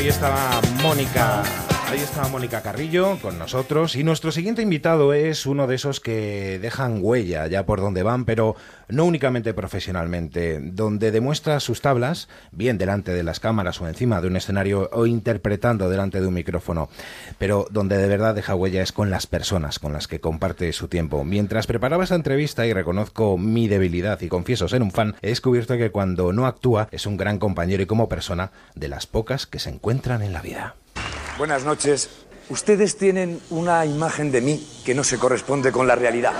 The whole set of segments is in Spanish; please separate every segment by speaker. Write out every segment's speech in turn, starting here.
Speaker 1: Ahí estaba Mónica Ahí estaba Mónica Carrillo con nosotros y nuestro siguiente invitado es uno de esos que dejan huella ya por donde van, pero no únicamente profesionalmente, donde demuestra sus tablas, bien delante de las cámaras o encima de un escenario o interpretando delante de un micrófono, pero donde de verdad deja huella es con las personas con las que comparte su tiempo. Mientras preparaba esta entrevista y reconozco mi debilidad y confieso ser un fan, he descubierto que cuando no actúa es un gran compañero y como persona de las pocas que se encuentran en la vida.
Speaker 2: Buenas noches. Ustedes tienen una imagen de mí que no se corresponde con la realidad.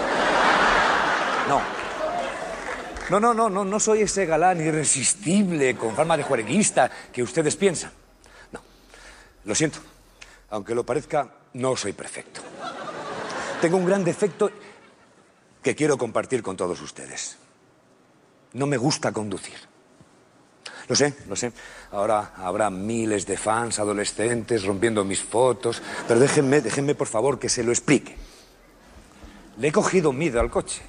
Speaker 2: No. No, no, no, no, no soy ese galán irresistible con fama de juerguista que ustedes piensan. No. Lo siento. Aunque lo parezca, no soy perfecto. Tengo un gran defecto que quiero compartir con todos ustedes. No me gusta conducir. Lo sé, lo sé. Ahora habrá miles de fans adolescentes rompiendo mis fotos, pero déjenme, déjenme por favor que se lo explique. Le he cogido miedo al coche.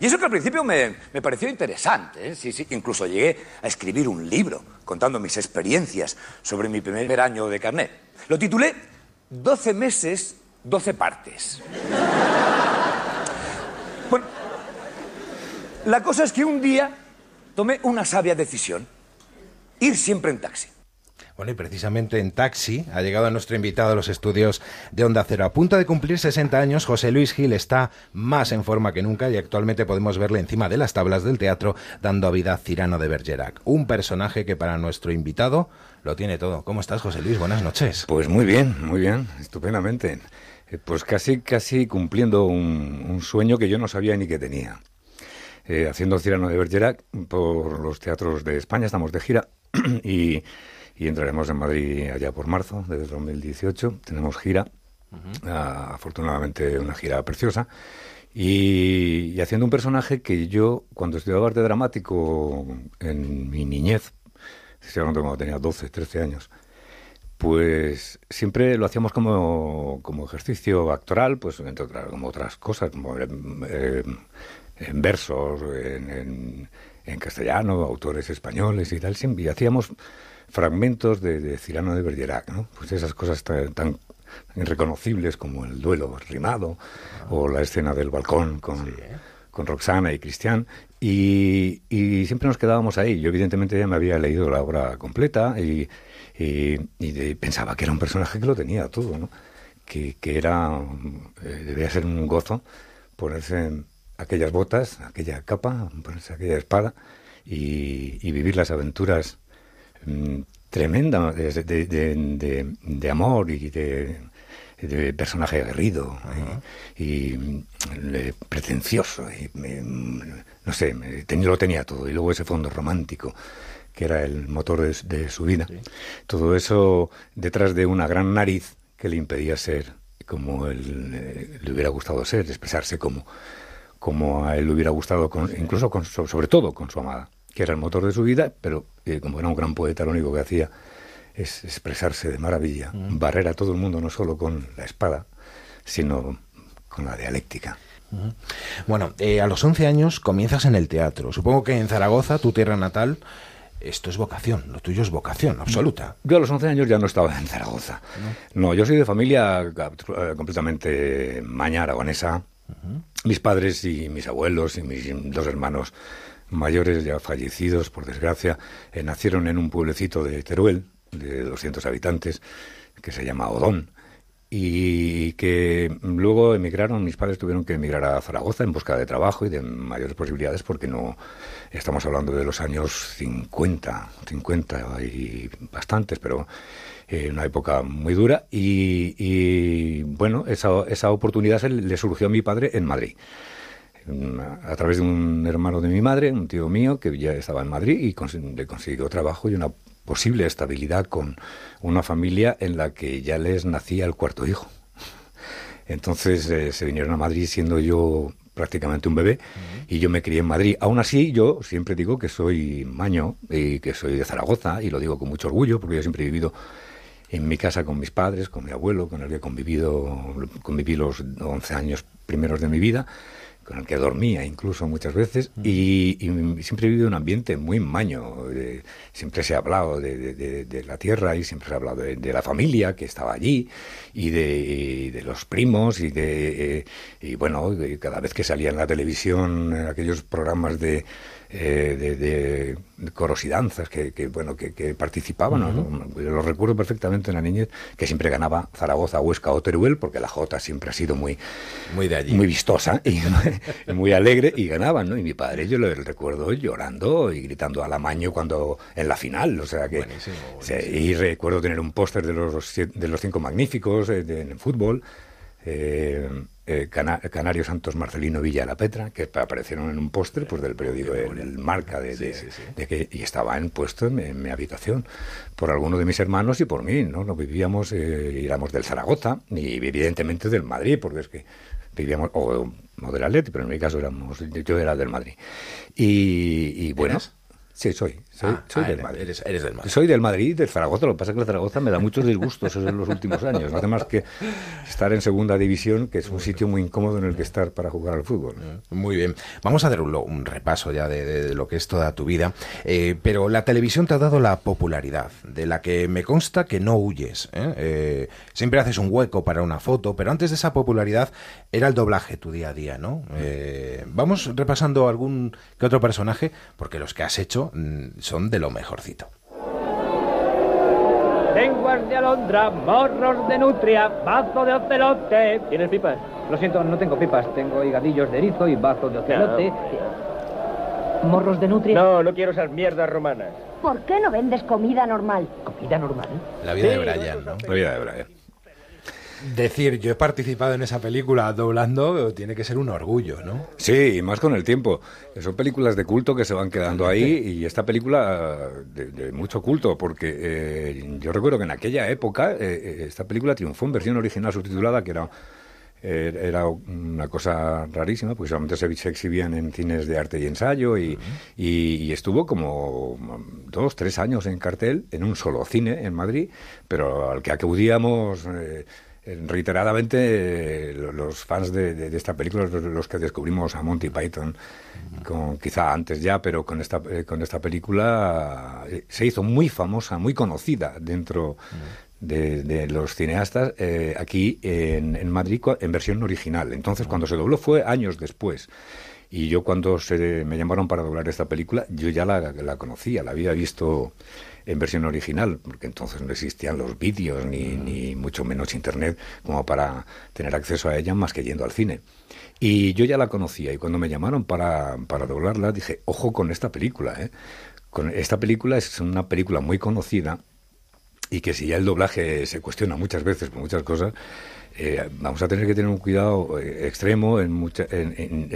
Speaker 2: Y eso que al principio me, pareció interesante, ¿eh? incluso llegué a escribir un libro contando mis experiencias sobre mi primer año de carnet. Lo titulé 12 meses, 12 partes. bueno, la cosa es que un día tomé una sabia decisión ir siempre en taxi.
Speaker 1: Bueno, y precisamente en taxi ha llegado nuestro invitado a los estudios de Onda Cero. A punto de cumplir 60 años, José Luis Gil está más en forma que nunca y actualmente podemos verle encima de las tablas del teatro dando a vida a Cirano de Bergerac, un personaje que para nuestro invitado lo tiene todo. ¿Cómo estás, José Luis? Buenas noches.
Speaker 3: Pues muy bien, muy bien, estupendamente. Eh, pues casi, casi cumpliendo un, sueño que yo no sabía ni que tenía. Eh, haciendo Cirano de Bergerac por los teatros de España, estamos de gira y, entraremos en Madrid allá por marzo de 2018. Tenemos gira, ah, afortunadamente una gira preciosa. Y, haciendo un personaje que yo, cuando estudiaba arte dramático en mi niñez, estoy hablando cuando tenía 12, 13 años, pues siempre lo hacíamos como, como ejercicio actoral, pues entre otras, como otras cosas, como eh, en versos, en, en castellano, autores españoles y tal, y hacíamos fragmentos de, de Cirano de Bergerac, ¿no? Pues esas cosas tan, irreconocibles como el duelo rimado o la escena del balcón con, con Roxana y Cristian, y, y, siempre nos quedábamos ahí. Yo evidentemente ya me había leído la obra completa y, y, pensaba que era un personaje que lo tenía todo, ¿no? Que, que era, eh, debía ser un gozo ponerse aquellas botas, aquella capa, ponerse aquella espada y, vivir las aventuras mm, tremendas de, amor y de, personaje aguerrido y, mm, pretencioso y no sé, lo tenía todo y luego ese fondo romántico que era el motor de, su vida. Todo eso detrás de una gran nariz que le impedía ser como él eh, le hubiera gustado ser, expresarse como como a él le hubiera gustado, incluso con, sobre todo con su amada, que era el motor de su vida, pero eh, como era un gran poeta, lo único que hacía es expresarse de maravilla, barrer a todo el mundo no solo con la espada, sino con la dialéctica.
Speaker 1: Bueno, eh, a los 11 años comienzas en el teatro. Supongo que en Zaragoza, tu tierra natal, esto es vocación, lo tuyo es vocación absoluta.
Speaker 3: Yo a los 11 años ya no estaba en Zaragoza. No, yo soy de familia eh, completamente maña aragonesa, mis padres y mis abuelos y mis dos hermanos mayores, ya fallecidos, por desgracia, eh, nacieron en un pueblecito de Teruel, de 200 habitantes, que se llama Odón, y que luego emigraron, mis padres tuvieron que emigrar a Zaragoza en busca de trabajo y de mayores posibilidades, porque no estamos hablando de los años 50, 50 y bastantes, pero en una época muy dura y, bueno, esa, esa oportunidad le surgió a mi padre en Madrid a través de un hermano de mi madre, un tío mío que ya estaba en Madrid y le consiguió trabajo y una posible estabilidad con una familia en la que ya les nacía el cuarto hijo. Entonces eh, se vinieron a Madrid siendo yo prácticamente un bebé y yo me crié en Madrid. Aún así, yo siempre digo que soy maño y que soy de Zaragoza y lo digo con mucho orgullo porque yo siempre he vivido en mi casa con mis padres, con mi abuelo, con el que he convivido, conviví los 11 años primeros de mi vida con el que dormía incluso muchas veces, y, siempre he vivido un ambiente muy maño. siempre se ha hablado de, la tierra y siempre se ha hablado de, la familia que estaba allí y de, los primos y de. y bueno, cada vez que salía en la televisión aquellos programas de eh, de, coros y danzas que, bueno que, participaban. Lo recuerdo perfectamente en la niñez, que siempre ganaba Zaragoza, Huesca o Teruel, porque la Jota siempre ha sido muy,
Speaker 1: muy, de allí.
Speaker 3: muy vistosa y muy alegre, y ganaban, ¿no? Y mi padre, yo lo recuerdo llorando y gritando al amaño cuando en la final, o sea que... y recuerdo tener un póster de los, de los cinco magníficos eh, en el fútbol. Eh, eh, Canario Santos Marcelino Villa La Petra, que aparecieron en un póster pues, del periódico El, Marca, de, que, y estaba en puesto en, mi habitación por alguno de mis hermanos y por mí. ¿no? no vivíamos, eh, éramos del Zaragoza y evidentemente del Madrid, porque es que vivíamos, o, del Atleti, pero en mi caso éramos, yo era del Madrid. Y, y bueno. Sí, soy. Soy, ah, ah, del Madrid.
Speaker 1: Eres, del Madrid.
Speaker 3: Soy del Madrid, del Zaragoza. Lo que pasa es que el Zaragoza me da muchos disgustos en los últimos años. No hace más que estar en segunda división, que es un sitio muy incómodo en el que estar para jugar al fútbol.
Speaker 1: Muy bien. Vamos a dar un, repaso ya de, lo que es toda tu vida. Eh, pero la televisión te ha dado la popularidad, de la que me consta que no huyes. ¿eh? Eh, siempre haces un hueco para una foto, pero antes de esa popularidad era el doblaje tu día a día, ¿no? vamos repasando algún que otro personaje, porque los que has hecho Mm, son de lo mejorcito.
Speaker 4: Lenguas de alondra, morros de nutria, bazo de ocelote.
Speaker 5: ¿Tienes pipas?
Speaker 4: Lo siento, no tengo pipas. Tengo higadillos de erizo y bazo de ocelote. ¿Morros de nutria?
Speaker 5: No, no quiero esas mierdas romanas.
Speaker 6: ¿Por qué no vendes comida normal?
Speaker 4: ¿Comida normal?
Speaker 1: La vida de Brian, ¿no?
Speaker 3: La vida de Brian.
Speaker 1: Decir, yo he participado en esa película doblando tiene que ser un orgullo, ¿no?
Speaker 3: Sí, y más con el tiempo. Son películas de culto que se van quedando ahí y esta película de, mucho culto, porque eh, yo recuerdo que en aquella época eh, eh, esta película triunfó en versión original subtitulada, que era era una cosa rarísima, porque solamente se, exhibían en cines de arte y ensayo y, y, estuvo como dos, tres años en cartel en un solo cine en Madrid, pero al que acudíamos reiteradamente los fans de, esta película, los, que descubrimos a Monty Python, con, quizá antes ya, pero con esta, eh, con esta película eh, se hizo muy famosa, muy conocida dentro de, los cineastas eh, aquí en, Madrid en versión original. Entonces, cuando se dobló fue años después. Y yo cuando se me llamaron para doblar esta película, yo ya la, la conocía, la había visto en versión original, porque entonces no existían los vídeos ni, ni mucho menos internet como para tener acceso a ella más que yendo al cine. Y yo ya la conocía y cuando me llamaron para, para doblarla dije, ojo con esta película. ¿eh? Con esta película es una película muy conocida y que si ya el doblaje se cuestiona muchas veces por muchas cosas, eh, vamos a tener que tener un cuidado eh, extremo en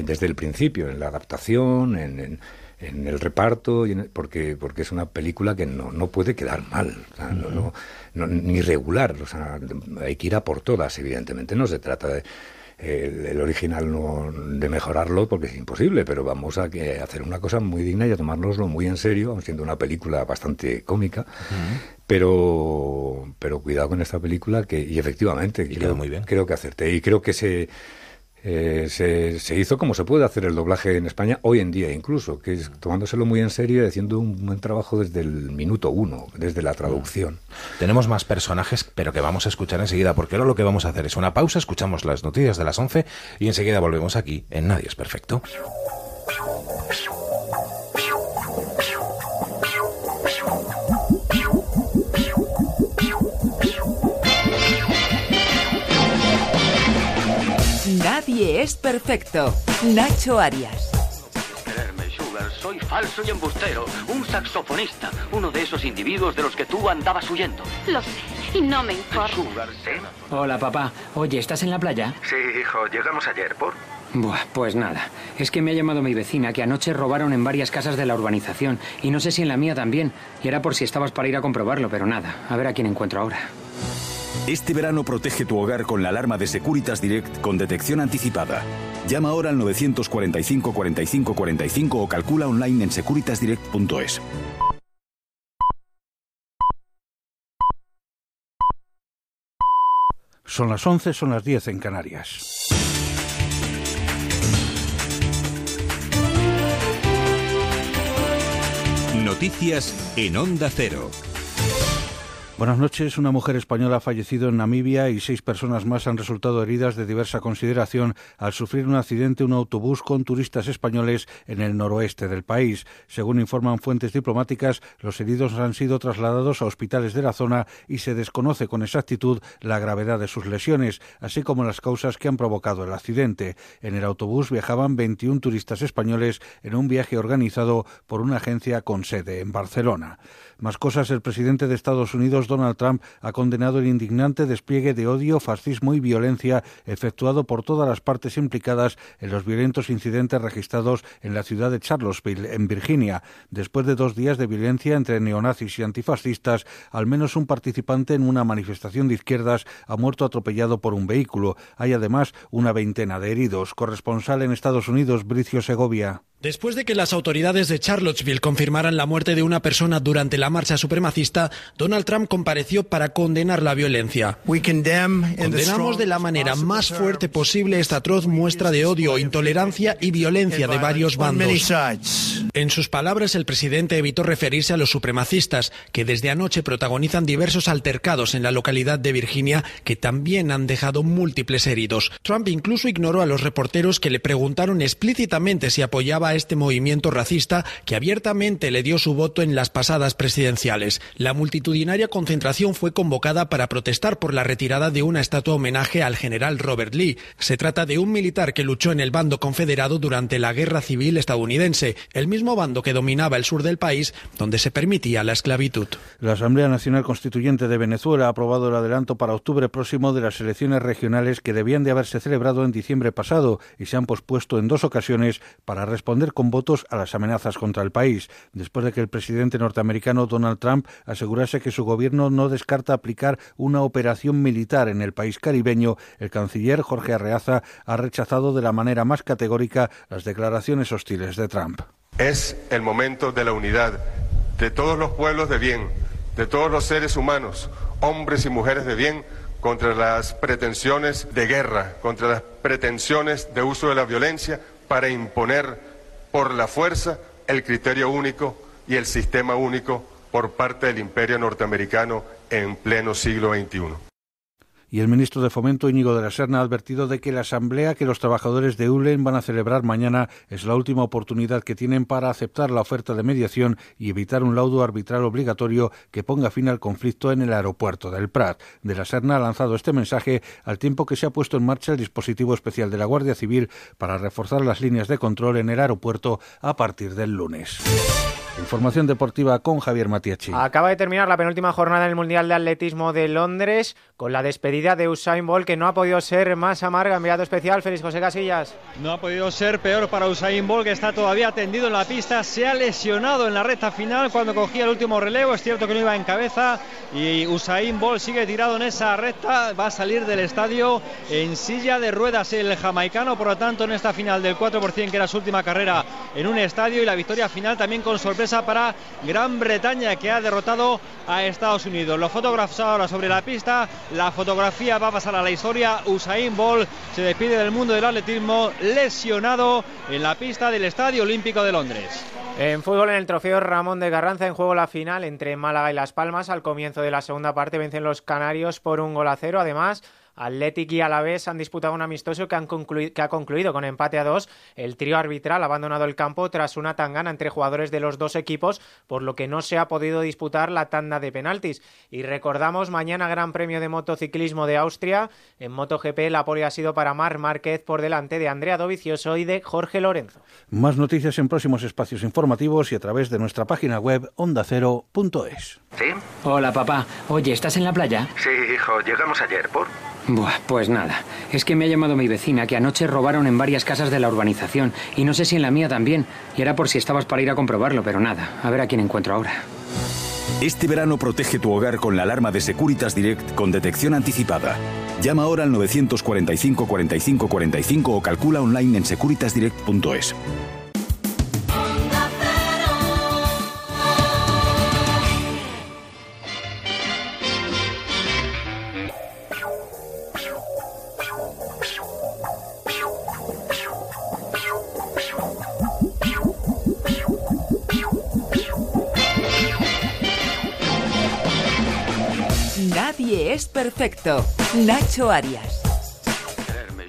Speaker 3: desde el principio, en la adaptación, en, en el reparto, y porque, porque es una película que no, no puede quedar mal, no, no, ni regular, o sea, hay que ir a por todas, evidentemente, no se trata de el, original no, de mejorarlo porque es imposible, pero vamos a que hacer una cosa muy digna y a tomárnoslo muy en serio, siendo una película bastante cómica, pero pero cuidado con esta película que y efectivamente
Speaker 1: creo, muy bien.
Speaker 3: creo que acerté y creo que se eh, se, hizo como se puede hacer el doblaje en España hoy en día incluso, que es tomándoselo muy en serio y haciendo un buen trabajo desde el minuto uno, desde la traducción.
Speaker 1: Tenemos más personajes, pero que vamos a escuchar enseguida, porque ahora lo que vamos a hacer es una pausa, escuchamos las noticias de las 11 y enseguida volvemos aquí en Nadie es Perfecto.
Speaker 7: Nadie es perfecto. Nacho Arias.
Speaker 8: Sugar, soy falso y embustero, un saxofonista, uno de esos individuos de los que tú andabas huyendo.
Speaker 6: Lo sé, y no me importa.
Speaker 8: Sugar, ¿sí?
Speaker 4: Hola, papá. Oye, ¿estás en la playa?
Speaker 8: Sí, hijo, llegamos ayer, ¿por?
Speaker 4: Buah, pues nada. Es que me ha llamado mi vecina que anoche robaron en varias casas de la urbanización y no sé si en la mía también. Y era por si estabas para ir a comprobarlo, pero nada. A ver a quién encuentro ahora.
Speaker 9: Este verano protege tu hogar con la alarma de Securitas Direct con detección anticipada. Llama ahora al 945 45 45 o calcula online en securitasdirect.es.
Speaker 10: Son las 11, son las 10 en Canarias.
Speaker 11: Noticias en Onda Cero.
Speaker 12: Buenas noches. Una mujer española ha fallecido en Namibia y seis personas más han resultado heridas de diversa consideración al sufrir un accidente un autobús con turistas españoles en el noroeste del país. Según informan fuentes diplomáticas, los heridos han sido trasladados a hospitales de la zona y se desconoce con exactitud la gravedad de sus lesiones, así como las causas que han provocado el accidente. En el autobús viajaban 21 turistas españoles en un viaje organizado por una agencia con sede en Barcelona. Más cosas, el presidente de Estados Unidos, Donald Trump, ha condenado el indignante despliegue de odio, fascismo y violencia efectuado por todas las partes implicadas en los violentos incidentes registrados en la ciudad de Charlottesville, en Virginia. Después de dos días de violencia entre neonazis y antifascistas, al menos un participante en una manifestación de izquierdas ha muerto atropellado por un vehículo. Hay además una veintena de heridos. Corresponsal en Estados Unidos, Bricio Segovia.
Speaker 13: Después de que las autoridades de Charlottesville confirmaran la muerte de una persona durante la marcha supremacista, Donald Trump compareció para condenar la violencia. Condenamos de la manera más fuerte posible esta atroz muestra de odio, intolerancia y violencia de varios bandos. En sus palabras, el presidente evitó referirse a los supremacistas, que desde anoche protagonizan diversos altercados en la localidad de Virginia, que también han dejado múltiples heridos. Trump incluso ignoró a los reporteros que le preguntaron explícitamente si apoyaba a este movimiento racista que abiertamente le dio su voto en las pasadas presidenciales. La multitudinaria concentración fue convocada para protestar por la retirada de una estatua homenaje al general Robert Lee. Se trata de un militar que luchó en el bando confederado durante la Guerra Civil estadounidense, el mismo bando que dominaba el sur del país, donde se permitía la esclavitud.
Speaker 12: La Asamblea Nacional Constituyente de Venezuela ha aprobado el adelanto para octubre próximo de las elecciones regionales que debían de haberse celebrado en diciembre pasado y se han pospuesto en dos ocasiones para responder con votos a las amenazas contra el país, después de que el presidente norteamericano Donald Trump asegurase que su gobierno no descarta aplicar una operación militar en el país caribeño, el canciller Jorge Arreaza ha rechazado de la manera más categórica las declaraciones hostiles de Trump.
Speaker 14: Es el momento de la unidad de todos los pueblos de bien, de todos los seres humanos, hombres y mujeres de bien, contra las pretensiones de guerra, contra las pretensiones de uso de la violencia para imponer por la fuerza el criterio único y el sistema único por parte del imperio norteamericano en pleno siglo XXI
Speaker 12: y el ministro de Fomento Íñigo de la Serna ha advertido de que la asamblea que los trabajadores de ULEN van a celebrar mañana es la última oportunidad que tienen para aceptar la oferta de mediación y evitar un laudo arbitral obligatorio que ponga fin al conflicto en el aeropuerto del Prat. De la Serna ha lanzado este mensaje al tiempo que se ha puesto en marcha el dispositivo especial de la Guardia Civil para reforzar las líneas de control en el aeropuerto a partir del lunes. Información deportiva con Javier Matiachi.
Speaker 15: Acaba de terminar la penúltima jornada en el Mundial de Atletismo de Londres con la despedida de Usain Bolt que no ha podido ser más amarga. Enviado especial, Félix José Casillas.
Speaker 16: No ha podido ser peor para Usain Bolt que está todavía tendido en la pista. Se ha lesionado en la recta final cuando cogía el último relevo. Es cierto que no iba en cabeza y Usain Bolt sigue tirado en esa recta. Va a salir del estadio en silla de ruedas el jamaicano. Por lo tanto, en esta final del 4% que era su última carrera en un estadio y la victoria final también con sorpresa para Gran Bretaña que ha derrotado a Estados Unidos. Los fotógrafos ahora sobre la pista, la fotografía va a pasar a la historia. Usain Bolt se despide del mundo del atletismo lesionado en la pista del Estadio Olímpico de Londres.
Speaker 15: En fútbol, en el trofeo Ramón de Garranza, en juego la final entre Málaga y Las Palmas. Al comienzo de la segunda parte vencen los canarios por un gol a cero. Además, Athletic y Alavés han disputado un amistoso que, han que ha concluido con empate a dos. El trío arbitral ha abandonado el campo tras una tangana entre jugadores de los dos equipos, por lo que no se ha podido disputar la tanda de penaltis. Y recordamos, mañana Gran Premio de Motociclismo de Austria. En MotoGP la pole ha sido para Mar Márquez por delante de Andrea Dovicioso y de Jorge Lorenzo.
Speaker 12: Más noticias en próximos espacios informativos y a través de nuestra página web ondacero.es.
Speaker 17: ¿Sí? Hola, papá. Oye, ¿estás en la playa?
Speaker 18: Sí, hijo. Llegamos ayer. ¿Por?
Speaker 17: Buah, pues nada. Es que me ha llamado mi vecina que anoche robaron en varias casas de la urbanización y no sé si en la mía también. Y era por si estabas para ir a comprobarlo, pero nada. A ver a quién encuentro ahora.
Speaker 19: Este verano protege tu hogar con la alarma de Securitas Direct con detección anticipada. Llama ahora al 945 45 45 o calcula online en securitasdirect.es.
Speaker 7: Es perfecto. Nacho Arias.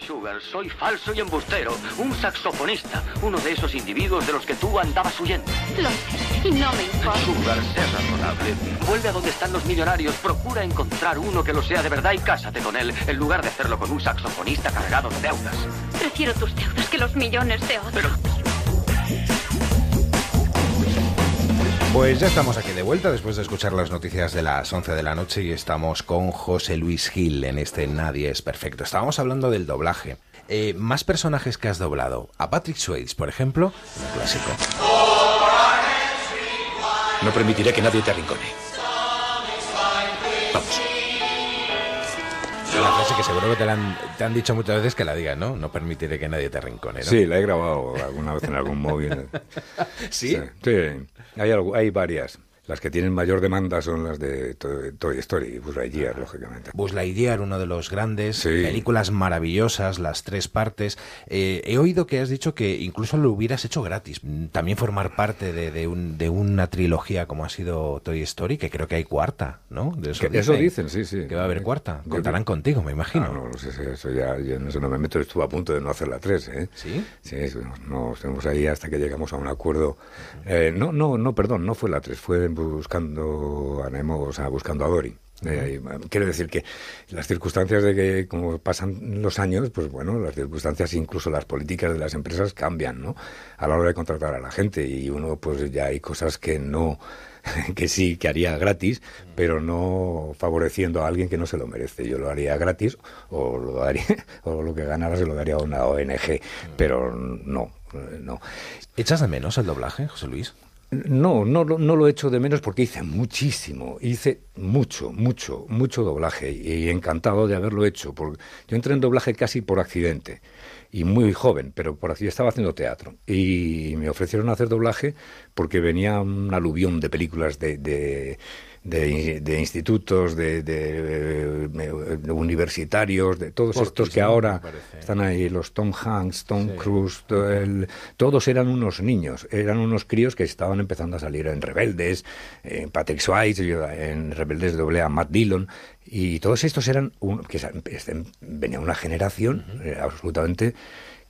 Speaker 8: Sugar, soy falso y embustero, un saxofonista, uno de esos individuos de los que tú andabas huyendo.
Speaker 6: Lo sé, y no me importa.
Speaker 8: Sugar, sé razonable. Vuelve a donde están los millonarios, procura encontrar uno que lo sea de verdad y cásate con él, en lugar de hacerlo con un saxofonista cargado de deudas.
Speaker 6: Prefiero tus deudas que los millones de otros.
Speaker 8: Pero
Speaker 1: Pues ya estamos aquí de vuelta después de escuchar las noticias de las 11 de la noche y estamos con José Luis Gil en este Nadie es Perfecto. Estábamos hablando del doblaje. Eh, más personajes que has doblado. A Patrick Swayze, por ejemplo, un clásico.
Speaker 20: No permitiré que nadie te arrincone. Vamos.
Speaker 1: Frase que seguro que te, la han, te han dicho muchas veces que la digas, ¿no? No permitiré que nadie te arrincone, ¿no?
Speaker 3: Sí, la he grabado alguna vez en algún móvil.
Speaker 1: ¿Sí?
Speaker 3: Sí, hay, algo- hay varias. Las que tienen mayor demanda son las de To- Toy Story y Buzz Lightyear, lógicamente.
Speaker 1: Buzz Lightyear, uno de los grandes,
Speaker 3: Sí.
Speaker 1: películas maravillosas, las tres partes. Eh, he oído que has dicho que incluso lo hubieras hecho gratis. Mm, También formar parte de, de un- de una trilogía como ha sido Toy Story, que creo que hay cuarta, ¿no? De
Speaker 3: Que eso dicen, sí, sí.
Speaker 1: Que va a haber cuarta.
Speaker 3: Yo-
Speaker 1: Contarán contigo, me imagino.
Speaker 3: Ah, no, no sé, si eso ya, eso no me meto, estuve a punto de no hacer la 3, ¿eh?
Speaker 1: ¿Sí?
Speaker 3: Sí, no, estuvimos ahí hasta que llegamos a un acuerdo. Eh, no, no, no, perdón, no fue la 3, fue buscando a Nemo, o sea, buscando a Dory. Eh, quiero decir que las circunstancias de que, como pasan los años, pues bueno, las circunstancias, incluso las políticas de las empresas cambian, ¿no? A la hora de contratar a la gente y uno, pues ya hay cosas que no, que sí, que haría gratis, pero no favoreciendo a alguien que no se lo merece. Yo lo haría gratis o lo daría, o lo que ganara se lo daría a una ONG, pero no, eh, no.
Speaker 1: ¿Echas de menos el doblaje, José Luis?
Speaker 3: No, no, lo- no lo echo de menos porque hice muchísimo, hice mucho, mucho, mucho doblaje y encantado de haberlo hecho. Porque yo entré en doblaje casi por accidente y muy joven, pero por así estaba haciendo teatro y me ofrecieron hacer doblaje porque venía un aluvión de películas de, de, de- de institutos, de, de, eh, de universitarios, de todos estos que ahora están ahí, los Tom Hanks, Tom Cruise, el- todos eran unos niños, eran unos críos que estaban empezando a salir en Rebeldes, en Patrick Swayze, en Rebeldes doblé a Matt Dillon, y todos estos eran, un- que este- venía una generación eh, absolutamente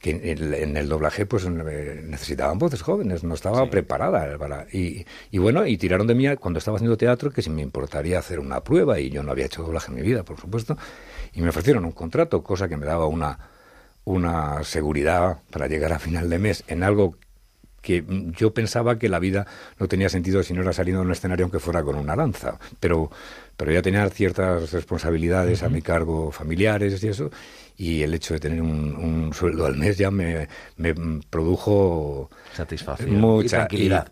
Speaker 3: que en el, doblaje pues eh, necesitaban voces jóvenes, no estaba preparada para y, y bueno, y tiraron de mí cuando estaba haciendo teatro que si me importaría hacer una prueba y yo no había hecho doblaje en mi vida, por supuesto, y me ofrecieron un contrato, cosa que me daba una una seguridad para llegar a final de mes en algo que yo pensaba que la vida no tenía sentido si no era saliendo en un escenario aunque fuera con una lanza, pero pero ya tenía ciertas responsabilidades a mi cargo familiares y eso, y el hecho de tener un, un sueldo al mes ya me, me produjo
Speaker 1: Satisfacción
Speaker 3: mucha
Speaker 1: y tranquilidad.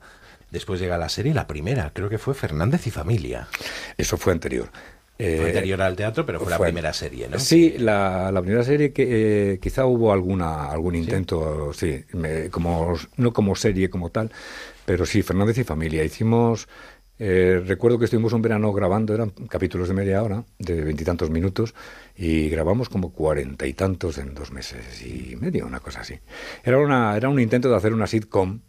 Speaker 1: Después llega la serie, la primera, creo que fue Fernández y Familia.
Speaker 3: Eso fue anterior.
Speaker 1: Fue
Speaker 3: Eh,
Speaker 1: anterior al teatro, pero fue, la primera serie, ¿no?
Speaker 3: Sí, la, la primera serie que eh, quizá hubo alguna algún intento, sí, me- como no como serie como tal, pero sí Fernández y familia. Hicimos, eh, recuerdo que estuvimos un verano grabando, eran capítulos de media hora, de veintitantos minutos, y grabamos como cuarenta y tantos en dos meses y medio, una cosa así. Era una era un intento de hacer una sitcom.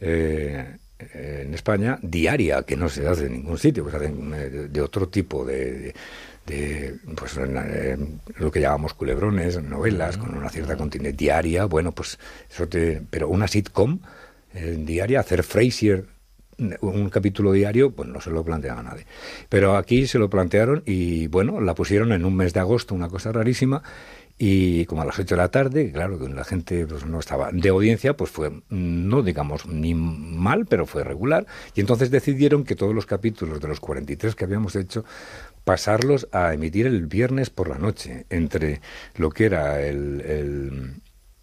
Speaker 3: eh, en España diaria que no se hace en ningún sitio que se hacen eh, de, de otro tipo de, de, pues en, eh, lo que llamamos culebrones novelas con una cierta continuidad diaria bueno pues eso te pero una sitcom eh, diaria hacer Frasier un capítulo diario, pues no se lo planteaba nadie. Pero aquí se lo plantearon y bueno, la pusieron en un mes de agosto, una cosa rarísima, y como a las 8 de la tarde, claro, que la gente pues, no estaba de audiencia, pues fue, no digamos ni mal, pero fue regular. Y entonces decidieron que todos los capítulos de los 43 que habíamos hecho, pasarlos a emitir el viernes por la noche, entre lo que era el, el-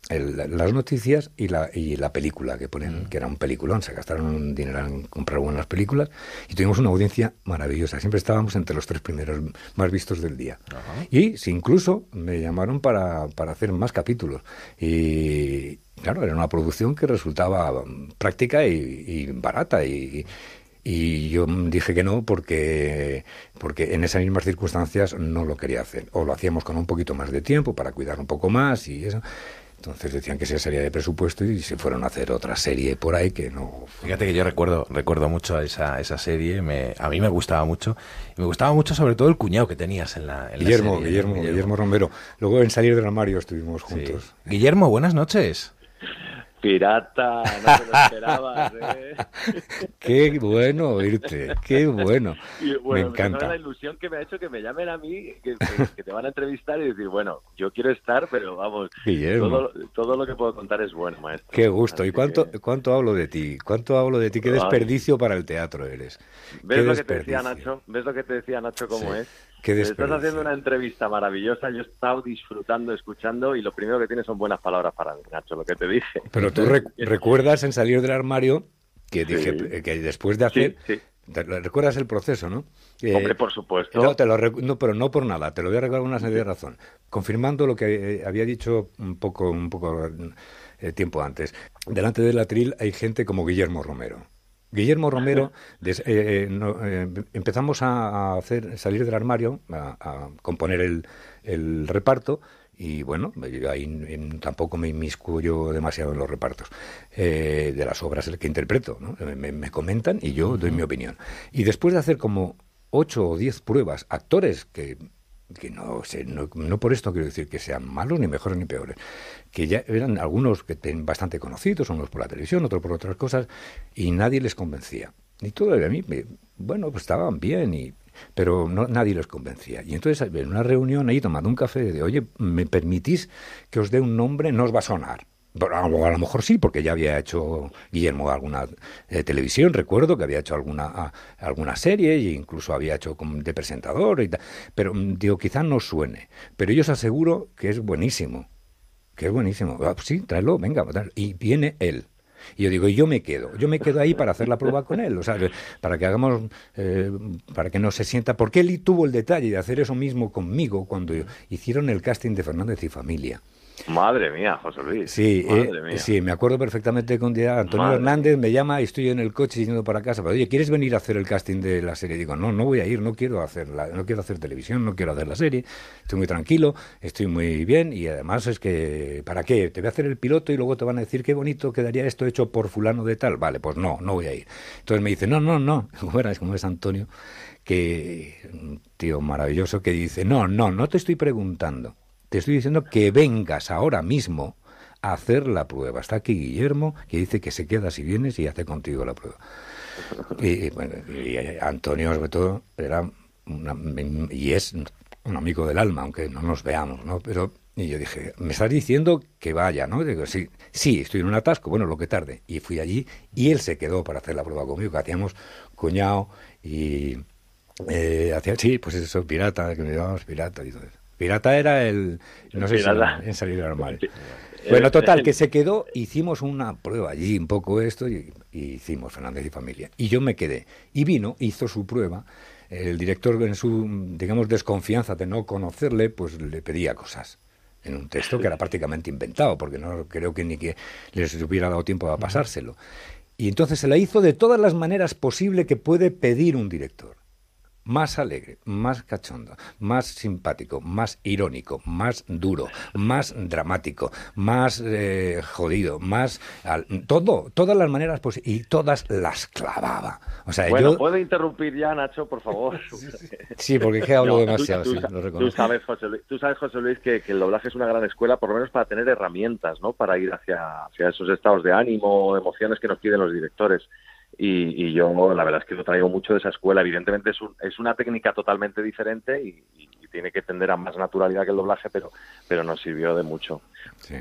Speaker 3: el- las noticias y la, y la película que ponen, que era un peliculón, se gastaron un dinero en comprar buenas películas y tuvimos una audiencia maravillosa. Siempre estábamos entre los tres primeros más vistos del día. Y si incluso me llamaron para, para hacer más capítulos. Y claro, era una producción que resultaba mm, práctica y, y barata y, y yo dije que no porque, porque en esas mismas circunstancias no lo quería hacer. O lo hacíamos con un poquito más de tiempo para cuidar un poco más y eso. Entonces decían que se salía de presupuesto y se fueron a hacer otra serie por ahí que no...
Speaker 1: Fíjate que yo recuerdo recuerdo mucho esa, esa serie, me, a mí me gustaba mucho. Y me gustaba mucho sobre todo el cuñado que tenías en la, en la
Speaker 3: Guillermo,
Speaker 1: serie,
Speaker 3: Guillermo, Guillermo, Romero. Luego en Salir del Armario estuvimos juntos.
Speaker 1: Guillermo, buenas noches.
Speaker 21: Pirata, no te lo esperabas, ¿eh?
Speaker 3: Qué bueno oírte, qué bueno.
Speaker 21: Y, bueno,
Speaker 3: me encanta.
Speaker 21: la ilusión que me ha hecho que me llamen a mí, que, te van a entrevistar y decir, bueno, yo quiero estar, pero vamos, todo, todo lo que puedo contar es bueno, maestro.
Speaker 3: Qué gusto. ¿Y cuánto,
Speaker 21: que-
Speaker 3: cuánto hablo de ti? ¿Cuánto hablo de ti? Qué desperdicio para el teatro eres.
Speaker 21: ¿Ves lo que te decía. Nacho? ¿Ves lo que te decía Nacho cómo
Speaker 3: Sí.
Speaker 21: es?
Speaker 3: Qué
Speaker 21: Estás haciendo una entrevista maravillosa, yo he estado disfrutando, escuchando y lo primero que tienes son buenas palabras para mí, Nacho, lo que te dije.
Speaker 3: Pero tú rec- recuerdas en salir del armario que dije
Speaker 21: Sí.
Speaker 3: que después de hacer...
Speaker 21: Sí, sí.
Speaker 3: te- recuerdas el proceso, ¿no?
Speaker 21: Hombre, por supuesto.
Speaker 3: No, te lo no, pero no por nada, te lo voy a recordar una serie de razón. Confirmando lo que eh, había dicho un poco, un poco eh, tiempo antes. Delante del atril hay gente como Guillermo Romero. Guillermo Romero, des- eh, eh, no, eh, empezamos a, hacer salir del armario, a, a componer el, el reparto, y bueno, yo ahí tampoco me inmiscuyo demasiado en los repartos eh, de las obras que interpreto. ¿no? Me, me comentan y yo doy mi opinión. Y después de hacer como ocho o diez pruebas, actores que, que no no, no por esto quiero decir que sean malos, ni mejores, ni peores, que ya eran algunos que ten, bastante conocidos, unos por la televisión, otros por otras cosas, y nadie les convencía. Y todo a mí, bueno, pues estaban bien, y, pero no, nadie les convencía. Y entonces en una reunión ahí tomando un café, de, oye, ¿me permitís que os dé un nombre? No os va a sonar. A, lo- mejor sí, porque ya había hecho Guillermo alguna eh, televisión, recuerdo que había hecho alguna, a- alguna serie e incluso había hecho de presentador y. Pero mm, digo, quizá no suene. Pero yo os aseguro que es buenísimo. Que es buenísimo. Ah, pues sí, tráelo, venga. Y viene él. Y yo digo, y yo me quedo, yo me quedo ahí para hacer la prueba con él, o sea, para que hagamos, eh, para que no se sienta, porque él tuvo el detalle de hacer eso mismo conmigo cuando hicieron el casting de Fernández y Familia.
Speaker 21: Madre mía, José Luis.
Speaker 3: Sí,
Speaker 21: Madre
Speaker 3: eh,
Speaker 21: mía.
Speaker 3: sí, me acuerdo perfectamente que un día Antonio
Speaker 21: Madre
Speaker 3: Hernández me llama y estoy en el coche yendo para casa. Pero, Oye, ¿quieres venir a hacer el casting de la serie? Digo, no, no voy a ir, no quiero hacer la- no quiero hacer televisión, no quiero hacer la serie. Estoy muy tranquilo, estoy muy bien y además es que, ¿para qué? Te voy a hacer el piloto y luego te van a decir qué bonito quedaría esto hecho por fulano de tal. Vale, pues no, no voy a ir. Entonces me dice, no, no, no. Era, como es Antonio, que un tío maravilloso que dice, no, no, no te estoy preguntando. Te estoy diciendo que vengas ahora mismo a hacer la prueba. Está aquí Guillermo, que dice que se queda si vienes y hace contigo la prueba. Y, bueno, y Antonio, sobre todo, era una- y es un amigo del alma, aunque no nos veamos, ¿no? Pero y yo dije, me estás diciendo que vaya, ¿no? Digo, sí, sí, estoy en un atasco, bueno, lo que tarde. Y fui allí y él se quedó para hacer la prueba conmigo, que hacíamos cuñado y eh, hacía, sí, pues eso, pirata, que me llamamos pirata y todo eso. Pirata era el, no sé
Speaker 21: Pirata.
Speaker 3: si en salir normal. Bueno, total, que se quedó, hicimos una prueba allí, un poco esto, y, y hicimos Fernández y Familia. Y yo me quedé. Y vino, hizo su prueba. El director, en su, digamos, desconfianza de no conocerle, pues le pedía cosas. En un texto que era prácticamente inventado, porque no creo que ni que les hubiera dado tiempo a pasárselo. Y entonces se la hizo de todas las maneras posible que puede pedir un director más alegre, más cachondo, más simpático, más irónico, más duro, más dramático, más eh, jodido, más al- todo, todas las maneras posibles y todas las clavaba. O sea,
Speaker 21: bueno,
Speaker 3: yo
Speaker 21: ¿puedo interrumpir ya, Nacho, por favor?
Speaker 3: sí, porque es que hablo
Speaker 21: No,
Speaker 3: demasiado,
Speaker 21: tú,
Speaker 3: sí, lo
Speaker 21: tú sabes, José Luis, tú sabes, José Luis, que, que el doblaje es una gran escuela, por lo menos para tener herramientas, ¿no? Para ir hacia, hacia esos estados de ánimo, emociones que nos piden los directores. Y, y yo, la verdad es que lo traigo mucho de esa escuela. Evidentemente es, un- es una técnica totalmente diferente y, tiene que tender a más naturalidad que el doblaje, pero, pero nos sirvió de mucho.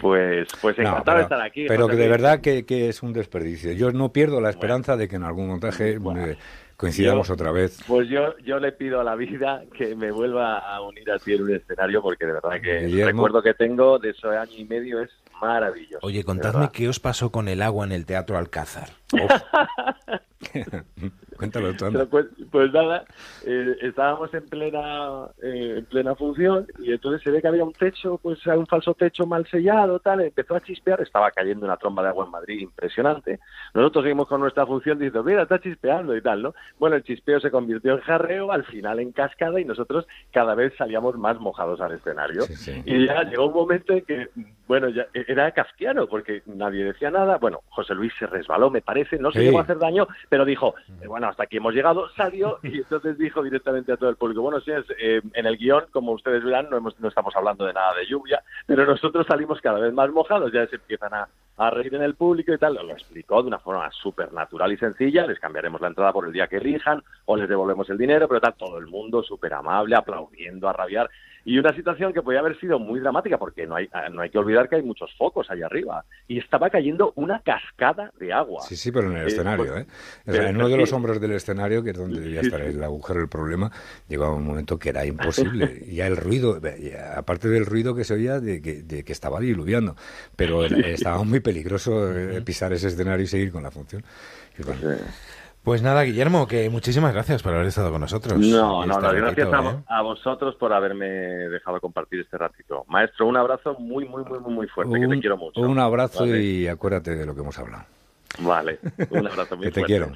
Speaker 21: Pues, pues
Speaker 3: No,
Speaker 21: encantado
Speaker 3: pero,
Speaker 21: de estar aquí.
Speaker 3: pero
Speaker 21: José
Speaker 3: que de verdad que, que es un desperdicio. Yo no pierdo la esperanza de que en algún montaje eh, coincidamos
Speaker 21: Yo-
Speaker 3: otra vez.
Speaker 21: Pues yo, yo le pido a la vida que me vuelva a unir así en un escenario porque de verdad que el recuerdo que tengo de ese año y medio es maravilloso.
Speaker 1: Oye, contadme qué os pasó con el agua en el Teatro Alcázar.
Speaker 3: Cuéntalo tú.
Speaker 21: Pues, pues, nada, eh, estábamos en plena eh, en plena función y entonces se ve que había un techo, pues un falso techo mal sellado, tal, empezó a chispear, estaba cayendo una tromba de agua en Madrid impresionante. Nosotros seguimos con nuestra función diciendo, mira, está chispeando y tal, ¿no? Bueno, el chispeo se convirtió en jarreo, al final en cascada y nosotros cada vez salíamos más mojados al escenario. Y ya llegó un momento en que, bueno, ya era kafkiano porque nadie decía nada. Bueno, José Luis se resbaló, me parece, no se llegó a hacer daño, pero dijo, eh, bueno, hasta aquí hemos llegado, salió y entonces dijo directamente a todo el público, bueno, sí, es, eh, en el guion, como ustedes verán, no, no estamos hablando de nada de lluvia, pero nosotros salimos cada vez más mojados, ya se empiezan a, a reír en el público y tal. Lo explicó de una forma súper natural y sencilla. Les cambiaremos la entrada por el día que elijan o les devolvemos el dinero, pero tal, todo el mundo súper amable, aplaudiendo, a rabiar y una situación que podía haber sido muy dramática porque no hay ah, no hay que olvidar que hay muchos focos allá arriba y estaba cayendo una cascada de agua.
Speaker 3: Sí, sí, pero en el eh, escenario, pues, ¿eh? en uno de los hombros del escenario, que es donde debía estar el agujero el problema, llegaba un momento que era imposible. y ya el ruido, aparte del ruido que se oía de que, de que estaba diluviando, pero estaba muy peligroso eh, pisar ese escenario y seguir con la función. Y
Speaker 1: pues nada, Guillermo, que muchísimas gracias por haber estado con nosotros.
Speaker 21: No, no, no gracias ¿eh? a, vosotros por haberme dejado compartir este ratito. Maestro, un abrazo muy, muy, muy, muy fuerte, que te quiero mucho.
Speaker 3: Un abrazo y acuérdate de lo que hemos hablado.
Speaker 21: Vale, un abrazo muy
Speaker 3: que te quiero.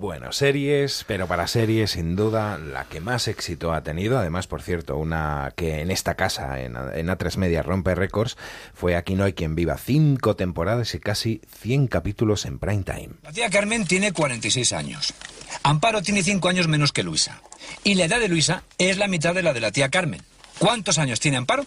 Speaker 1: Bueno, series, pero para series, sin duda, la que más éxito ha tenido, además, por cierto, una que en esta casa, en, en A3 Media, rompe récords, fue Aquí no hay quien viva. Cinco temporadas y casi 100 capítulos en prime time.
Speaker 22: La tía Carmen tiene 46 años. Amparo tiene 5 años menos que Luisa. Y la edad de Luisa es la mitad de la de la tía Carmen. ¿Cuántos años tiene Amparo?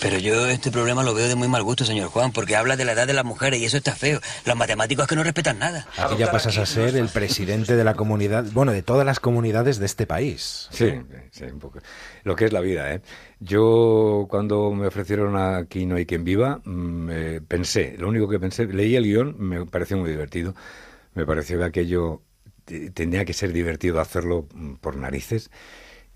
Speaker 23: Pero yo este problema lo veo de muy mal gusto, señor Juan, porque habla de la edad de las mujeres y eso está feo. Los matemáticos es que no respetan nada.
Speaker 1: Aquí ya pasas a ser el presidente de la comunidad, bueno, de todas las comunidades de este país.
Speaker 3: Sí, sí, un poco. Lo que es la vida, ¿eh? Yo cuando me ofrecieron Aquí no hay quien viva, mm, pensé, lo único que pensé, leí el guion, me pareció muy divertido. Me pareció que aquello tenía que ser divertido hacerlo mm, por narices.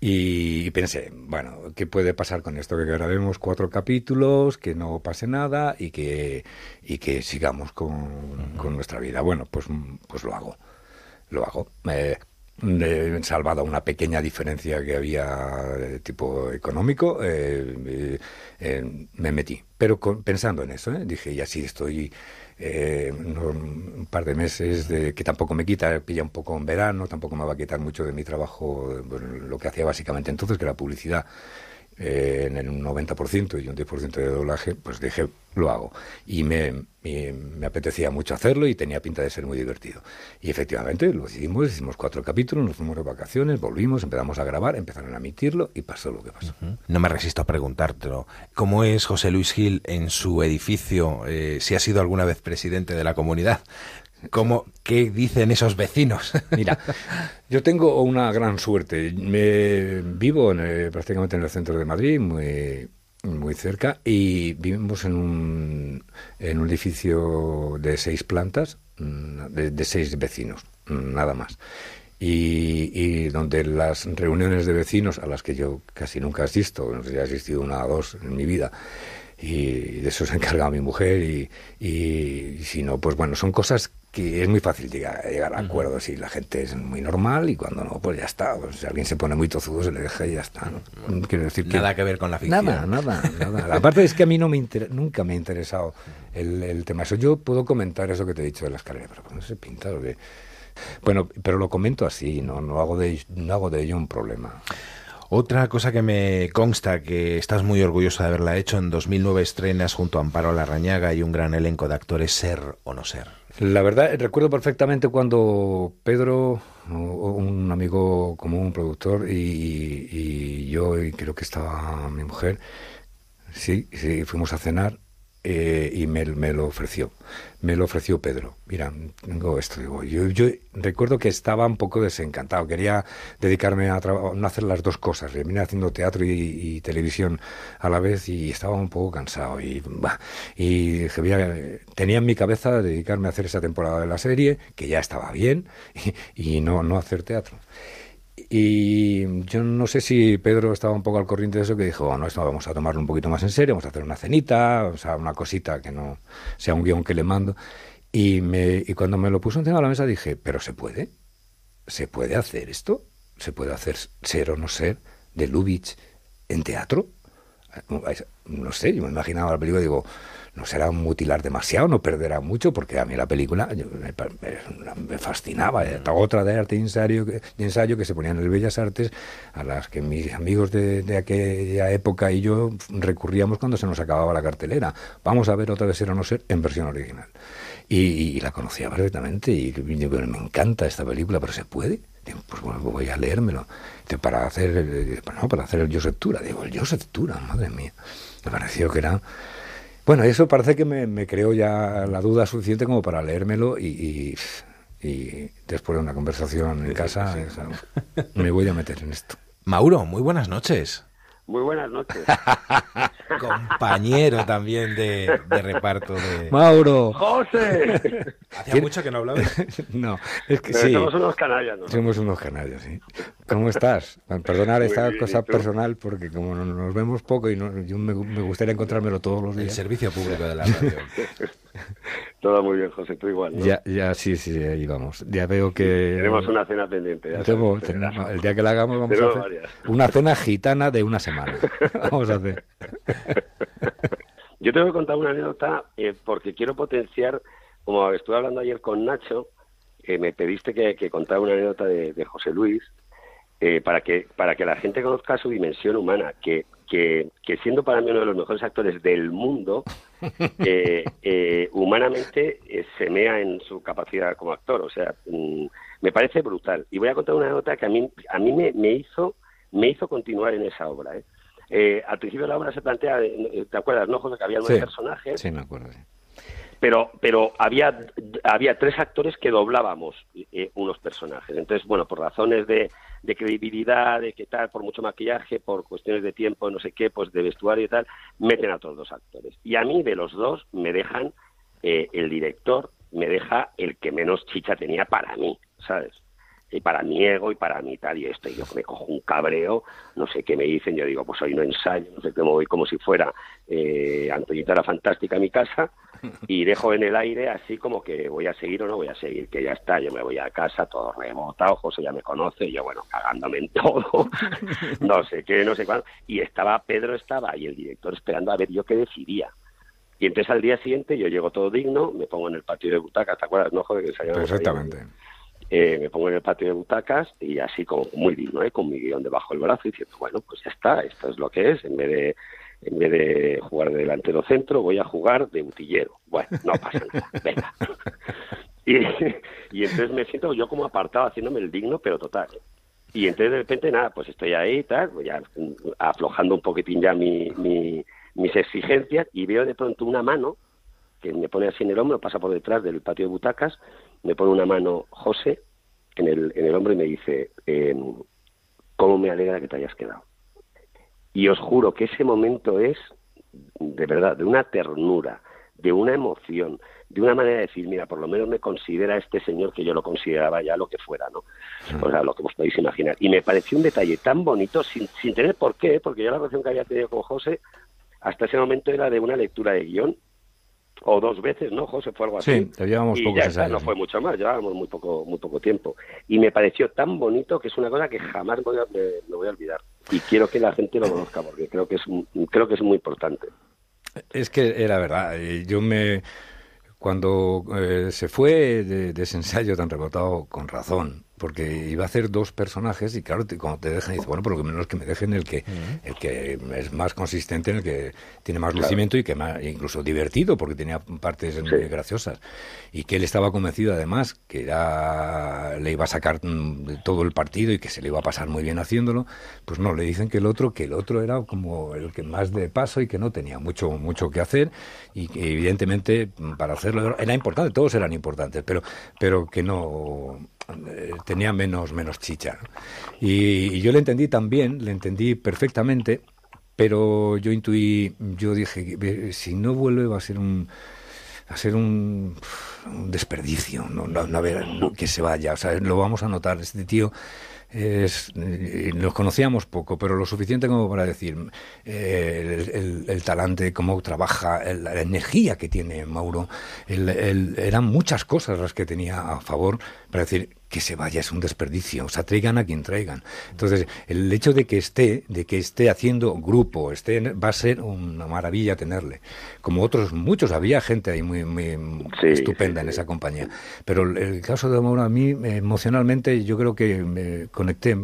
Speaker 3: Y pensé, bueno, ¿qué puede pasar con esto? Que grabemos cuatro capítulos, que no pase nada y que, y que sigamos con, nuestra vida. Bueno, pues, pues lo hago. Lo hago. he salvado una pequeña diferencia que había de tipo económico, eh, eh, me metí. Pero pensando en eso, ¿eh? dije, y así estoy eh, un par de meses de, que tampoco me quita, pilla un poco en verano, tampoco me va a quitar mucho de mi trabajo, lo que hacía básicamente entonces, que era publicidad eh, en el 90% y un 10% de doblaje, pues dije, lo hago. Y me, me, apetecía mucho hacerlo y tenía pinta de ser muy divertido. Y efectivamente lo hicimos, hicimos cuatro capítulos, nos fuimos de vacaciones, volvimos, empezamos a grabar, empezaron a emitirlo y pasó lo que pasó.
Speaker 1: No me resisto a preguntártelo. ¿Cómo es José Luis Gil en su edificio, eh, si ha sido alguna vez presidente de la comunidad? ¿Cómo, ¿Qué dicen esos vecinos?
Speaker 3: Mira, yo tengo una gran suerte. Vivo en, prácticamente en el centro de Madrid, muy, muy cerca, y vivimos en un, en un edificio de seis plantas, mm, de, seis vecinos, mm, nada más. Y, y, donde las reuniones de vecinos, a las que yo casi nunca asisto, no sé si he asistido una o dos en mi vida, y de eso se encarga mi mujer, y, y si no, pues bueno, son cosas que es muy fácil llegar, llegar a acuerdos y la gente es muy normal y cuando no, pues ya está. Pues si alguien se pone muy tozudo, se le deja y ya está. ¿no?
Speaker 1: Quiero decir que nada que ver con la ficción.
Speaker 3: Nada, nada, nada. Aparte es que a mí no me nunca me ha interesado el, el, tema. Eso yo puedo comentar eso que te he dicho de la escalera, pero no se pinta lo que... Bueno, pero lo comento así, no, no, hago de, no hago de ello un problema.
Speaker 1: Otra cosa que me consta que estás muy orgulloso de haberla hecho, en 2009 estrenas junto a Amparo Larrañaga y un gran elenco de actores Ser o No Ser.
Speaker 3: La verdad, recuerdo perfectamente cuando Pedro, un amigo común, un productor, y, yo, y creo que estaba mi mujer, sí, sí, fuimos a cenar eh, y me, lo ofreció. Me lo ofreció Pedro. Mira, tengo esto. Digo, yo, yo recuerdo que estaba un poco desencantado. Quería dedicarme a no hacer las dos cosas. Vine haciendo teatro y, televisión a la vez y estaba un poco cansado. Y, y dije, tenía en mi cabeza dedicarme a hacer esa temporada de la serie, que ya estaba bien, y, y no, no hacer teatro. Y yo no sé si Pedro estaba un poco al corriente de eso, que dijo, bueno, esto vamos a tomarlo un poquito más en serio, vamos a hacer una cenita, o sea, una cosita que no sea un guion que le mando. Y, me, y cuando me lo puso encima de la mesa dije, pero se puede, se puede hacer esto, se puede hacer ser o no ser de Lubitsch en teatro. No sé, yo me imaginaba la película y digo, no será mutilar demasiado, no perderá mucho, porque a mí la película me, fascinaba. Otra de arte y ensayo, de ensayo que se ponían en el Bellas Artes, a las que mis amigos de, de, aquella época y yo recurríamos cuando se nos acababa la cartelera. Vamos a ver otra vez Ser o no ser en versión original. Y, la conocía perfectamente y, me encanta esta película, pero se puede. pues bueno, voy a leérmelo. Para hacer, no, para hacer el Joseph Tura. Digo, el Joseph Tura, madre mía. Me pareció que era bueno, eso parece que me, creó ya la duda suficiente como para leérmelo y, después de una conversación en casa me voy a meter en esto.
Speaker 1: Mauro, muy buenas noches.
Speaker 24: Muy buenas noches.
Speaker 1: Compañero también de, reparto de...
Speaker 3: Mauro.
Speaker 24: José.
Speaker 1: Hacía mucho que no hablaba.
Speaker 3: no, es que sí.
Speaker 24: Somos unos canallas, ¿no?
Speaker 3: Somos unos canallas, sí. ¿Cómo estás? Perdonar esta cosa personal porque como nos vemos poco y no, yo me, gustaría encontrármelo todos los días.
Speaker 1: El servicio público de la radio.
Speaker 24: Todo muy bien, José, tú igual, ¿no?
Speaker 3: Ya, ya, sí, sí, ahí vamos. Ya veo que...
Speaker 24: Tenemos una cena pendiente.
Speaker 3: el día que la hagamos vamos a hacer una cena gitana de una semana. vamos a hacer.
Speaker 24: Yo te voy a contar una anécdota eh, porque quiero potenciar, como estuve hablando ayer con Nacho, eh, me pediste que, que, contara una anécdota de, José Luis eh, para, que, para que la gente conozca su dimensión humana, que que, siendo para mí uno de los mejores actores del mundo, eh, eh, humanamente eh, se mea en su capacidad como actor. O sea, mm, me parece brutal. Y voy a contar una nota que a mí, a mí me, hizo, me hizo continuar en esa obra. al principio de la obra se plantea, ¿te acuerdas, no, José, que había nueve personajes?
Speaker 3: Sí, me acuerdo
Speaker 24: pero pero había había tres actores que doblábamos eh, unos personajes. Entonces bueno por razones de, de, credibilidad de qué tal por mucho maquillaje por cuestiones de tiempo no sé qué pues de vestuario y tal meten a todos dos actores. Y a mí de los dos me dejan eh, el director me deja el que menos chicha tenía para mí sabes y para mi ego y para mi tal y esto. Y yo me cojo un cabreo, no sé qué me dicen, yo digo, pues hoy no ensayo, no sé qué, me voy como si fuera eh, Antoñita la Fantástica a mi casa y dejo en el aire así como que voy a seguir o no voy a seguir, que ya está, yo me voy a casa todo remotado, José ya me conoce, y yo bueno, cagándome en todo, no sé qué, no sé cuándo. Y estaba, Pedro estaba y el director esperando a ver yo qué decidía. Y entonces al día siguiente yo llego todo digno, me pongo en el patio de butacas, ¿te acuerdas? No, joder, que
Speaker 3: Perfectamente.
Speaker 24: Eh, me pongo en el patio de butacas y así como muy digno, ¿eh? con mi guion debajo del brazo, diciendo, bueno, pues ya está, esto es lo que es, en vez de en vez de jugar de delantero centro, voy a jugar de utillero. Bueno, no pasa nada, venga. Y, y, entonces me siento yo como apartado haciéndome el digno, pero total. Y entonces de repente, nada, pues estoy ahí y tal, ya aflojando un poquitín ya mi, mis exigencias y veo de pronto una mano que me pone así en el hombro, pasa por detrás del patio de butacas, me pone una mano José en el, en el hombro y me dice, eh, ¿cómo me alegra que te hayas quedado? Y os juro que ese momento es, de verdad, de una ternura, de una emoción, de una manera de decir, mira, por lo menos me considera este señor que yo lo consideraba ya lo que fuera, ¿no? O sea, lo que os podéis imaginar. Y me pareció un detalle tan bonito, sin, sin tener por qué, porque yo la relación que había tenido con José hasta ese momento era de una lectura de guion o dos veces, ¿no, José? Fue algo así.
Speaker 3: Sí, llevábamos
Speaker 24: y ya no fue mucho más, llevábamos muy poco, muy poco tiempo. Y me pareció tan bonito que es una cosa que jamás voy a, me, voy a olvidar. Y quiero que la gente lo conozca porque creo que es, creo que es muy importante.
Speaker 3: Es que era verdad. Yo me. Cuando eh, se fue de, de, ese ensayo tan rebotado, con razón, porque iba a hacer dos personajes y claro, cuando te dejan, dices, bueno, por lo menos que me dejen el que, el que es más consistente, el que tiene más lucimiento y que más, incluso divertido, porque tenía partes muy graciosas. Y que él estaba convencido además que era, le iba a sacar mm, todo el partido y que se le iba a pasar muy bien haciéndolo, pues no, le dicen que el otro, que el otro era como el que más de paso y que no tenía mucho, mucho que hacer y que evidentemente para hacerlo era importante, todos eran importantes, pero, pero que no eh, tenía menos, menos chicha. Y, yo le entendí también, le entendí perfectamente, pero yo intuí, yo dije, si no vuelve va a ser un a ser un, desperdicio, no, no, que se vaya, o sea, lo vamos a notar, este tío es, nos conocíamos poco, pero lo suficiente como para decir el, el, talante, cómo trabaja, la energía que tiene Mauro, eran muchas cosas las que tenía a favor para decir que se vaya es un desperdicio, o sea, traigan a quien traigan. Entonces, el hecho de que esté, de que esté haciendo grupo, esté, va a ser una maravilla tenerle. Como otros, muchos, había gente ahí muy, muy estupenda en esa compañía. Pero el, caso de Mauro, a mí, emocionalmente, yo creo que me conecté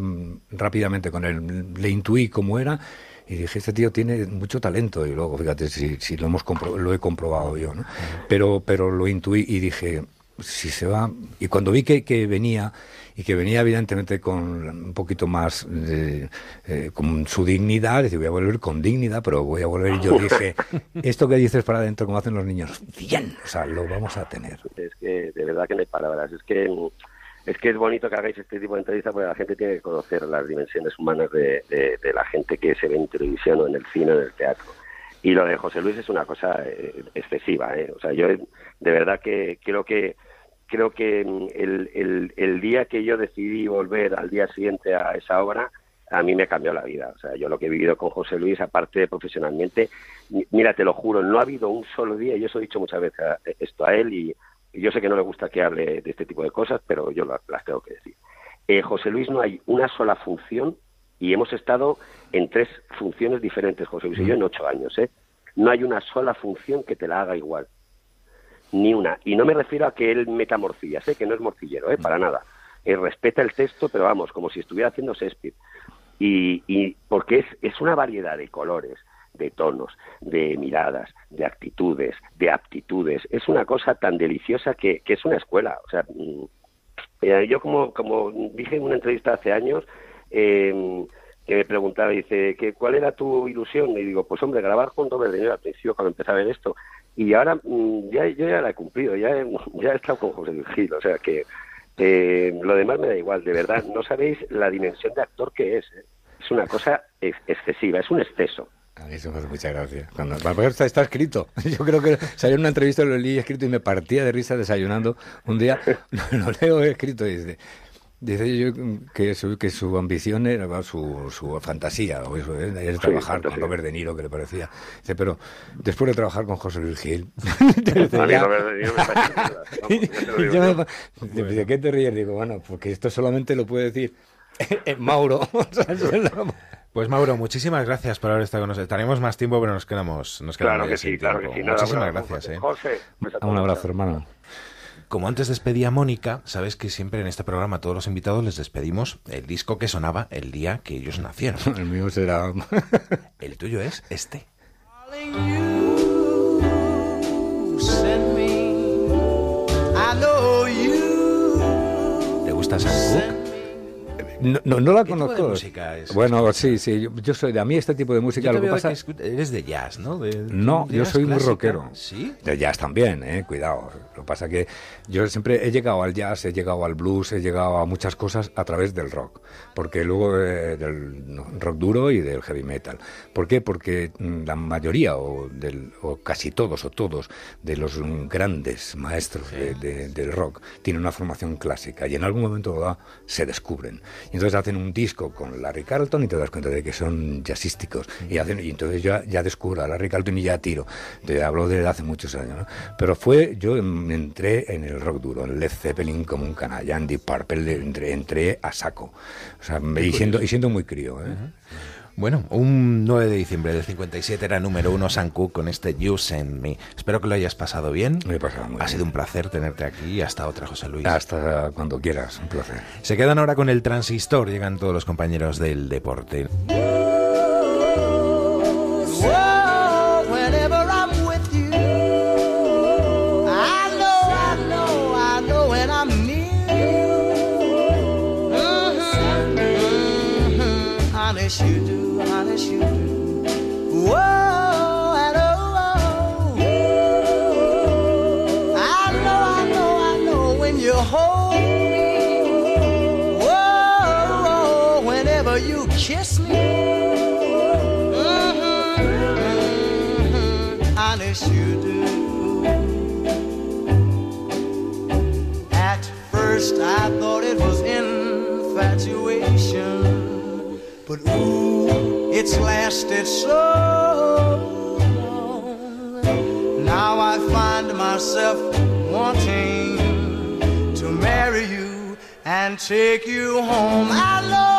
Speaker 3: rápidamente con él, le intuí cómo era y dije, este tío tiene mucho talento. Y luego, fíjate, si, si lo, hemos lo he comprobado yo, ¿no? Pero, pero lo intuí y dije, si se va. Y cuando vi que, que venía, y que venía evidentemente con un poquito más, de, eh, con su dignidad, decía, voy a volver con dignidad, pero voy a volver. Yo dije, esto que dices para adentro, como hacen los niños, bien, o sea, lo vamos a tener.
Speaker 24: Es que, de verdad que no hay palabras, es que. Es que es bonito que hagáis este tipo de entrevistas porque la gente tiene que conocer las dimensiones humanas de, de, la gente que se ve en televisión o en el cine o en el teatro. Y lo de José Luis es una cosa eh, excesiva. ¿eh? O sea, yo de verdad que creo que creo que mm, el, el, día que yo decidí volver al día siguiente a esa obra, a mí me cambió la vida. O sea, yo lo que he vivido con José Luis, aparte profesionalmente, mira, te lo juro, no ha habido un solo día, y yo eso he dicho muchas veces esto a él, y, yo sé que no le gusta que hable de este tipo de cosas, pero yo las, tengo que decir. Eh, José Luis no hay una sola función, y hemos estado en tres funciones diferentes, José Luis y yo, en ocho años, ¿eh? No hay una sola función que te la haga igual ni una. Y no me refiero a que él meta morcillas, ¿eh? que no es morcillero, ¿eh? para nada. Él respeta el texto, pero vamos, como si estuviera haciendo Shakespeare. Y, y porque es, es una variedad de colores, de tonos, de miradas, de actitudes, de aptitudes. Es una cosa tan deliciosa que, que es una escuela. O sea, mm, eh, yo como, como dije en una entrevista hace años, eh, que me preguntaba, dice, ¿cuál era tu ilusión? Y digo, pues hombre, grabar con Robert De Niro al principio cuando empecé a ver esto. Y ahora mm, ya, yo ya la he cumplido, ya he, ya he estado con José Luis o sea que eh, lo demás me da igual, de verdad, no sabéis la dimensión de actor que es. ¿eh? Es una cosa excesiva, es un exceso.
Speaker 3: Eso muchas gracias. Cuando, está, está, escrito. Yo creo que salió en una entrevista, lo leí escrito y me partía de risa desayunando. Un día lo leo escrito y dice, Dice yo que su, que su ambición era su, su fantasía, o eso, ¿eh? era trabajar con Robert De Niro, que le parecía. Dice, pero después de trabajar con José Luis Gil. Dice, ¿qué te ríes? Digo, bueno, porque esto solamente lo puede decir Mauro.
Speaker 25: Pues Mauro, muchísimas gracias por haber estado con nosotros. Estaremos más tiempo, pero nos quedamos, nos quedamos
Speaker 24: claro que sí, claro que sí.
Speaker 25: Muchísimas gracias. ¿eh?
Speaker 24: José,
Speaker 3: un abrazo, hermano.
Speaker 25: Como antes despedía a Mónica, sabes que siempre en este programa a todos los invitados les despedimos el disco que sonaba el día que ellos nacieron.
Speaker 3: El mío será...
Speaker 25: el tuyo es este. ¿Te gusta Sam
Speaker 3: no, no, la conozco. Bueno, sí, sí. Yo, soy de a mí este tipo de música.
Speaker 25: lo
Speaker 3: que pasa
Speaker 25: es eres de jazz, ¿no?
Speaker 3: no, yo soy muy rockero.
Speaker 25: Sí.
Speaker 3: De jazz también, eh. Cuidado. Lo que pasa que yo siempre he llegado al jazz, he llegado al blues, he llegado a muchas cosas a través del rock, porque luego eh, del rock duro y del heavy metal. ¿Por qué? Porque mm, la mayoría o, del, o casi todos o todos de los grandes maestros del rock tienen una formación clásica y en algún momento se descubren y entonces hacen un disco con Larry Carlton y te das cuenta de que son jazzísticos. Y, hacen, y entonces yo ya descubro a Larry Carlton y ya tiro. Te hablo de hace muchos años. ¿no? Pero fue, yo entré en el rock duro, en Led Zeppelin como un canalla, Deep Purple entré, entré a saco. O sea, y siendo, y siendo muy crío. ¿eh?
Speaker 25: Bueno, un 9 de diciembre del 57 era número uno San Cook con este You Send Me. Espero que lo hayas pasado bien.
Speaker 3: Me he pasado muy
Speaker 25: ha sido un placer tenerte aquí hasta otra, José Luis.
Speaker 3: Hasta cuando quieras, un placer.
Speaker 25: Se quedan ahora con el transistor, llegan todos los compañeros del deporte. Mm-hmm.
Speaker 26: first I thought it was infatuation.
Speaker 27: But ooh, it's lasted so long. Now I find myself wanting to marry you and take you home. I know,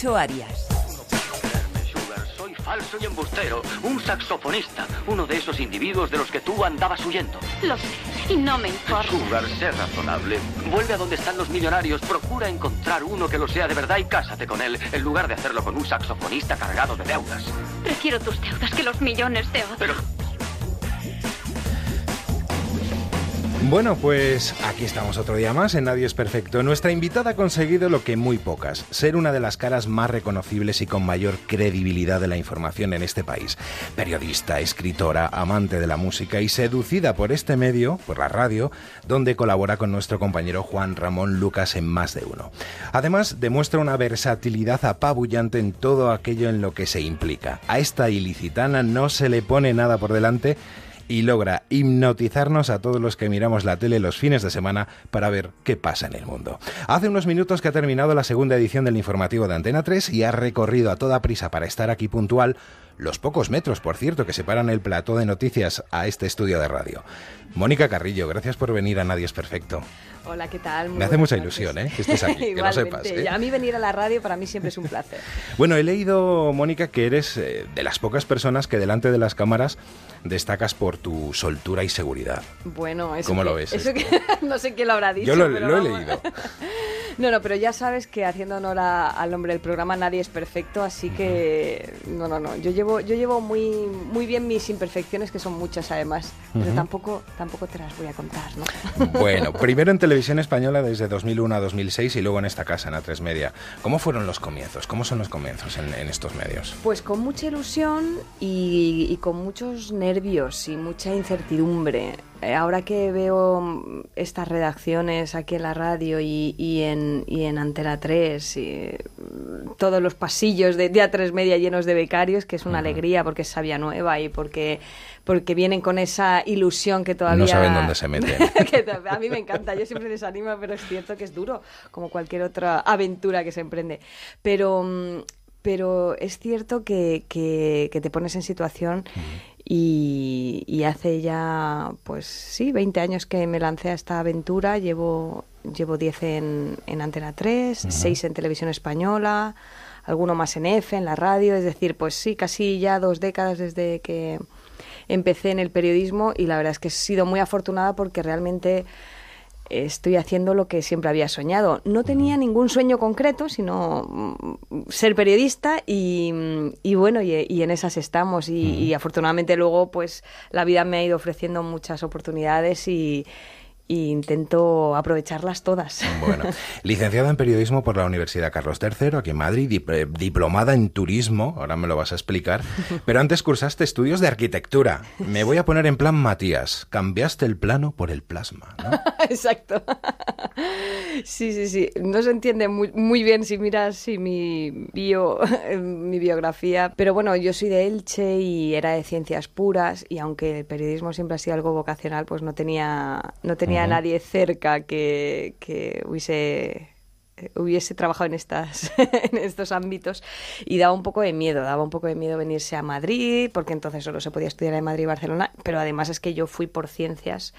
Speaker 7: Nacho Arias.
Speaker 8: Sugar, soy falso y embustero, un saxofonista, uno de esos individuos de los que tú andabas huyendo.
Speaker 6: Lo sé, y no me importa.
Speaker 8: Sugar, sé razonable. Vuelve a donde están los millonarios, procura encontrar uno que lo sea de verdad y cásate con él, en lugar de hacerlo con un saxofonista cargado de deudas.
Speaker 6: Prefiero tus deudas que los millones de otros.
Speaker 8: Pero
Speaker 1: Bueno, pues aquí estamos otro día más en Nadie es Perfecto. Nuestra invitada ha conseguido lo que muy pocas, ser una de las caras más reconocibles y con mayor credibilidad de la información en este país. Periodista, escritora, amante de la música y seducida por este medio, por la radio, donde colabora con nuestro compañero Juan Ramón Lucas en más de uno. Además, demuestra una versatilidad apabullante en todo aquello en lo que se implica. A esta ilicitana no se le pone nada por delante y logra hipnotizarnos a todos los que miramos la tele los fines de semana para ver qué pasa en el mundo. Hace unos minutos que ha terminado la segunda edición del informativo de Antena 3 y ha recorrido a toda prisa para estar aquí puntual los pocos metros, por cierto, que separan el plató de noticias a este estudio de radio. Mónica Carrillo, gracias por venir a Nadie es Perfecto.
Speaker 28: Hola, ¿qué tal? Muy
Speaker 1: Me hace mucha
Speaker 28: noches.
Speaker 1: ilusión, ¿eh? Que estés aquí, que lo sepas. ¿eh?
Speaker 28: A mí venir a la radio para mí siempre es un placer.
Speaker 1: Bueno, he leído, Mónica, que eres eh, de las pocas personas que delante de las cámaras destacas por tu soltura y seguridad.
Speaker 28: Bueno, eso
Speaker 1: ¿Cómo
Speaker 28: que-
Speaker 1: lo ves
Speaker 28: Eso que no sé quién lo habrá dicho.
Speaker 1: Yo lo,
Speaker 28: pero
Speaker 1: lo he leído.
Speaker 28: No, no, pero ya sabes que haciendo honor a- al nombre del programa nadie es perfecto, así que no, no, no. Yo llevo, yo llevo muy, muy bien mis imperfecciones, que son muchas además, pero tampoco, tampoco te las voy a contar, ¿no?
Speaker 1: Bueno, primero en televisión española desde 2001 a 2006 y luego en esta casa, en A3 Media. ¿Cómo fueron los comienzos? ¿Cómo son los comienzos en, en estos medios?
Speaker 28: Pues con mucha ilusión y, y con muchos nervios y mucha incertidumbre. Eh, Ahora que veo mm, estas redacciones aquí en la radio y, y en, y en Antena 3, y, mm, todos los pasillos de, de A3 Media llenos de becarios, que es una alegría porque es sabia nueva y porque, porque vienen con esa ilusión que todavía...
Speaker 1: No saben dónde se meten.
Speaker 28: que a mí me encanta, yo siempre les animo, pero es cierto que es duro, como cualquier otra aventura que se emprende. Pero, mm, pero es cierto que, que- que te pones en situación y, y hace ya, pues sí, 20 años que me lancé a esta aventura, llevo, llevo 10 en, en Antena 3, 6 en Televisión Española, alguno más en EFE, en la radio, es decir, pues sí, casi ya dos décadas desde que empecé en el periodismo y la verdad es que he sido muy afortunada porque realmente estoy haciendo lo que siempre había soñado. No tenía ningún sueño concreto, sino mm, ser periodista y, mm, y bueno, y, y en esas estamos. Y, y afortunadamente luego, pues la vida me ha ido ofreciendo muchas oportunidades y, y intento aprovecharlas todas.
Speaker 1: Bueno, licenciada en periodismo por la Universidad Carlos III, aquí en Madrid, dip- eh, diplomada en turismo, ahora me lo vas a explicar, pero antes cursaste estudios de arquitectura. Me voy a poner en plan Matías, cambiaste el plano por el plasma. ¿no?
Speaker 28: Exacto. Sí, sí, sí. No se entiende muy, muy bien si miras si mi, bio, mi biografía. Pero bueno, yo soy de Elche y era de ciencias puras y aunque el periodismo siempre ha sido algo vocacional, pues no tenía, no tenía a
Speaker 14: Ujú.
Speaker 28: nadie cerca que, que hubiese hubiese trabajado en estas en estos ámbitos y daba un poco de miedo daba un poco de miedo venirse a Madrid porque entonces solo se podía estudiar en Madrid y Barcelona pero además es que yo fui por ciencias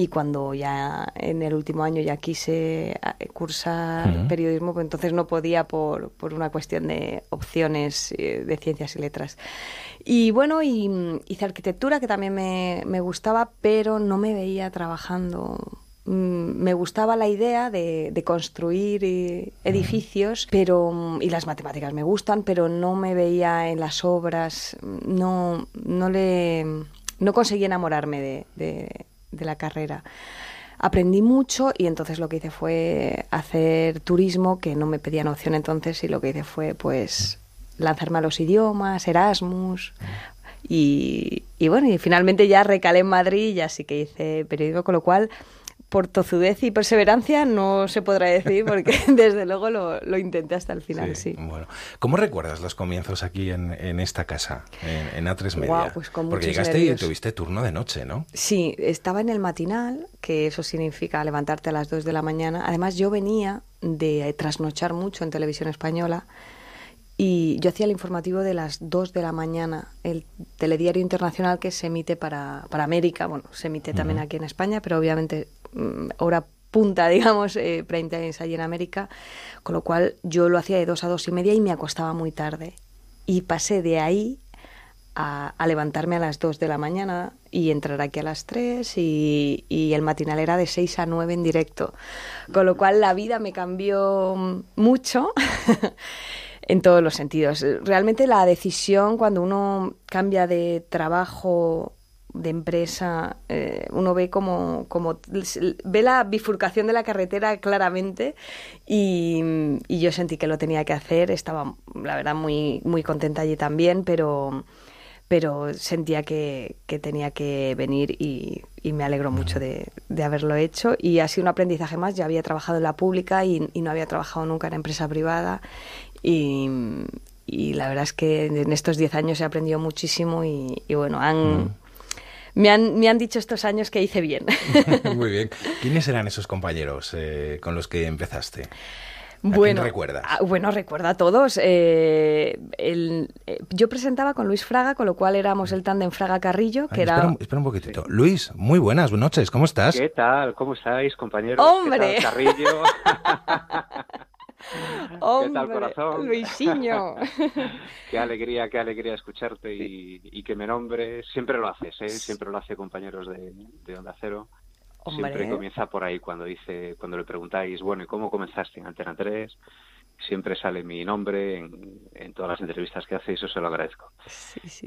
Speaker 28: y cuando ya en el último año ya quise eh, cursar periodismo pues entonces no podía por, por una cuestión de opciones eh, de ciencias y letras. Y bueno y mm, hice arquitectura que también me, me gustaba pero no me veía trabajando. Mm, me gustaba la idea de, de construir eh, edificios, pero mm, y las matemáticas me gustan, pero no me veía en las obras, no, no le, no conseguí enamorarme de, de- de la carrera. Aprendí mucho y entonces lo que hice fue hacer turismo, que no me pedían opción entonces, y lo que hice fue pues lanzarme a los idiomas, Erasmus, y, y bueno, y finalmente ya recalé en Madrid y ya sí que hice periódico, con lo cual por tozudez y perseverancia no se podrá decir porque desde luego lo, lo intenté hasta el final, sí.
Speaker 1: Bueno, ¿cómo recuerdas los comienzos aquí en, en esta casa, en, en A3 Media?
Speaker 28: Pues con
Speaker 1: porque llegaste
Speaker 28: nervios.
Speaker 1: y tuviste turno de noche, ¿no?
Speaker 28: Sí, estaba en el matinal, que eso significa levantarte a las 2 de la mañana. Además, yo venía de trasnochar mucho en televisión española y yo hacía el informativo de las 2 de la mañana, el telediario internacional que se emite para, para América. Bueno, se emite también aquí en España, pero obviamente hora punta, digamos, eh, prime times allí en América. Con lo cual yo lo hacía de 2 a 2 y media y me acostaba muy tarde. Y pasé de ahí a, levantarme a las 2 de la mañana y entrar aquí a las 3 y, el matinal era de 6 a 9 en directo. Con lo cual la vida me cambió mm, mucho en todos los sentidos. Realmente la decisión cuando uno cambia de trabajo de empresa, eh, uno ve como, como ve la bifurcación de la carretera claramente y, y yo sentí que lo tenía que hacer. Estaba, la verdad, muy, muy contenta allí también, pero, pero sentía que, que tenía que venir y, y me alegro mucho de, de haberlo hecho. Y ha sido un aprendizaje más. Ya había trabajado en la pública y, y no había trabajado nunca en empresa privada. Y, y la verdad es que en estos 10 años he aprendido muchísimo y, y bueno, han, me, han, me han dicho estos años que hice bien.
Speaker 1: Muy bien. ¿Quiénes eran esos compañeros eh, con los que empezaste? ¿A quién
Speaker 28: Bueno,
Speaker 1: recuerdas?
Speaker 28: ah, bueno, recuerda a todos. eh, el- eh, yo presentaba con Luis Fraga, con lo cual éramos el tándem Fraga-Carrillo, que
Speaker 1: Ay,
Speaker 28: era...
Speaker 1: espera, un- espera un poquitito. Luis, muy buenas noches, ¿cómo estás?
Speaker 29: ¿Qué tal? ¿Cómo estáis, compañeros?
Speaker 28: ¡Hombre!
Speaker 29: ¿Qué tal, Carrillo? ¿Qué tal,
Speaker 28: ¡Hombre!
Speaker 29: corazón?
Speaker 28: Luisinho.
Speaker 29: qué alegría, qué alegría escucharte y, y que me nombre. Siempre lo haces, ¿eh? Siempre lo hace compañeros de, de Onda Cero.
Speaker 28: Hombre.
Speaker 29: Siempre comienza por ahí cuando dice, cuando le preguntáis, bueno, ¿y cómo comenzaste en Antena 3? Siempre sale mi nombre en, en todas las entrevistas que hace y eso se lo agradezco.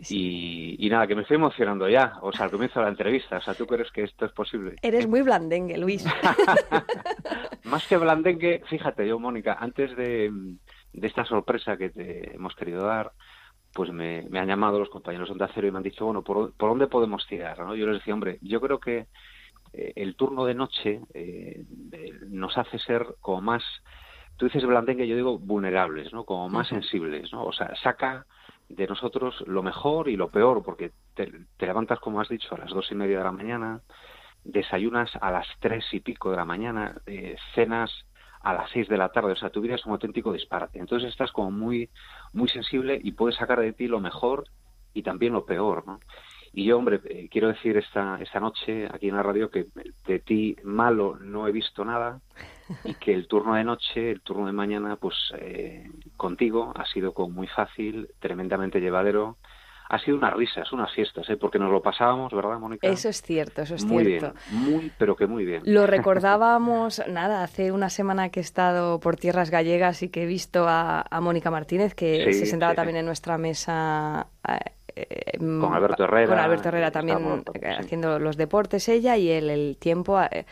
Speaker 29: Y, y nada, que me estoy emocionando ya, o sea, al comienzo de la entrevista, o sea, ¿tú crees que esto es posible?
Speaker 28: Eres muy blandengue, Luis.
Speaker 29: Más que blandengue, fíjate, yo, Mónica, antes de, de esta sorpresa que te hemos querido dar, pues me, me han llamado los compañeros de Onda Cero y me han dicho, bueno, ¿por, por dónde podemos tirar? ¿no? Yo les decía, hombre, yo creo que eh, el turno de noche eh, eh, nos hace ser como más, tú dices blandengue, yo digo vulnerables, ¿no? Como más sensibles, ¿no? O sea, saca de nosotros lo mejor y lo peor, porque te, te levantas, como has dicho, a las dos y media de la mañana, desayunas a las tres y pico de la mañana, eh, cenas a las seis de la tarde, o sea, tu vida es un auténtico disparate. Entonces estás como muy, muy sensible y puedes sacar de ti lo mejor y también lo peor, ¿no? Y yo, hombre, eh, quiero decir esta, esta noche aquí en la radio que de ti malo no he visto nada y que el turno de noche, el turno de mañana, pues eh, contigo ha sido como muy fácil, tremendamente llevadero. Ha sido unas risas, unas fiestas, ¿eh? porque nos lo pasábamos, ¿verdad, Mónica?
Speaker 28: Eso es cierto, eso es
Speaker 29: muy
Speaker 28: cierto.
Speaker 29: bien, muy, pero que muy bien.
Speaker 28: Lo recordábamos, nada, hace una semana que he estado por tierras gallegas y que he visto a, a Mónica Martínez, que
Speaker 29: Sí,
Speaker 28: se sentaba
Speaker 29: sí.
Speaker 28: también en nuestra mesa. Eh,
Speaker 29: Con Alberto Herrera,
Speaker 28: Con Alberto Herrera también eh, haciendo los deportes, ella y él el tiempo. eh,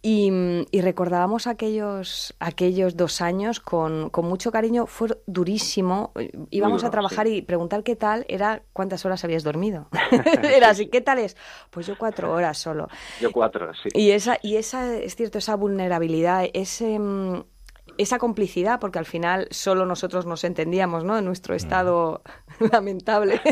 Speaker 28: y, y recordábamos aquellos, aquellos dos años con, con mucho cariño. Fue durísimo. Íbamos
Speaker 29: duro,
Speaker 28: a trabajar y preguntar qué tal era cuántas horas habías dormido. era así, ¿qué tal es? Pues yo cuatro horas solo.
Speaker 29: Yo cuatro, sí.
Speaker 28: Y esa, y esa, es cierto, esa vulnerabilidad, ese, mm, esa complicidad, porque al final solo nosotros nos entendíamos, ¿no? En nuestro estado lamentable.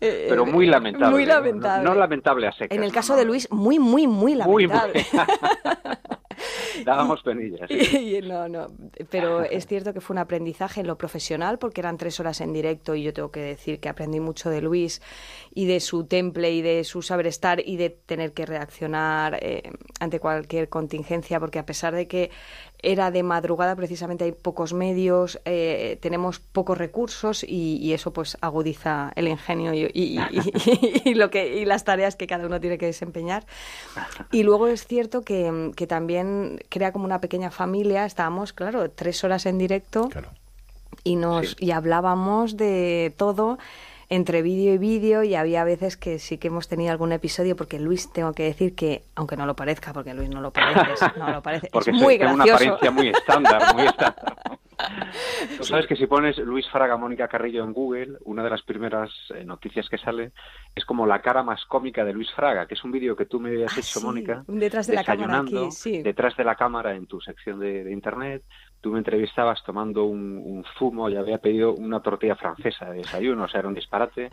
Speaker 28: Eh,
Speaker 29: pero muy lamentable.
Speaker 28: Muy lamentable.
Speaker 29: No, no lamentable a secas.
Speaker 28: En el caso de Luis, muy, muy, muy
Speaker 29: Muy, muy.
Speaker 28: lamentable.
Speaker 29: Dábamos penillas. sí.
Speaker 28: No, no, pero es cierto que fue un aprendizaje en lo profesional porque eran tres horas en directo y yo tengo que decir que aprendí mucho de Luis y de su temple y de su saber estar y de tener que reaccionar eh, ante cualquier contingencia porque a pesar de que era de madrugada precisamente hay pocos medios, eh, tenemos pocos recursos y, y eso pues agudiza el ingenio y, y- y- y lo que, y las tareas que cada uno tiene que desempeñar. Y luego es cierto que, que también crea como una pequeña familia. Estábamos, claro, tres horas en directo y nos y hablábamos de todo. Entre vídeo y vídeo y había veces que sí que hemos tenido algún episodio porque Luis tengo que decir que aunque no lo parezca porque Luis no lo parece no lo parece
Speaker 29: Porque
Speaker 28: es muy
Speaker 29: tengo una
Speaker 28: gracioso
Speaker 29: apariencia muy estándar, muy estándar. Tú sabes que si pones Luis Fraga Mónica Carrillo en Google, una de las primeras eh, noticias que sale es como la cara más cómica de Luis Fraga, que es un vídeo que tú me habías hecho,
Speaker 28: sí,
Speaker 29: Mónica,
Speaker 28: detrás de la cámara aquí, sí.
Speaker 29: detrás de la cámara en tu sección de, de internet. Tú me entrevistabas tomando un, un zumo y había pedido una tortilla francesa de desayuno, o sea, era un disparate.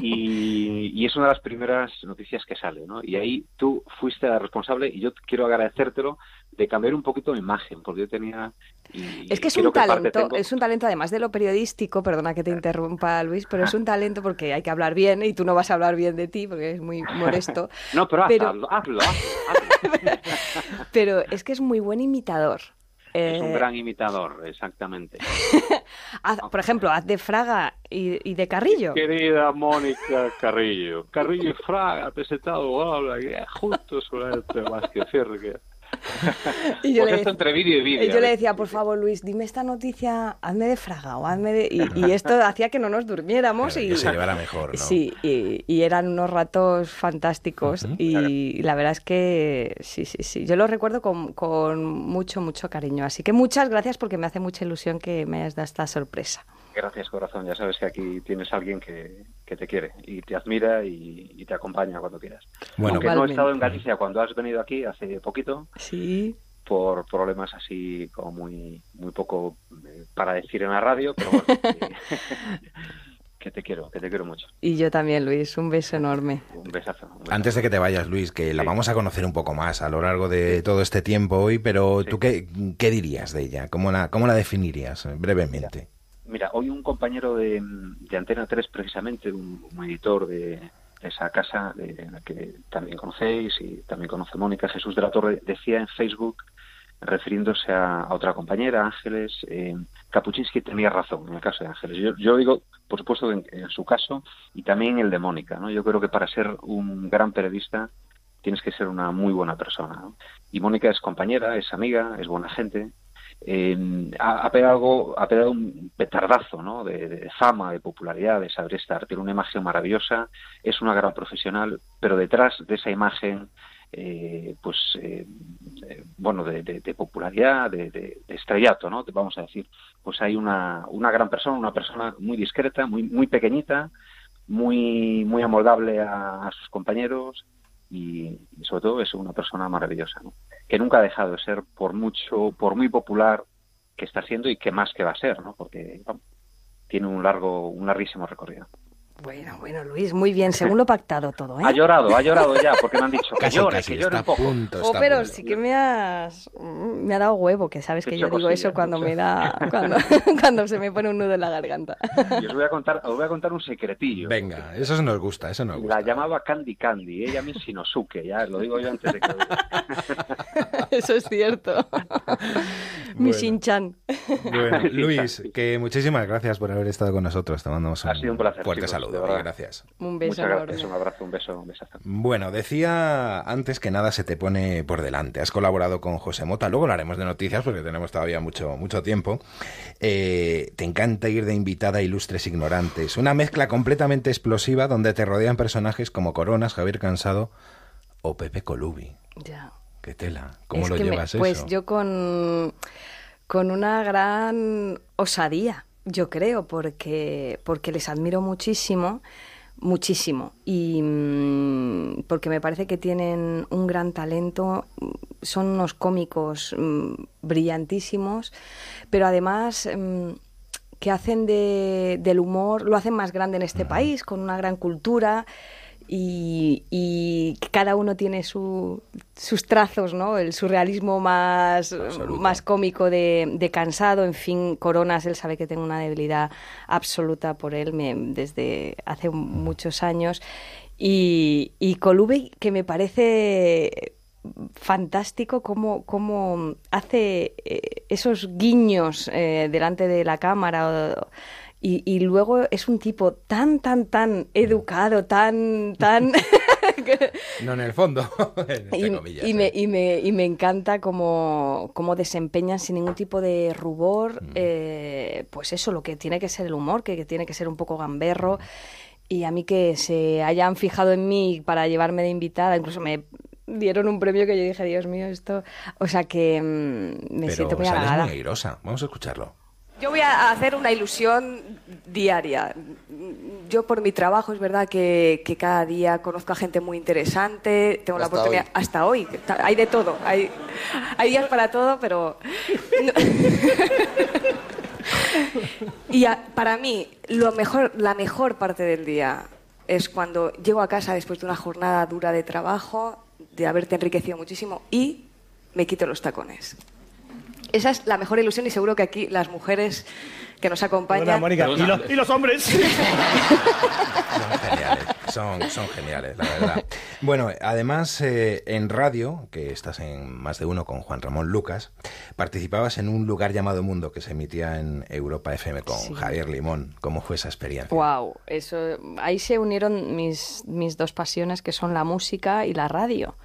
Speaker 29: Y, y es una de las primeras noticias que sale, ¿no? Y ahí tú fuiste la responsable y yo quiero agradecértelo de cambiar un poquito mi imagen, porque yo tenía... y
Speaker 28: Es que es un talento,
Speaker 29: tengo-
Speaker 28: es un talento además de lo periodístico, perdona que te interrumpa Luis, pero es un talento porque hay que hablar bien y tú no vas a hablar bien de ti porque es muy modesto.
Speaker 29: No, pero,
Speaker 28: pero-
Speaker 29: hazlo, hazlo, hazlo, hazlo.
Speaker 28: Pero es que es muy buen imitador.
Speaker 29: Es un
Speaker 28: Eh,
Speaker 29: gran imitador, exactamente.
Speaker 28: haz- por ejemplo, haz de Fraga y, y de Carrillo.
Speaker 29: Querida Mónica Carrillo, Carrillo y Fraga, presentado, habla, que justo sobre este más que que...
Speaker 28: Y yo,
Speaker 29: Pues
Speaker 28: le,
Speaker 29: esto entre vídeo y vídeo.
Speaker 28: y yo
Speaker 29: a
Speaker 28: le
Speaker 29: ver.
Speaker 28: decía, por favor, Luis, dime esta noticia, hazme de Fraga o hazme de... Y, y esto hacía que no nos durmiéramos y...
Speaker 1: que se llevara mejor, ¿no?
Speaker 28: Sí, y, y eran unos ratos fantásticos y la verdad es que sí, sí, sí. Yo lo recuerdo con, con mucho, mucho cariño. Así que muchas gracias porque me hace mucha ilusión que me hayas dado esta sorpresa.
Speaker 29: Gracias, corazón. Ya sabes que aquí tienes a alguien que, que te quiere y te admira y, y te acompaña cuando quieras.
Speaker 1: Bueno,
Speaker 29: Aunque no he estado en Galicia cuando has venido aquí hace poquito
Speaker 28: Sí.
Speaker 29: por problemas así como muy muy poco eh, para decir en la radio, pero bueno, que, te quiero, que te quiero mucho.
Speaker 28: Y yo también, Luis. Un beso enorme.
Speaker 29: Un besazo. un besazo.
Speaker 1: Antes de que te vayas, Luis, que la vamos a conocer un poco más a lo largo de todo este tiempo hoy, pero ¿tú qué, qué dirías de ella? ¿Cómo la, cómo la definirías brevemente?
Speaker 29: Mira, hoy un compañero de, Antena 3, precisamente, un, editor de, esa casa, de la que también conocéis y también conoce Mónica, Jesús de la Torre, decía en Facebook, refiriéndose a, otra compañera, Ángeles, eh, Kapuczynski tenía razón en el caso de Ángeles. Yo, yo digo, por supuesto, en, en su caso y también el de Mónica. ¿no? Yo creo que para ser un gran periodista tienes que ser una muy buena persona. ¿no? Y Mónica es compañera, es amiga, es buena gente. Eh, ha, pegado ha pegado un petardazo ¿no? de, fama, de popularidad, de saber estar. Tiene una imagen maravillosa, es una gran profesional, pero detrás de esa imagen, eh, pues, eh, eh, bueno, de, de- popularidad, de, estrellato, ¿no? Vamos a decir, pues hay una, una gran persona, una persona muy discreta, muy, muy pequeñita, muy, muy amoldable a sus compañeros y, y sobre todo es una persona maravillosa, ¿no? que nunca ha dejado de ser por mucho, por muy popular que está siendo y que más que va a ser, ¿no? porque tiene un largo, un larguísimo recorrido.
Speaker 28: Bueno, bueno, Luis, muy bien. Según lo pactado todo, ¿eh?
Speaker 29: Ha llorado, ha llorado ya, porque me han dicho que llore, que llore un poco.
Speaker 1: punto,
Speaker 28: Oh, pero
Speaker 1: punto.
Speaker 28: sí que me has mm, me ha dado huevo, que sabes que yo digo
Speaker 29: cosilla,
Speaker 28: eso cuando me da cuando, cuando se me pone un nudo en la garganta.
Speaker 29: Y os voy a contar, os voy a contar un secretillo.
Speaker 1: Venga, eso nos gusta, eso nos gusta.
Speaker 29: La llamaba Candy Candy, ella mí Shinosuke, ya lo digo yo antes de que lo diga.
Speaker 28: Eso es cierto. Mi
Speaker 1: Bueno.
Speaker 28: Shin-chan.
Speaker 1: Bueno, Luis, que muchísimas gracias por haber estado con nosotros. Te mandamos un
Speaker 29: Ha sido un placer,
Speaker 1: fuerte saludo
Speaker 29: de verdad.
Speaker 1: y gracias.
Speaker 28: Un beso
Speaker 29: Muchas
Speaker 28: enorme.
Speaker 29: gracias, un abrazo, un beso, un besazo.
Speaker 1: Bueno, decía antes que nada se te pone por delante. Has colaborado con José Mota, luego hablaremos de noticias porque tenemos todavía mucho, mucho tiempo. Eh, te encanta ir de invitada a ilustres ignorantes. Una mezcla completamente explosiva donde te rodean personajes como Coronas, Javier Cansado o Pepe Colubi.
Speaker 28: Ya.
Speaker 1: Qué tela. ¿Cómo
Speaker 28: Es
Speaker 1: lo
Speaker 28: que me-
Speaker 1: llevas
Speaker 28: Pues
Speaker 1: eso?
Speaker 28: yo con, con una gran osadía, yo creo, porque, porque les admiro muchísimo, muchísimo. Y mm, porque me parece que tienen un gran talento, mm, son unos cómicos mm, brillantísimos, pero además... mm, que hacen de, del humor, lo hacen más grande en este país, con una gran cultura y, cada uno tiene su, sus trazos, ¿no? El surrealismo más, más cómico de, de cansado, en fin, Coronas, él sabe que tengo una debilidad absoluta por él me- desde hace muchos años y, y Colubi, que me parece fantástico cómo, cómo hace eh, esos guiños eh, delante de la cámara o- y, y luego es un tipo tan, tan, tan educado, tan, tan
Speaker 1: no en el fondo, entre
Speaker 28: y,
Speaker 1: comillas,
Speaker 28: y
Speaker 1: ¿eh?
Speaker 28: me, y, me, y me encanta cómo, cómo desempeñan sin ningún tipo de rubor, eh, pues eso, lo que tiene que ser el humor, que, que tiene que ser un poco gamberro. Y a mí que se hayan fijado en mí para llevarme de invitada, incluso me dieron un premio que yo dije, Dios mío, esto... O sea que mm, me
Speaker 1: Pero
Speaker 28: siento muy halagada.
Speaker 1: muy airosa. Vamos a escucharlo.
Speaker 30: Yo voy a hacer una ilusión diaria. Yo por mi trabajo es verdad que, que cada día conozco a gente muy interesante, tengo la oportunidad
Speaker 31: hoy.
Speaker 30: hasta hoy. Hay de todo, hay, hay días para todo, pero no- y a- para mí lo mejor, la mejor parte del día es cuando llego a casa después de una jornada dura de trabajo, de haberte enriquecido muchísimo y me quito los tacones. Esa es la mejor ilusión y seguro que aquí las mujeres que nos acompañan...
Speaker 14: Mónica, ¿y, lo- y los hombres?
Speaker 1: Son geniales, son, son geniales, la verdad. Bueno, además eh, en radio, que estás en más de uno con Juan Ramón Lucas, participabas en un lugar llamado Mundo que se emitía en Europa FM con
Speaker 28: Sí.
Speaker 1: Javier Limón. ¿Cómo fue esa experiencia?
Speaker 28: Wow, eso, ahí se unieron mis, mis dos pasiones que son la música y la radio.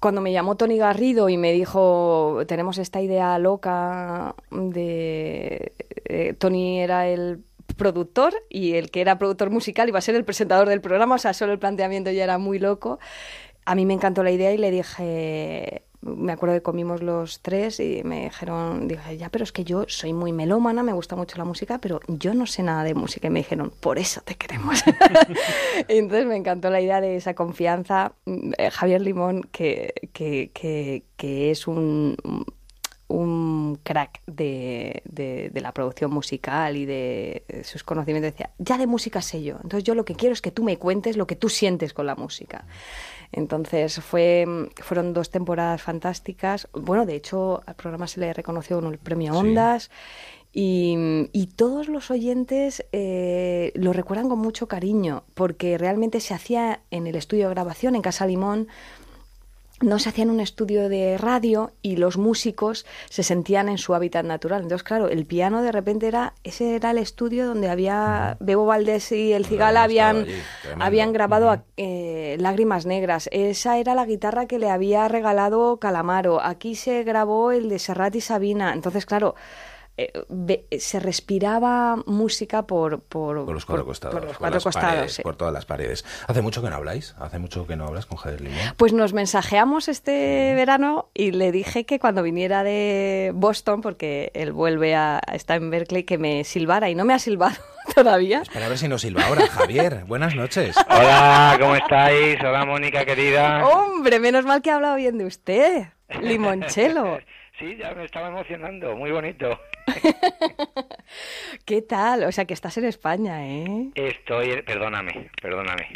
Speaker 28: Cuando me llamó Tony Garrido y me dijo, tenemos esta idea loca de... eh, Tony era el productor y el que era productor musical iba a ser el presentador del programa, o sea, solo el planteamiento ya era muy loco. A mí me encantó la idea y le dije, me acuerdo que comimos los tres y me dijeron, dije, ya, pero es que yo soy muy melómana, me gusta mucho la música, pero yo no sé nada de música. Y me dijeron, por eso te queremos. Entonces me encantó la idea de esa confianza. Mm, eh, Javier Limón, que, que, que, que es un, un crack de, de- de la producción musical y de sus conocimientos, decía, ya de música sé yo. Entonces yo lo que quiero es que tú me cuentes lo que tú sientes con la música. Entonces fue, fueron dos temporadas fantásticas. Bueno, de hecho al programa se le reconoció el premio
Speaker 1: Sí.
Speaker 28: Ondas. Y, y todos los oyentes eh, lo recuerdan con mucho cariño, porque realmente se hacía en el estudio de grabación, en Casa Limón, no se hacía en un estudio de radio y los músicos se sentían en su hábitat natural. Entonces, claro, el piano de repente era, ese era el estudio donde había Bebo Valdés y el Cigala habían,
Speaker 1: allí,
Speaker 28: habían grabado eh, Lágrimas Negras. Esa era la guitarra que le había regalado Calamaro. Aquí se grabó el de Serrat y Sabina. Entonces, claro, se respiraba música por, por,
Speaker 1: Por los cuatro costados.
Speaker 28: por los
Speaker 1: por
Speaker 28: cuatro
Speaker 1: las
Speaker 28: costados.
Speaker 1: paredes,
Speaker 28: sí.
Speaker 1: Por todas las paredes. ¿Hace mucho que no habláis? ¿Hace mucho que no hablas con Javier Limón?
Speaker 28: Pues nos mensajeamos este verano y le dije que cuando viniera de Boston, porque él vuelve a está en Berkeley, que me silbara y no me ha silbado todavía.
Speaker 1: Para ver si nos silba ahora. Javier, buenas noches.
Speaker 32: Hola, ¿cómo estáis? Hola, Mónica querida.
Speaker 28: Hombre, menos mal que ha hablado bien de usted, limonchelo.
Speaker 32: Sí, ya me estaba emocionando, muy bonito.
Speaker 28: ¿Qué tal? O sea, que estás en España, ¿eh?
Speaker 32: Estoy, perdóname, perdóname.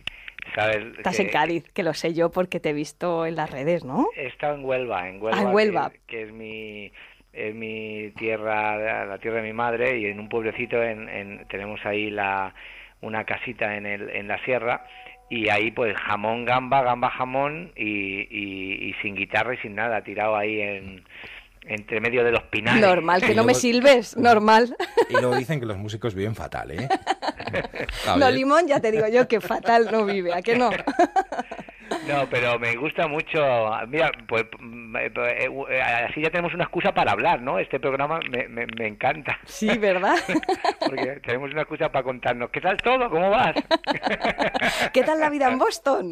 Speaker 32: Sabes
Speaker 28: Estás
Speaker 32: que
Speaker 28: en Cádiz, que lo sé yo porque te he visto en las redes, ¿no?
Speaker 32: He estado en Huelva, en Huelva,
Speaker 28: Ah, en Huelva.
Speaker 32: Que, que es mi es mi tierra, la la tierra de mi madre y en un pueblecito en, en- tenemos ahí la una casita en el en la sierra y ahí pues jamón gamba gamba jamón y, y, y sin guitarra y sin nada tirado ahí en entre medio de los pinales.
Speaker 28: Normal, que
Speaker 1: Y
Speaker 28: no me silbes, normal.
Speaker 1: Y luego dicen que los músicos viven fatal, ¿eh?
Speaker 28: No. Limón, ya te digo yo que fatal no vive, ¿a qué no?
Speaker 32: No, pero me gusta mucho. Mira, pues mm, eh, eh, eh, así ya tenemos una excusa para hablar, ¿no? Este programa me, me, me encanta.
Speaker 28: Sí, ¿verdad?
Speaker 32: Porque tenemos una excusa para contarnos. ¿Qué tal todo? ¿Cómo vas?
Speaker 28: ¿Qué tal la vida en Boston?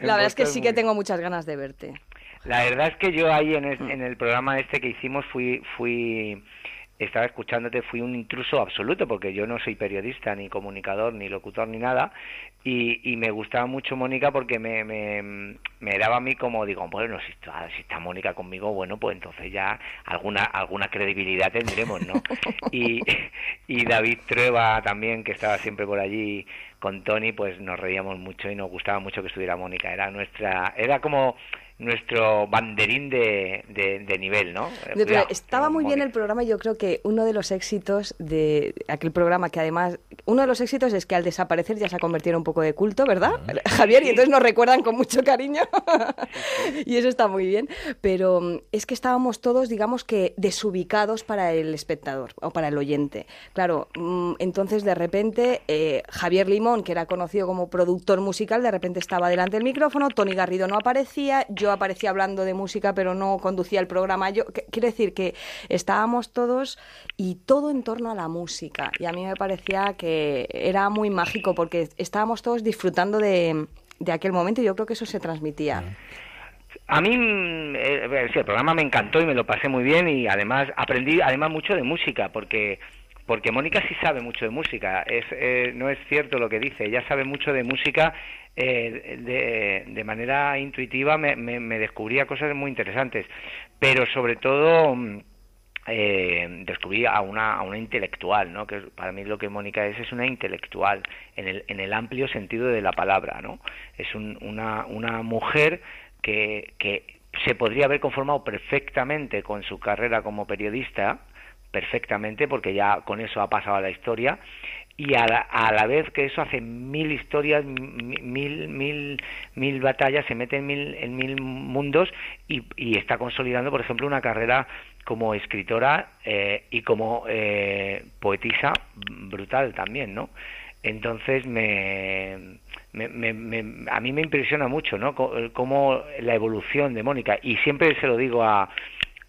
Speaker 28: La verdad es que sí
Speaker 32: muy
Speaker 28: que tengo muchas ganas de verte.
Speaker 32: La verdad es que yo ahí en el,
Speaker 28: Mm.
Speaker 32: en el programa este que hicimos fui, fui, estaba escuchándote, fui un intruso absoluto porque yo no soy periodista, ni comunicador, ni locutor, ni nada. Y, y me gustaba mucho Mónica porque me, me, me daba a mí como, digo, bueno, si está, si está Mónica conmigo, bueno, pues entonces ya alguna, alguna credibilidad tendremos, ¿no? Y, y David Trueba también, que estaba siempre por allí con Tony, pues nos reíamos mucho y nos gustaba mucho que estuviera Mónica. Era nuestra, era como nuestro banderín de, de, de nivel, ¿no? Eh, cuidado,
Speaker 28: estaba muy bien el programa. Yo creo que uno de los éxitos de aquel programa, que además, uno de los éxitos es que al desaparecer ya se ha convertido en un poco de culto, ¿verdad, Javier? Y entonces nos recuerdan con mucho cariño. y eso está muy bien. Pero mm, es que estábamos todos, digamos que, desubicados para el espectador o para el oyente. Claro, mm, entonces de repente eh, Javier Limón, que era conocido como productor musical, de repente estaba delante del micrófono, Tony Garrido no aparecía, yo aparecía hablando de música pero no conducía el programa. Yo, que- quiero decir que estábamos todos y todo en torno a la música. Y a mí me parecía que era muy mágico porque estábamos todos disfrutando de, de aquel momento y yo creo que eso se transmitía.
Speaker 32: A mí eh, el programa me encantó y me lo pasé muy bien y además aprendí además mucho de música porque porque Mónica sí sabe mucho de música. Es, eh, no es cierto lo que dice. Ella sabe mucho de música eh, de, manera intuitiva. Me, me, descubría cosas muy interesantes, pero sobre todo mm, eh, descubrí a una, a una intelectual, ¿no? Que para mí lo que Mónica es es una intelectual en el, en el amplio sentido de la palabra, ¿no? Es un- una, una mujer que, que se podría haber conformado perfectamente con su carrera como periodista, perfectamente, porque ya con eso ha pasado a la historia, y a la, a la vez que eso hace mil historias, mi- mil, mil, mil batallas, se mete en mil, en mil mundos y, y está consolidando, por ejemplo, una carrera como escritora eh, y como eh, poetisa brutal también, ¿no? Entonces me, me, me- me- a mí me impresiona mucho, ¿no? Co- Cómo la evolución de Mónica y siempre se lo digo a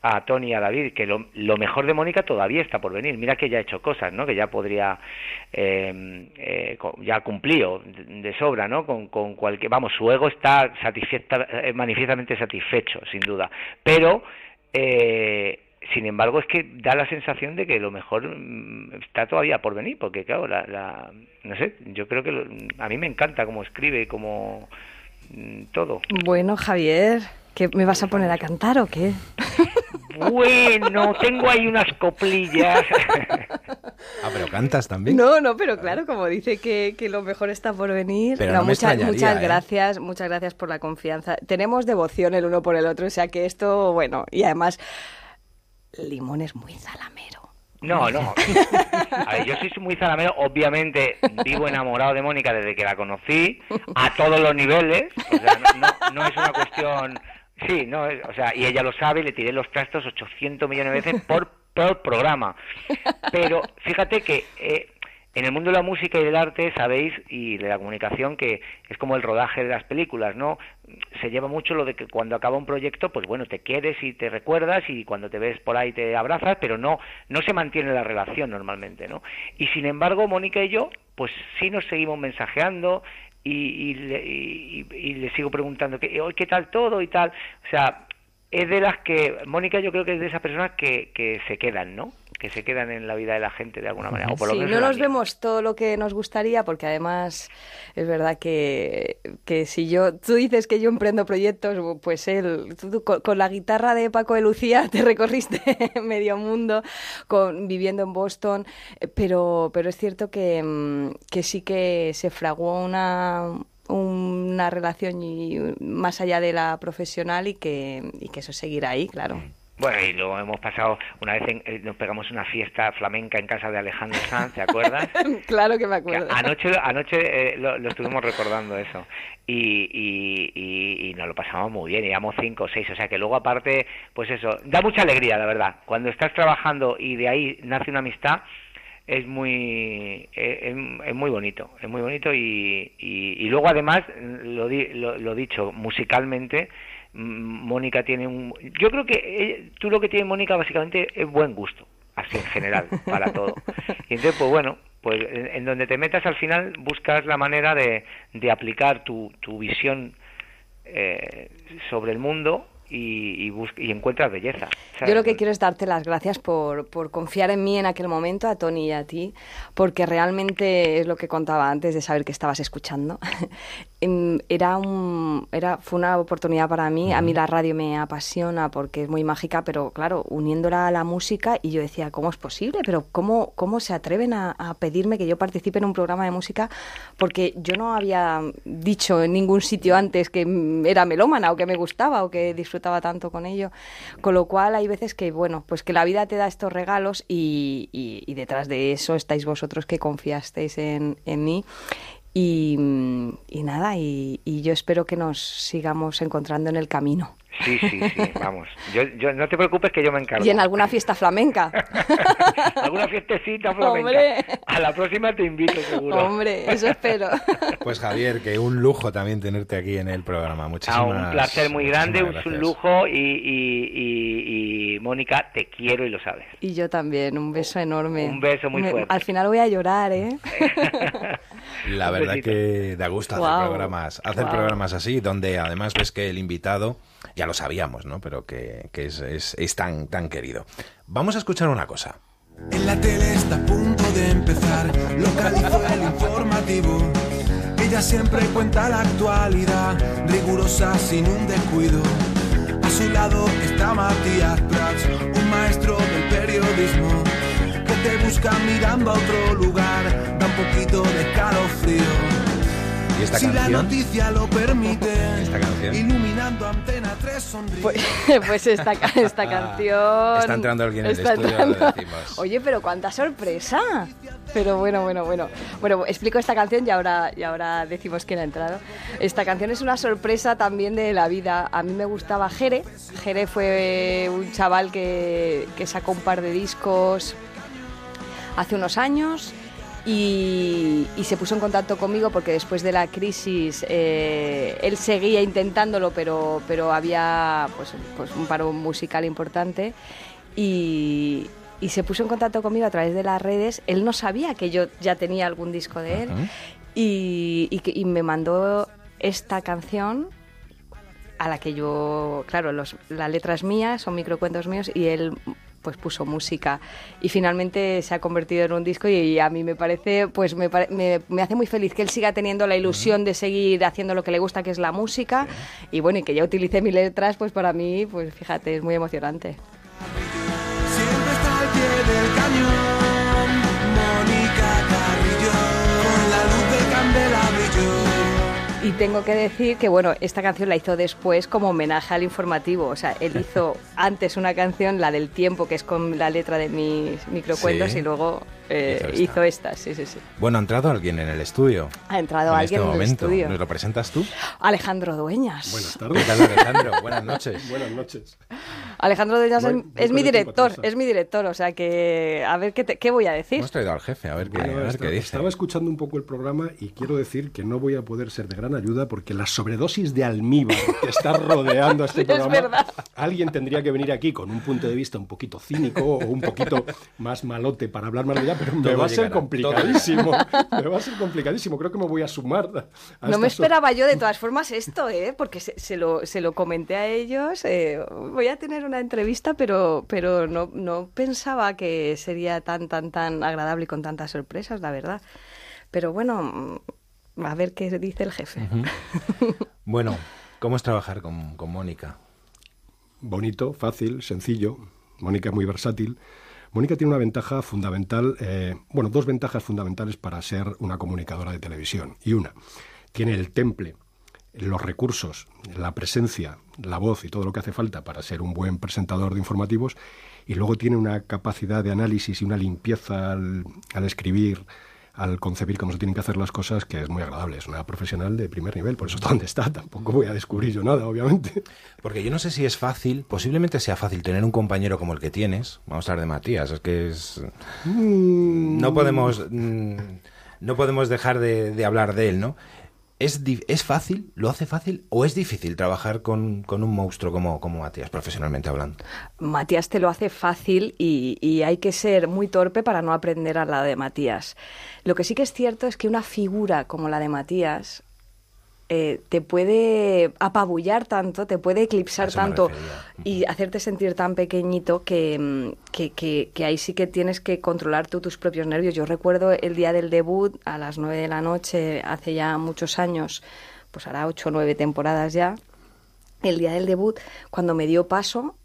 Speaker 32: a Tony y a David que lo, lo mejor de Mónica todavía está por venir. Mira que ya ha hecho cosas, ¿no? Que ya podría, eh, eh, co- ya ha cumplido de, sobra, ¿no? Con, con cualquier, vamos, su ego está satisfecha, eh, manifiestamente satisfecho, sin duda. Pero, eh, sin embargo, es que da la sensación de que lo mejor mm, está todavía por venir, porque claro, la, la- no sé, yo creo que lo- a mí me encanta cómo escribe, como todo.
Speaker 28: Bueno, Javier, ¿qué me vas a poner a cantar o qué?
Speaker 32: Bueno, tengo ahí unas coplillas.
Speaker 1: Ah, pero cantas también.
Speaker 28: No, no, pero claro, como dice que, que lo mejor está por venir.
Speaker 1: Pero
Speaker 28: No,
Speaker 1: no me
Speaker 28: muchas, muchas
Speaker 1: ¿eh?
Speaker 28: gracias, muchas gracias por la confianza. Tenemos devoción el uno por el otro, o sea que esto, bueno, y además, Limón es muy zalamero.
Speaker 32: No, no. A ver, yo soy muy zalamero, obviamente vivo enamorado de Mónica desde que la conocí, a todos los niveles, o sea, no, no, no es una cuestión... Sí, no, es- o sea, y ella lo sabe, le tiré los trastos 800 millones de veces por, por programa. Pero fíjate que eh, en el mundo de la música y del arte sabéis, y de la comunicación, que es como el rodaje de las películas, ¿no? Se lleva mucho lo de que cuando acaba un proyecto, pues bueno, te quieres y te recuerdas y cuando te ves por ahí te abrazas, pero no, no se mantiene la relación normalmente, ¿no? Y sin embargo, Mónica y yo, pues sí nos seguimos mensajeando y, y, le, y- y le sigo preguntando, ¿qué, hoy ¿qué tal todo y tal? O sea, es de las que, Mónica yo creo que es de esas personas que, que se quedan, ¿no? Que se quedan en la vida de la gente de alguna manera, o por lo
Speaker 28: Sí,
Speaker 32: menos
Speaker 28: no nos
Speaker 32: mía.
Speaker 28: vemos todo lo que nos gustaría, porque además es verdad que, que si yo, tú dices que yo emprendo proyectos, pues él, tú, con, con la guitarra de Paco de Lucía te recorriste medio mundo con, viviendo en Boston, eh, pero, pero es cierto que, mm, que sí que se fraguó una una relación y más allá de la profesional y que, y que eso seguirá ahí, claro.
Speaker 32: Bueno, y luego hemos pasado, una vez en- eh, nos pegamos una fiesta flamenca en casa de Alejandro Sanz, ¿te acuerdas?
Speaker 28: claro que me
Speaker 32: Que
Speaker 28: acuerdo.
Speaker 32: anoche anoche eh, lo, lo estuvimos recordando eso y, y, y, y nos lo pasamos muy bien, íbamos cinco o seis, o sea que luego aparte, pues eso, da mucha alegría, la verdad. Cuando estás trabajando y de ahí nace una amistad, es muy eh, es, es muy bonito, es muy bonito y, y, y luego además, lo, di- lo, lo dicho, musicalmente, Mónica tiene un... Yo creo que eh, tú lo que tiene Mónica básicamente es buen gusto, así en general, para todo. Y entonces, pues bueno, pues en, donde te metas al final buscas la manera de, de aplicar tu, tu visión eh, sobre el mundo y, y, y encuentras belleza. ¿sabes?
Speaker 28: Yo lo que quiero es darte las gracias por, por confiar en mí en aquel momento, a Tony y a ti, porque realmente es lo que contaba antes de saber que estabas escuchando. Era un era fue una oportunidad para mí. A mí la radio me apasiona porque es muy mágica pero claro uniéndola a la música y yo decía cómo es posible pero cómo cómo se atreven a, a pedirme que yo participe en un programa de música porque yo no había dicho en ningún sitio antes que era melómana o que me gustaba o que disfrutaba tanto con ello. Con lo cual hay veces que bueno pues que la vida te da estos regalos y, y- y detrás de eso estáis vosotros que confiasteis en, en mí y, y nada, y, y yo espero que nos sigamos encontrando en el camino.
Speaker 32: Sí, sí, sí, vamos. Yo, yo, no te preocupes que yo me encargo.
Speaker 28: Y en alguna fiesta flamenca.
Speaker 32: Alguna fiestecita flamenca.
Speaker 28: Hombre.
Speaker 32: A la próxima te invito, seguro.
Speaker 28: Hombre, eso espero.
Speaker 1: Pues Javier, que un lujo también tenerte aquí en el programa.
Speaker 32: Ah,
Speaker 1: Muchísimas
Speaker 32: un placer muy grande, un,
Speaker 1: gracias.
Speaker 32: lujo y, y, y- y, Mónica, te quiero y lo sabes.
Speaker 28: Y yo también, un beso enorme.
Speaker 32: Un beso muy
Speaker 28: Me-
Speaker 32: fuerte.
Speaker 28: Al final voy a llorar, ¿eh?
Speaker 1: La
Speaker 32: Un
Speaker 1: verdad
Speaker 32: besito.
Speaker 1: que da gusto hacer
Speaker 28: Guau.
Speaker 1: programas, hacer
Speaker 28: Guau.
Speaker 1: programas así, donde además ves que el invitado, ya lo sabíamos, ¿no? Pero que, que es, es- es tan, tan querido. Vamos a escuchar una cosa.
Speaker 31: En la tele está a punto de empezar, localizó el informativo. Ella siempre cuenta la actualidad, rigurosa sin un descuido. A su lado está Matías Prats, un maestro del periodismo, te busca mirando a otro lugar, da un poquito de escalofrío.
Speaker 1: ¿Y esta
Speaker 31: si la
Speaker 1: canción?
Speaker 31: noticia lo permite,
Speaker 1: Esta canción.
Speaker 31: iluminando Antena 3 sonríe.
Speaker 28: Pues, pues esta, esta canción...
Speaker 1: Está entrando alguien en el estudio,
Speaker 28: entrando-
Speaker 1: lo decimos.
Speaker 28: Oye, pero cuánta sorpresa. Pero bueno, bueno, bueno. Bueno, explico esta canción y ahora, y ahora decimos quién ha entrado. Esta canción es una sorpresa también de la vida. A mí me gustaba Jere. Jere fue un chaval que, que sacó un par de discos hace unos años y, y se puso en contacto conmigo porque después de la crisis eh, él seguía intentándolo pero, pero había pues, pues un paro musical importante y, y se puso en contacto conmigo a través de las redes. Él no sabía que yo ya tenía algún disco de él y, y que- y me mandó esta canción a la que yo, claro, los, la letra es mía, son microcuentos míos y él pues puso música y finalmente se ha convertido en un disco y, a mí me parece, pues me, pare- me, me hace muy feliz que él siga teniendo la ilusión de seguir haciendo lo que le gusta, que es la música y bueno, y que ya utilice mis letras, pues para mí, pues fíjate, es muy emocionante.
Speaker 31: Siempre está al pie del cañón.
Speaker 28: Y tengo que decir que, bueno, esta canción la hizo después como homenaje al informativo. O sea, él hizo antes una canción, la del tiempo, que es con la letra de mis microcuentos,
Speaker 1: Sí.
Speaker 28: y luego eh,
Speaker 1: Hizo esta.
Speaker 28: hizo esta. Sí, sí, sí.
Speaker 1: Bueno, ha entrado alguien en el estudio.
Speaker 28: Ha entrado
Speaker 1: en
Speaker 28: alguien
Speaker 1: este
Speaker 28: en el estudio.
Speaker 1: ¿Nos lo presentas tú?
Speaker 28: Alejandro Dueñas.
Speaker 33: Buenas
Speaker 1: ¿Qué
Speaker 33: tardes.
Speaker 1: tal, Alejandro? Buenas noches.
Speaker 33: Buenas noches.
Speaker 28: Alejandro Dueñas
Speaker 33: Voy-
Speaker 28: es,
Speaker 33: voy
Speaker 28: es mi director, es mi director, o sea que a ver qué, te- qué voy a decir.
Speaker 1: Hemos traído al jefe, a ver qué,
Speaker 33: Bueno,
Speaker 1: a ver
Speaker 33: esta-
Speaker 1: qué dice.
Speaker 33: Estaba escuchando un poco el programa y quiero decir que no voy a poder ser de gran ayuda porque la sobredosis de almíbar que está rodeando a este
Speaker 28: Es
Speaker 33: programa,
Speaker 28: verdad.
Speaker 33: alguien tendría que venir aquí con un punto de vista un poquito cínico o un poquito más malote para hablar más de ella, pero me
Speaker 1: Todo
Speaker 33: va a ser
Speaker 1: llegará,
Speaker 33: complicadísimo. Me va a ser complicadísimo. Creo que me voy a sumar. a
Speaker 28: No me esperaba yo de todas formas esto, ¿eh? porque se, se lo, se lo comenté a ellos. eh, voy a tener una entrevista, pero, pero no, no pensaba que sería tan, tan, tan agradable y con tantas sorpresas, la verdad. Pero bueno, mm, a ver qué dice el jefe.
Speaker 1: Bueno, ¿cómo es trabajar con, con Mónica?
Speaker 33: bonito, fácil, sencillo. Mónica es muy versátil. Mónica tiene una ventaja fundamental, eh, bueno, dos ventajas fundamentales para ser una comunicadora de televisión. Y una, tiene el temple, los recursos, la presencia, la voz y todo lo que hace falta para ser un buen presentador de informativos. Y luego tiene una capacidad de análisis y una limpieza al, al escribir, al concebir cómo se tienen que hacer las cosas, que es muy agradable. Es una profesional de primer nivel, por eso está donde está. Tampoco voy a descubrir yo nada, obviamente.
Speaker 1: Porque yo no sé si es fácil, posiblemente sea fácil tener un compañero como el que tienes. Vamos a hablar de Matías, es que es...
Speaker 33: Mm.
Speaker 1: No podemos, mm, no podemos dejar de, de hablar de él, ¿no? ¿Es, ¿Es fácil? ¿Lo hace fácil? ¿O es difícil trabajar con, con un monstruo como, como Matías, profesionalmente hablando?
Speaker 28: Matías te lo hace fácil y, y hay que ser muy torpe para no aprender al lado de Matías. Lo que sí que es cierto es que una figura como la de Matías eh, te puede apabullar tanto, te puede eclipsar tanto y hacerte sentir tan pequeñito que, mm, que, que- que ahí sí que tienes que controlar tú tus propios nervios. Yo recuerdo el día del debut a las nueve de la noche, hace ya muchos años, pues hará ocho o nueve temporadas ya, el día del debut, cuando me dio paso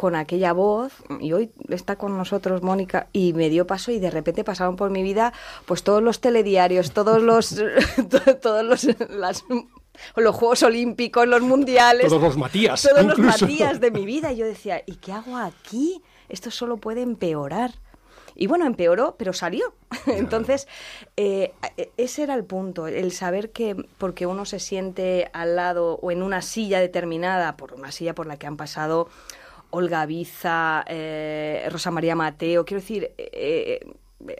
Speaker 28: con aquella voz, y hoy está con nosotros Mónica, y me dio paso y de repente pasaron por mi vida pues todos los telediarios, todos los, todos los, las los Juegos Olímpicos, los Mundiales.
Speaker 33: Todos los Matías.
Speaker 28: Todos los. Matías de mi vida. Y yo decía, ¿y qué hago aquí? Esto solo puede empeorar. Y bueno, empeoró, pero salió. Entonces, eh, ese era el punto, el saber que porque uno se siente al lado o en una silla determinada, por una silla por la que han pasado Olga Biza, eh, Rosa María Mateo, quiero decir, eh,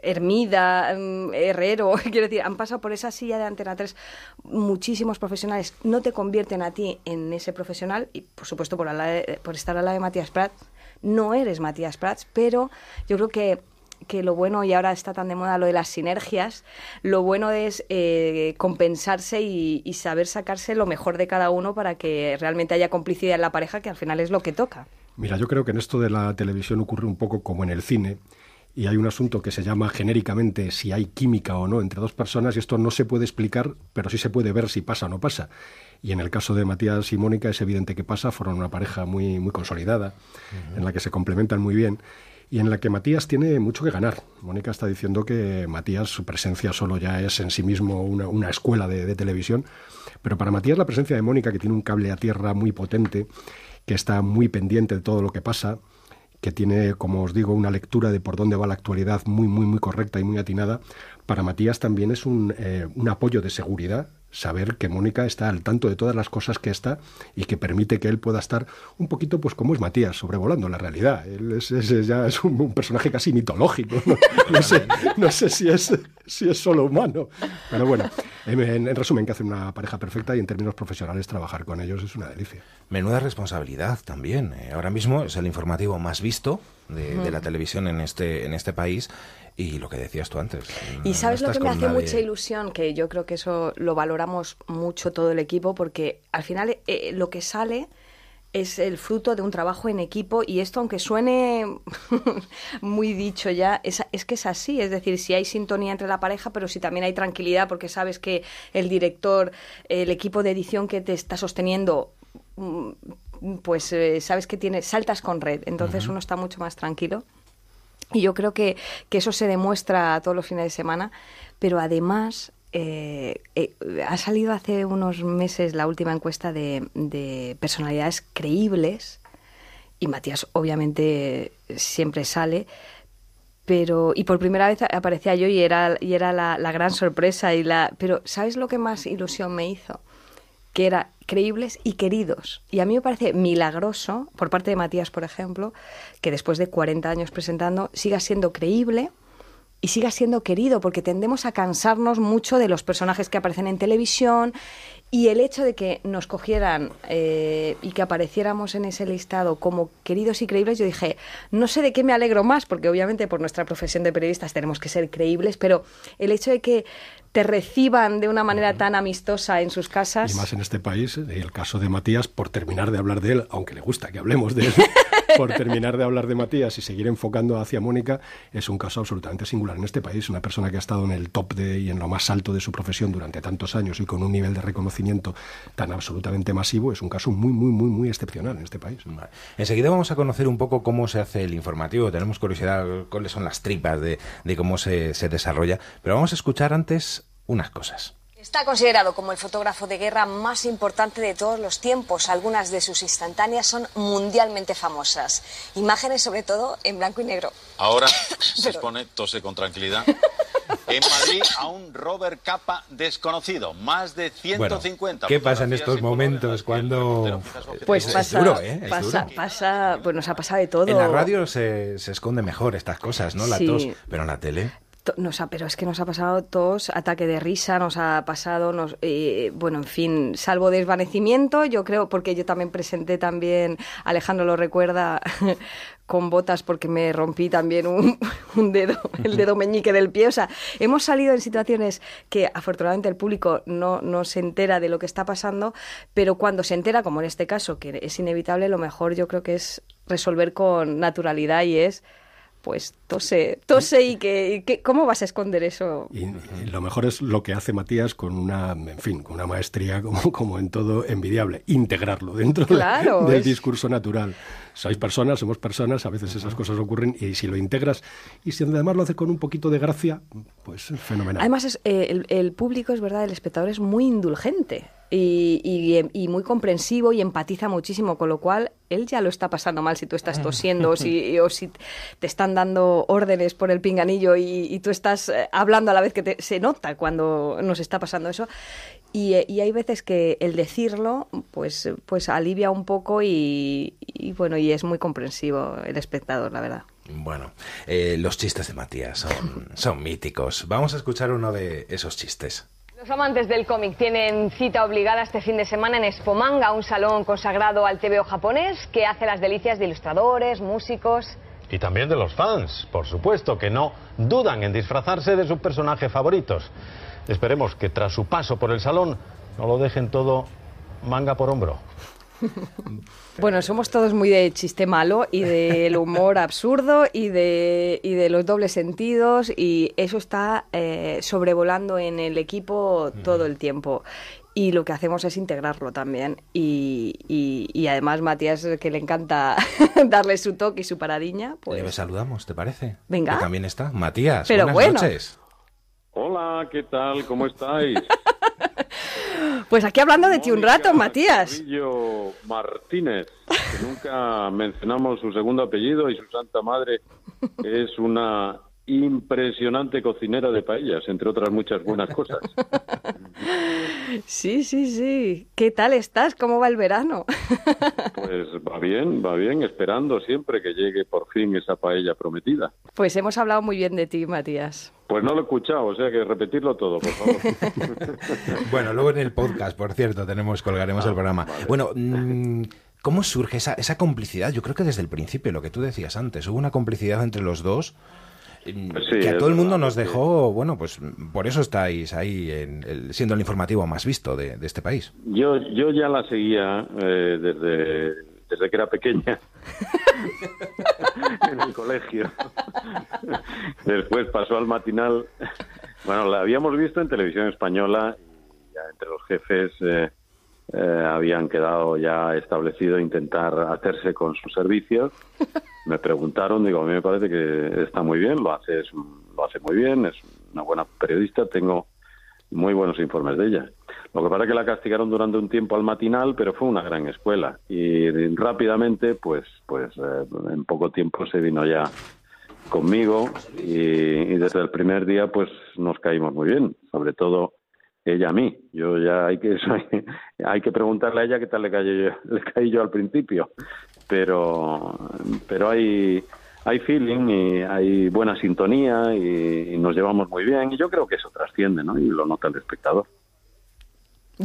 Speaker 28: Hermida, mm, Herrero, quiero decir, han pasado por esa silla de Antena 3 muchísimos profesionales. No te convierten a ti en ese profesional y, por supuesto, por, lado de- por estar al lado de Matías Prats, no eres Matías Prats, pero yo creo que que lo bueno, y ahora está tan de moda lo de las sinergias, lo bueno es eh, compensarse y saber sacarse lo mejor de cada uno para que realmente haya complicidad en la pareja, que al final es lo que toca.
Speaker 33: Mira, yo creo que en esto de la televisión ocurre un poco como en el cine. Y hay un asunto que se llama genéricamente si hay química o no entre dos personas y esto no se puede explicar, pero sí se puede ver si pasa o no pasa. Y en el caso de Matías y Mónica es evidente que pasa, fueron una pareja muy, muy consolidada, en la que se complementan muy bien y en la que Matías tiene mucho que ganar. Mónica está diciendo que Matías, su presencia solo ya es en sí mismo una, una escuela de, de televisión, pero para Matías la presencia de Mónica, que tiene un cable a tierra muy potente, que está muy pendiente de todo lo que pasa, que tiene, como os digo, una lectura de por dónde va la actualidad muy, muy, muy correcta y muy atinada, para Matías también es un, eh, un apoyo de seguridad saber que Mónica está al tanto de todas las cosas que está y que permite que él pueda estar un poquito, pues como es Matías, sobrevolando la realidad. Él es, es- ya es un, un personaje casi mitológico. No, No sé, no sé si, es, si es solo humano. Pero bueno, en, en- en resumen, que hacen una pareja perfecta y en términos profesionales trabajar con ellos es una delicia.
Speaker 1: Menuda responsabilidad también. eh. ahora mismo es el informativo más visto de, de la televisión en este, en este país y lo que decías tú antes.
Speaker 28: Y
Speaker 1: no
Speaker 28: sabes lo que me hace
Speaker 1: nadie.
Speaker 28: mucha ilusión, que yo creo que eso lo valoramos mucho todo el equipo, porque al final eh, lo que sale es el fruto de un trabajo en equipo y esto, aunque suene muy dicho ya, es, es que es así. Es decir, si hay sintonía entre la pareja, pero si también hay tranquilidad porque sabes que el director, el equipo de edición que te está sosteniendo, mm, pues eh, sabes que tiene, saltas con red. Entonces uno está mucho más tranquilo. Y yo creo que, que eso se demuestra todos los fines de semana, pero además eh, eh, ha salido hace unos meses la última encuesta de, de personalidades creíbles. Y Matías obviamente siempre sale, pero y por primera vez aparecía yo y era, y era la, la gran sorpresa y la pero ¿sabes lo que más ilusión me hizo? que era creíbles y queridos. Y a mí me parece milagroso, por parte de Matías, por ejemplo, que después de 40 años presentando siga siendo creíble y siga siendo querido, porque tendemos a cansarnos mucho de los personajes que aparecen en televisión y el hecho de que nos cogieran eh, y que apareciéramos en ese listado como queridos y creíbles, yo dije, no sé de qué me alegro más, porque obviamente por nuestra profesión de periodistas tenemos que ser creíbles, pero el hecho de que te reciban de una manera tan amistosa en sus casas.
Speaker 33: Y más en este país, el caso de Matías, por terminar de hablar de él, aunque le gusta que hablemos de él, por terminar de hablar de Matías y seguir enfocando hacia Mónica, es un caso absolutamente singular en este país. Una persona que ha estado en el top de, y en lo más alto de su profesión durante tantos años y con un nivel de reconocimiento tan absolutamente masivo, es un caso muy, muy, muy, muy excepcional en este país.
Speaker 1: Enseguida vamos a conocer un poco cómo se hace el informativo. Tenemos curiosidad cuáles son las tripas de, de cómo se, se desarrolla. Pero vamos a escuchar antes unas cosas.
Speaker 34: Está considerado como el fotógrafo de guerra más importante de todos los tiempos. Algunas de sus instantáneas son mundialmente famosas. Imágenes sobre todo en blanco y negro.
Speaker 35: Ahora se expone, tose con tranquilidad. En Madrid a un Robert Capa desconocido, más de
Speaker 1: Bueno,
Speaker 35: 150.
Speaker 1: ¿qué pasa en estos momentos cuando...
Speaker 28: Pues
Speaker 1: es,
Speaker 28: pasa,
Speaker 1: es duro, ¿eh? Es
Speaker 28: pasa,
Speaker 1: duro.
Speaker 28: pasa, pues nos ha pasado de todo.
Speaker 1: En la radio se, se esconde mejor estas cosas, ¿no? La
Speaker 28: Sí.
Speaker 1: tos, pero en la tele...
Speaker 28: Nos ha, pero es que nos ha pasado tos, ataque de risa, nos ha pasado, nos, eh, bueno, en fin, salvo desvanecimiento, yo creo, porque yo también presenté también, Alejandro lo recuerda, con botas porque me rompí también un, un dedo, el dedo meñique del pie. O sea, hemos salido en situaciones que afortunadamente el público no, no se entera de lo que está pasando, pero cuando se entera, como en este caso, que es inevitable, lo mejor yo creo que es resolver con naturalidad y es pues tose, tose y que, y que- ¿cómo vas a esconder eso?
Speaker 33: Y, y lo mejor es lo que hace Matías con una, en fin, con una maestría como, como en todo envidiable, integrarlo dentro de- del
Speaker 28: es-
Speaker 33: discurso natural. Sois personas, somos personas, a veces esas cosas ocurren y si lo integras y si además lo haces con un poquito de gracia, pues fenomenal.
Speaker 28: Además, es, eh, el, el público, es verdad, el espectador es muy indulgente y, y- y muy comprensivo y empatiza muchísimo, con lo cual él ya lo está pasando mal si tú estás tosiendo o si, o si te están dando órdenes por el pinganillo y, y tú estás eh, hablando a la vez que te- se nota cuando nos está pasando eso. Y, eh, y hay veces que el decirlo pues, pues alivia un poco y, y bueno, y es muy comprensivo el espectador, la verdad.
Speaker 1: Bueno, eh, los chistes de Matías son, son míticos. Vamos a escuchar uno de esos chistes.
Speaker 36: Los amantes del cómic tienen cita obligada este fin de semana en Espomanga, un salón consagrado al TVO japonés que hace las delicias de ilustradores, músicos.
Speaker 37: Y también de los fans, por supuesto, que no dudan en disfrazarse de sus personajes favoritos. Esperemos que tras su paso por el salón no lo dejen todo manga por hombro.
Speaker 28: Bueno, somos todos muy de chiste malo y del humor absurdo y de, y de los dobles sentidos y eso está eh, sobrevolando en el equipo todo el tiempo. Y lo que hacemos es integrarlo también. Y, y- y además Matías, que le encanta darle su toque y su paradiña, pues...
Speaker 1: Le saludamos, ¿te parece?
Speaker 28: Venga.
Speaker 1: Que también está. Matías,
Speaker 28: Pero
Speaker 1: buenas
Speaker 28: bueno.
Speaker 1: noches.
Speaker 38: Hola, ¿qué tal? ¿Cómo estáis?
Speaker 28: Pues aquí hablando de ti un rato, Matías.
Speaker 38: Carrillo Martínez, que nunca mencionamos su segundo apellido y su santa madre es una impresionante cocinera de paellas, entre otras muchas buenas cosas.
Speaker 28: Sí, sí, sí. ¿Qué tal estás? ¿Cómo va el verano?
Speaker 38: Pues va bien, va bien, esperando siempre que llegue por fin esa paella prometida.
Speaker 28: Pues hemos hablado muy bien de ti, Matías.
Speaker 38: Pues no lo he escuchado, o sea que repetirlo todo, por favor.
Speaker 1: Bueno, luego en el podcast, por cierto, tenemos, colgaremos el programa. Bueno, mm, ¿cómo surge esa, esa complicidad? Yo creo que desde el principio, lo que tú decías antes, hubo una complicidad entre los dos mm,
Speaker 38: Pues sí,
Speaker 1: que a todo el mundo
Speaker 38: verdad,
Speaker 1: nos dejó, bueno, pues por eso estáis ahí en el- siendo el informativo más visto de, de este país.
Speaker 38: Yo, yo ya la seguía eh, desde, desde que era pequeña en el colegio. Después pasó al matinal. Bueno, la habíamos visto en televisión española y ya entre los jefes eh, eh, habían quedado ya establecido intentar hacerse con sus servicios. Me preguntaron, digo, a mí me parece que está muy bien, lo hace, es- lo hace muy bien, es una buena periodista, tengo muy buenos informes de ella. Lo que pasa es que la castigaron durante un tiempo al matinal, pero fue una gran escuela y rápidamente, pues, pues eh, en poco tiempo se vino ya conmigo y, desde el primer día, pues nos caímos muy bien, sobre todo ella a mí. Yo ya hay que hay que preguntarle a ella qué tal le caí yo, le caí yo al principio, pero pero hay hay feeling y hay buena sintonía y, y nos llevamos muy bien y yo creo que eso trasciende, ¿no? Y lo nota el espectador.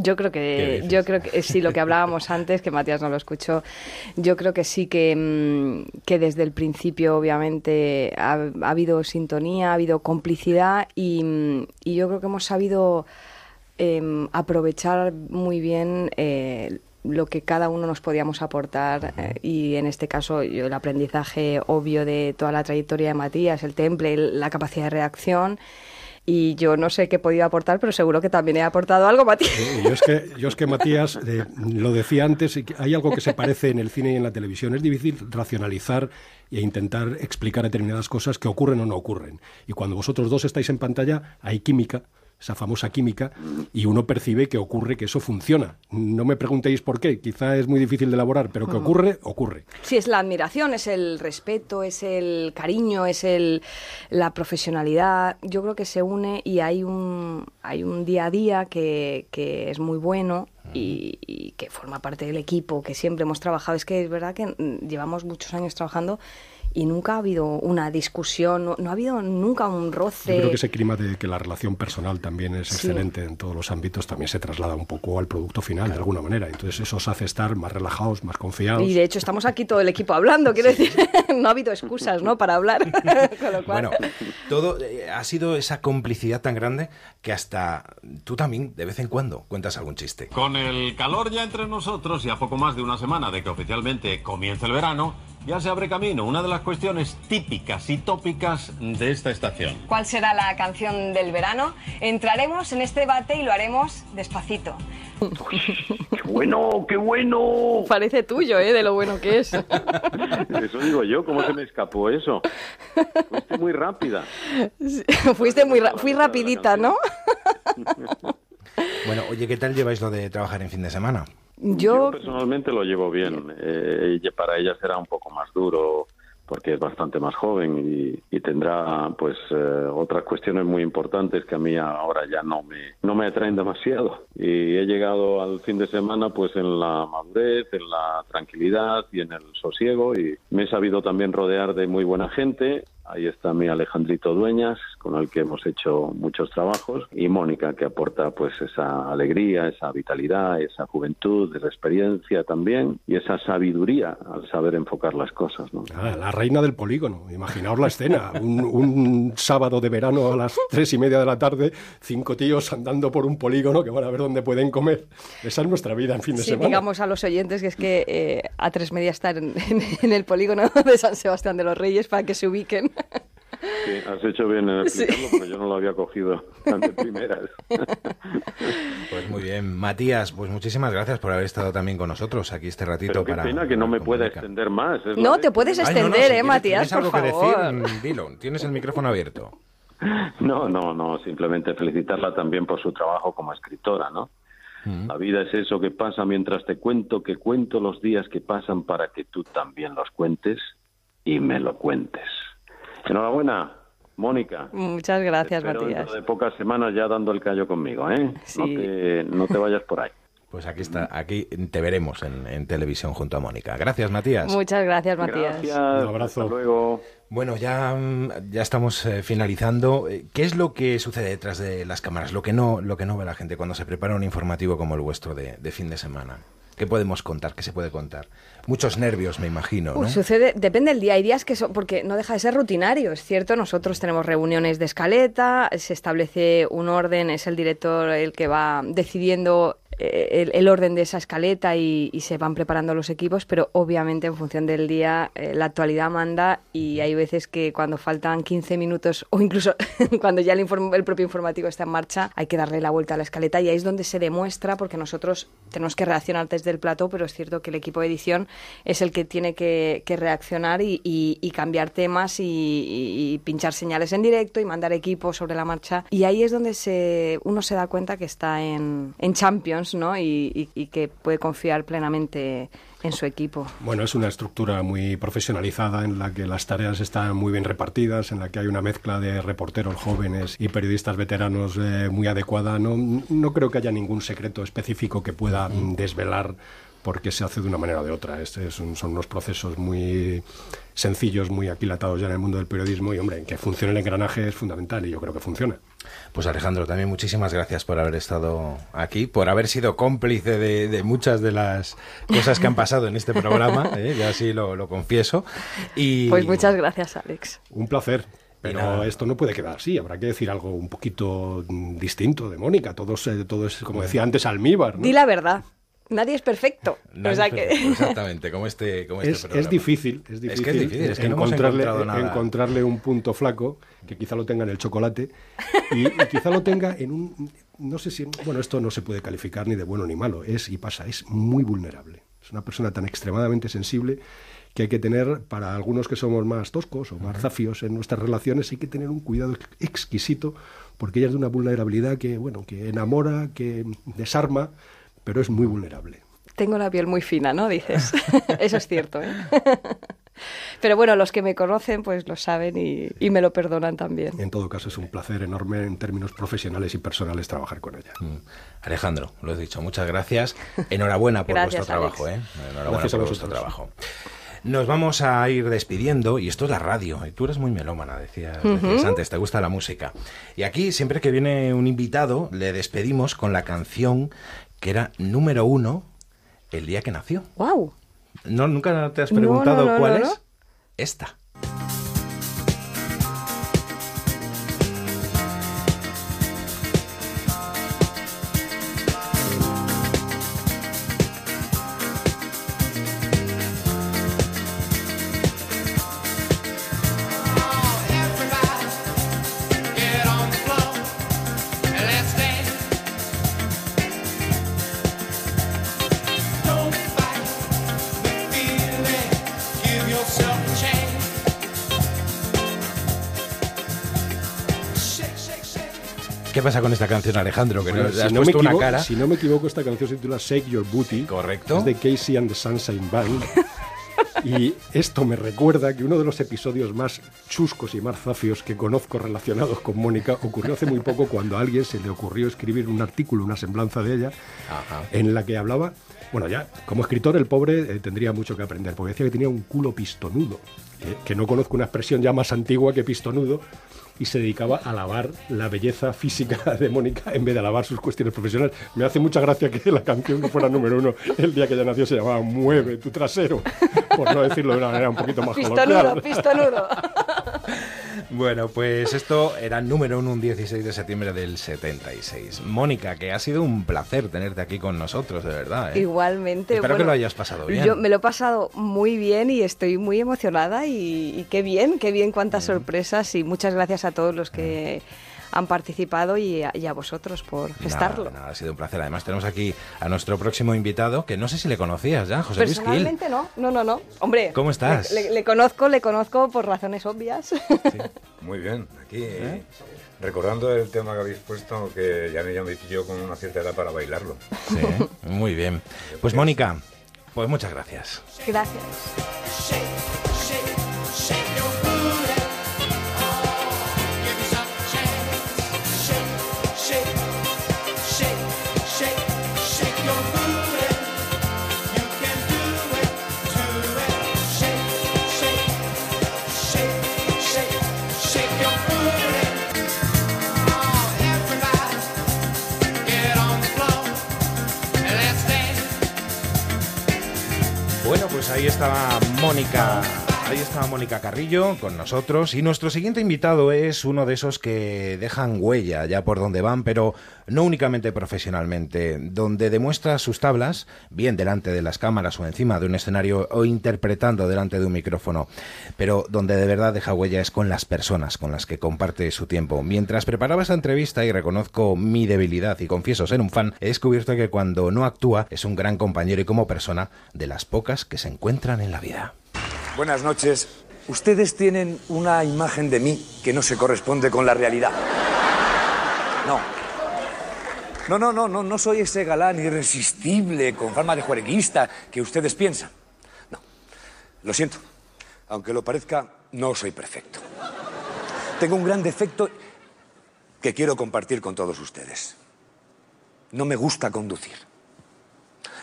Speaker 28: Yo creo que, yo creo que sí, lo que hablábamos antes, que Matías no lo escuchó, yo creo que sí que, mm, que desde el principio, obviamente, ha, ha habido sintonía, ha habido complicidad y, mm, y yo creo que hemos sabido em, aprovechar muy bien eh, lo que cada uno nos podíamos aportar eh, y en este caso yo el aprendizaje obvio de toda la trayectoria de Matías, el temple, el- la capacidad de reacción y yo no sé qué he podido aportar, pero seguro que también he aportado algo, Matías.
Speaker 33: Sí, yo es que, yo es que Matías, eh, lo decía antes, hay algo que se parece en el cine y en la televisión. Es difícil racionalizar e intentar explicar determinadas cosas que ocurren o no ocurren. Y cuando vosotros dos estáis en pantalla, hay química, esa famosa química, y uno percibe que ocurre, que eso funciona. No me preguntéis por qué, quizá es muy difícil de elaborar, pero que ocurre, ocurre.
Speaker 28: Sí, es la admiración, es el respeto, es el cariño, es el, la profesionalidad. Yo creo que se une y hay un, hay un día a día que, que es muy bueno y, y que forma parte del equipo, que siempre hemos trabajado. Es que es verdad que mm, llevamos muchos años trabajando y nunca ha habido una discusión, no, no ha habido nunca un roce.
Speaker 33: Yo creo que ese clima de que la relación personal también es
Speaker 28: Sí.
Speaker 33: excelente en todos los ámbitos también se traslada un poco al producto final de alguna manera. Entonces eso os hace estar más relajados, más confiados.
Speaker 28: Y de hecho estamos aquí todo el equipo hablando, quiero decir, no ha habido excusas, ¿no? Para hablar. Con lo cual-
Speaker 1: Bueno, todo eh, ha sido esa complicidad tan grande que hasta tú también de vez en cuando cuentas algún chiste.
Speaker 37: Con el calor ya entre nosotros y a poco más de una semana de que oficialmente comience el verano, ya se abre camino, una de las cuestiones típicas y tópicas de esta estación.
Speaker 36: ¿Cuál será la canción del verano? Entraremos en este debate y lo haremos despacito.
Speaker 38: ¡Qué bueno, qué bueno!
Speaker 28: Parece tuyo, ¿eh? De lo bueno que es.
Speaker 38: Eso digo yo, ¿cómo se me escapó eso? Fuiste muy rápida.
Speaker 28: Fuiste muy ra- fui rapidita, ¿no?
Speaker 1: Bueno, oye, ¿qué tal lleváis lo de trabajar en fin de semana?
Speaker 28: Yo
Speaker 38: personalmente lo llevo bien. Eh, y para ella será un poco más duro porque es bastante más joven y, y tendrá pues eh, otras cuestiones muy importantes que a mí ahora ya no me no me atraen demasiado y he llegado al fin de semana pues en la madurez en la tranquilidad y en el sosiego y me he sabido también rodear de muy buena gente ahí está mi Alejandrito Dueñas con el que hemos hecho muchos trabajos y Mónica que aporta pues esa alegría esa vitalidad esa juventud esa experiencia también y esa sabiduría al saber enfocar las cosas ¿no?
Speaker 33: Ah, la reina del polígono. Imaginaos la escena. Un, un sábado de verano a las tres y media de la tarde, cinco tíos andando por un polígono que van a ver dónde pueden comer. Esa es nuestra vida en fin de
Speaker 28: Sí,
Speaker 33: semana.
Speaker 28: digamos a los oyentes que es que eh, a tres media estar en, en- en el polígono de San Sebastián de los Reyes para que se ubiquen.
Speaker 38: Sí, has hecho bien en explicarlo porque yo no lo había cogido tan de primeras.
Speaker 1: Pues muy bien. Matías, pues muchísimas gracias por haber estado también con nosotros aquí este ratito
Speaker 38: Pero qué
Speaker 1: para...
Speaker 38: pena que no me pueda extender más.
Speaker 28: No, te puedes
Speaker 1: Ay, no, no,
Speaker 28: extender,
Speaker 1: si
Speaker 28: ¿eh,
Speaker 1: tienes-
Speaker 28: Matías?
Speaker 1: tienes algo
Speaker 28: por
Speaker 1: que
Speaker 28: favor.
Speaker 1: decir, mm, dilo. Tienes el micrófono abierto.
Speaker 38: No, no, no, simplemente felicitarla también por su trabajo como escritora, ¿no? La vida es eso que pasa mientras te cuento, que cuento los días que pasan para que tú también los cuentes y me lo cuentes. Enhorabuena, Mónica.
Speaker 28: Muchas gracias,
Speaker 38: Espero
Speaker 28: Matías.
Speaker 38: dentro de pocas semanas ya dando el callo conmigo, ¿eh? No,
Speaker 28: Sí.
Speaker 38: te, no te vayas por ahí.
Speaker 1: Pues aquí está, aquí te veremos en, en televisión junto a Mónica. Gracias, Matías.
Speaker 28: Muchas gracias, Matías.
Speaker 38: Gracias.
Speaker 33: Un abrazo.
Speaker 38: Hasta luego.
Speaker 1: Bueno, ya, mm, ya estamos eh, finalizando. Eh, ¿Qué es lo que sucede detrás de las cámaras? Lo que no, lo que no ve la gente cuando se prepara un informativo como el vuestro de, de fin de semana. ¿Qué podemos contar? ¿Qué se puede contar? Muchos nervios, me imagino, ¿no?
Speaker 28: Uy, sucede, depende del día. Hay días que son, porque no deja de ser rutinario, es cierto. Nosotros tenemos reuniones de escaleta, se establece un orden, es el director el que va decidiendo el, el orden de esa escaleta y, se van preparando los equipos, pero obviamente en función del día eh, la actualidad manda y hay veces que cuando faltan 15 minutos o incluso cuando ya el, inform- el propio informativo está en marcha, hay que darle la vuelta a la escaleta y ahí es donde se demuestra, porque nosotros tenemos que reaccionar desde el plató, pero es cierto que el equipo de edición es el que tiene que, reaccionar y, cambiar temas y pinchar señales en directo y mandar equipos sobre la marcha. Y ahí es donde se, uno se da cuenta que está en, en Champions ¿no? y, y- y que puede confiar plenamente en su equipo.
Speaker 33: Bueno, es una estructura muy profesionalizada en la que las tareas están muy bien repartidas, en la que hay una mezcla de reporteros jóvenes y periodistas veteranos eh, muy adecuada. No, no creo que haya ningún secreto específico que pueda mm, desvelar por qué se hace de una manera o de otra. Este es un- son unos procesos muy sencillos, muy aquilatados ya en el mundo del periodismo y, hombre, que funcione el engranaje es fundamental y yo creo que funciona.
Speaker 1: Pues Alejandro, también muchísimas gracias por haber estado aquí, por haber sido cómplice de, de muchas de las cosas que han pasado en este programa, ¿eh? ya así lo, lo confieso. Y
Speaker 28: Pues muchas gracias, Alex.
Speaker 33: Un placer. Pero esto no puede quedar así, habrá que decir algo un poquito distinto de Mónica. Todos, eh, todo es, como decía antes, almíbar. ¿no?
Speaker 28: Di la verdad. Nadie es perfecto.
Speaker 1: Nadie
Speaker 28: O sea
Speaker 1: es
Speaker 28: que-
Speaker 1: perfecto, Exactamente, como este, como este
Speaker 33: es,
Speaker 1: programa.
Speaker 33: es difícil, es difícil,
Speaker 1: Es que es difícil, es que no hemos
Speaker 33: encontrarle, encontrarle un punto flaco que quizá lo tenga en el chocolate y, y quizá lo tenga en un no sé si bueno esto no se puede calificar ni de bueno ni malo es y pasa es muy vulnerable es una persona tan extremadamente sensible que hay que tener para algunos que somos más toscos o más zafios en nuestras relaciones hay que tener un cuidado ex- exquisito porque ella es de una vulnerabilidad que bueno que enamora que desarma pero es muy vulnerable
Speaker 28: Tengo la piel muy fina, ¿no? Dices. Eso es cierto, ¿eh? Pero bueno, los que me conocen pues lo saben y, y me lo perdonan también.
Speaker 33: En todo caso, es un placer enorme en términos profesionales y personales trabajar con ella.
Speaker 1: Mm. Alejandro, lo he dicho, muchas gracias. Enhorabuena por
Speaker 28: Gracias,
Speaker 1: vuestro trabajo, ¿eh? Enhorabuena
Speaker 33: Gracias a
Speaker 1: por vuestro trabajo. Nos vamos a ir despidiendo, y esto es la radio, y tú eres muy melómana, decías, decías antes, te gusta la música. Y aquí, siempre que viene un invitado, le despedimos con la canción que era número uno el día que nació.
Speaker 28: ¡Wow!
Speaker 1: ¿No, ¿Nunca te has
Speaker 28: No, no,
Speaker 1: preguntado
Speaker 28: no,
Speaker 1: cuál es? Esta. Pasa con esta canción, Alejandro? Que
Speaker 33: Bueno,
Speaker 1: nos
Speaker 33: si,
Speaker 1: has
Speaker 33: no me
Speaker 1: una
Speaker 33: equivoco,
Speaker 1: cara.
Speaker 33: si no me equivoco, esta canción se titula Shake Your Booty.
Speaker 1: Correcto.
Speaker 33: Es de Casey and the Sunshine Band. Y esto me recuerda que uno de los episodios más chuscos y más zafios que conozco relacionados con Mónica ocurrió hace muy poco cuando a alguien se le ocurrió escribir un artículo, una semblanza de ella, en la que hablaba, bueno, ya como escritor el pobre eh, tendría mucho que aprender, porque decía que tenía un culo pistonudo, eh, que no conozco una expresión ya más antigua que pistonudo, y se dedicaba a alabar la belleza física de Mónica en vez de alabar sus cuestiones profesionales. Me hace mucha gracia que la canción que fuera número uno el día que ella nació se llamaba Mueve tu trasero, por no decirlo de una manera un poquito más
Speaker 28: Pistonudo, pistonudo.
Speaker 1: Bueno, pues esto era número uno un 16 de septiembre del 76. Mónica, que ha sido un placer tenerte aquí con nosotros, de verdad. ¿eh?
Speaker 28: Igualmente.
Speaker 1: Espero que lo hayas pasado bien.
Speaker 28: Yo me lo he pasado muy bien y estoy muy emocionada y, y qué bien, qué bien, cuántas sorpresas y muchas gracias a todos los que han participado y a, y a vosotros por gestarlo.
Speaker 1: Nada, nada, ha sido un placer. Además, tenemos aquí a nuestro próximo invitado, que no sé si le conocías ya, José Luis Gil.
Speaker 28: Personalmente no, no, no, no. Hombre,
Speaker 1: ¿Cómo estás?
Speaker 28: Le, le- le conozco, le conozco por razones obvias.
Speaker 3: Muy bien, aquí eh, recordando el tema que habéis puesto, que ya me llamo yo con una cierta edad para bailarlo.
Speaker 1: Sí, muy bien. Pues Mónica, pues muchas gracias.
Speaker 28: Gracias.
Speaker 1: Bueno, pues ahí estaba Mónica. Ahí estaba Mónica Carrillo con nosotros y nuestro siguiente invitado es uno de esos que dejan huella ya por donde van, pero no únicamente profesionalmente, donde demuestra sus tablas, bien delante de las cámaras o encima de un escenario o interpretando delante de un micrófono, pero donde de verdad deja huella es con las personas con las que comparte su tiempo. Mientras preparaba esta entrevista y reconozco mi debilidad y confieso ser un fan, he descubierto que cuando no actúa es un gran compañero y como persona de las pocas que se encuentran en la vida.
Speaker 2: Buenas noches. Ustedes tienen una imagen de mí que no se corresponde con la realidad. No. No, no, no, no, no soy ese galán irresistible con fama de juerguista que ustedes piensan. No. Lo siento. Aunque lo parezca, no soy perfecto. Tengo un gran defecto que quiero compartir con todos ustedes. No me gusta conducir.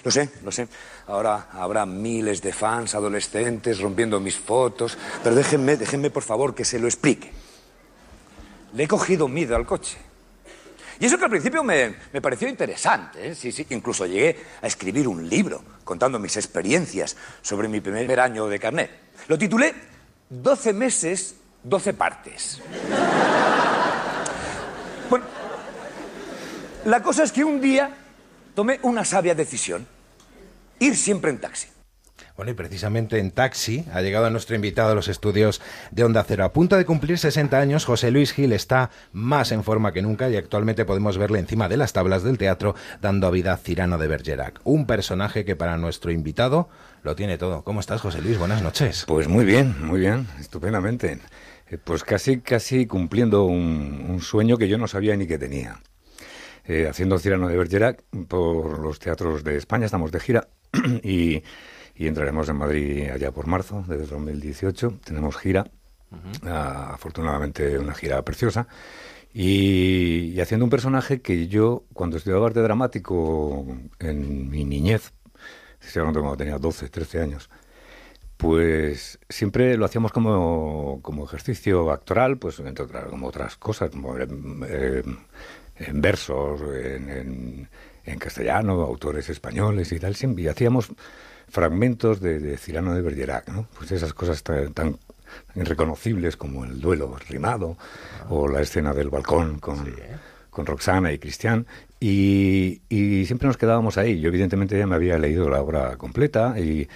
Speaker 2: Lo sé, lo sé. Ahora habrá miles de fans adolescentes rompiendo mis fotos, pero déjenme, déjenme por favor que se lo explique. Le he cogido miedo al coche. Y eso que al principio me, me pareció interesante, ¿eh? sí, sí. Incluso llegué a escribir un libro contando mis experiencias sobre mi primer año de carnet. Lo titulé 12 meses, 12 partes. Bueno, la cosa es que un día tomé una sabia decisión. Ir siempre en taxi.
Speaker 1: Bueno, y precisamente en taxi ha llegado nuestro invitado a los estudios de Onda Cero. A punto de cumplir 60 años, José Luis Gil está más en forma que nunca y actualmente podemos verle encima de las tablas del teatro dando a vida a Cirano de Bergerac, un personaje que para nuestro invitado lo tiene todo. ¿Cómo estás, José Luis? Buenas noches.
Speaker 3: Pues muy bien, muy bien, estupendamente. Eh, Pues casi, casi cumpliendo un, un sueño que yo no sabía ni que tenía. Eh, haciendo Cirano de Bergerac por los teatros de España, estamos de gira y, y entraremos en Madrid allá por marzo de 2018. Tenemos gira, ah, afortunadamente una gira preciosa. Y, y haciendo un personaje que yo, cuando estudiaba arte dramático en mi niñez, estoy hablando cuando tenía 12, 13 años, pues siempre lo hacíamos como, como ejercicio actoral, pues entre otras, como otras cosas, como, eh, en versos, en, en- en castellano, autores españoles y tal, y hacíamos fragmentos de, de Cirano de Bergerac, ¿no? Pues esas cosas tan, tan irreconocibles como el duelo rimado o la escena del balcón con, con Roxana y Cristian, y, y siempre nos quedábamos ahí. Yo evidentemente ya me había leído la obra completa y,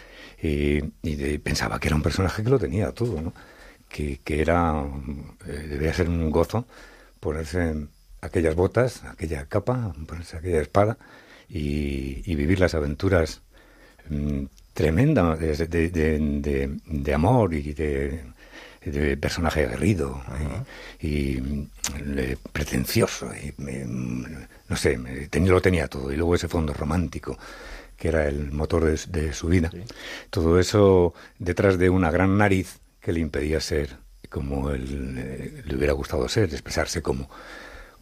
Speaker 3: y- y de- pensaba que era un personaje que lo tenía todo, ¿no? Que, que era, eh, debía ser un gozo ponerse aquellas botas, aquella capa, ponerse aquella espada y, y vivir las aventuras mm, tremendas de, de- de- amor y de, de personaje aguerrido y, y, mm, pretencioso. Y, me- no sé, me- tenía- lo tenía todo. Y luego ese fondo romántico que era el motor de, de su vida. Todo eso detrás de una gran nariz que le impedía ser como él eh, le hubiera gustado ser, expresarse como,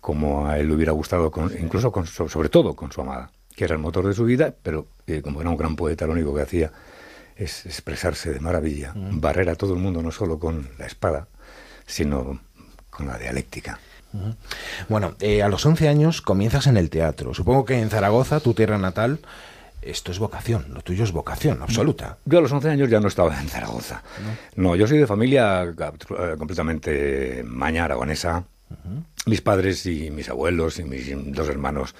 Speaker 3: como a él le hubiera gustado, con- incluso con, so- sobre todo con su amada, que era el motor de su vida, pero eh, como era un gran poeta, lo único que hacía es expresarse de maravilla, barrer a todo el mundo no solo con la espada, sino con la dialéctica.
Speaker 1: Bueno, eh, a los 11 años comienzas en el teatro. Supongo que en Zaragoza, tu tierra natal, esto es vocación, lo tuyo es vocación absoluta.
Speaker 3: Yo a los 11 años ya no estaba en Zaragoza. No, yo soy de familia eh, completamente maña aragonesa. Mis padres y mis abuelos y mis dos hermanos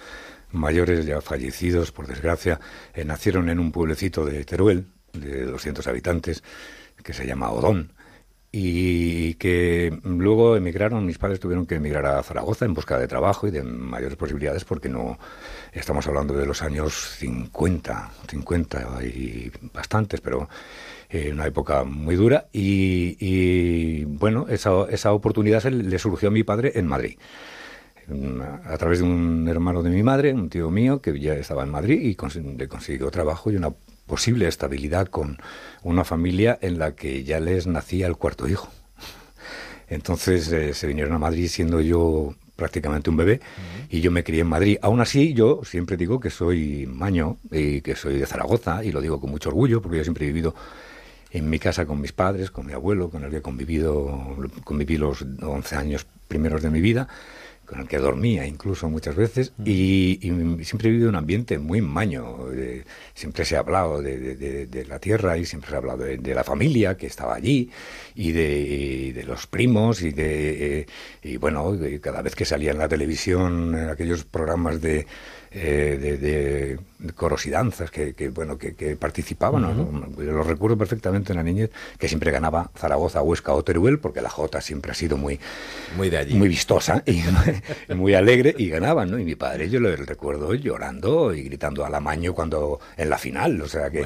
Speaker 3: mayores, ya fallecidos, por desgracia, eh, nacieron en un pueblecito de Teruel, de 200 habitantes, que se llama Odón, y que luego emigraron, mis padres tuvieron que emigrar a Zaragoza en busca de trabajo y de mayores posibilidades porque no estamos hablando de los años 50, 50 y bastantes, pero en una época muy dura y, y, bueno, esa, esa oportunidad se le surgió a mi padre en Madrid a través de un hermano de mi madre, un tío mío que ya estaba en Madrid y cons- le consiguió trabajo y una posible estabilidad con una familia en la que ya les nacía el cuarto hijo. Entonces eh, se vinieron a Madrid siendo yo prácticamente un bebé y yo me crié en Madrid. Aún así, yo siempre digo que soy maño y que soy de Zaragoza y lo digo con mucho orgullo porque yo siempre he vivido en mi casa con mis padres, con mi abuelo, con el que he convivido, conviví los 11 años primeros de mi vida, con el que dormía incluso muchas veces, y, y siempre he vivido un ambiente muy maño. eh, siempre se ha hablado de, de- de- de la tierra y siempre se ha hablado de, la familia que estaba allí, y de, y los primos, y de. eh, y bueno, cada vez que salía en la televisión eh, aquellos programas de. Eh, de, de coros y danzas que, que, bueno que, que participaban. Yo lo recuerdo perfectamente en la niñez que siempre ganaba Zaragoza, Huesca o Teruel porque la Jota siempre ha sido muy
Speaker 1: muy de allí
Speaker 3: muy vistosa y muy alegre y ganaban ¿no? y mi padre yo lo recuerdo llorando y gritando al amaño cuando en la final o sea que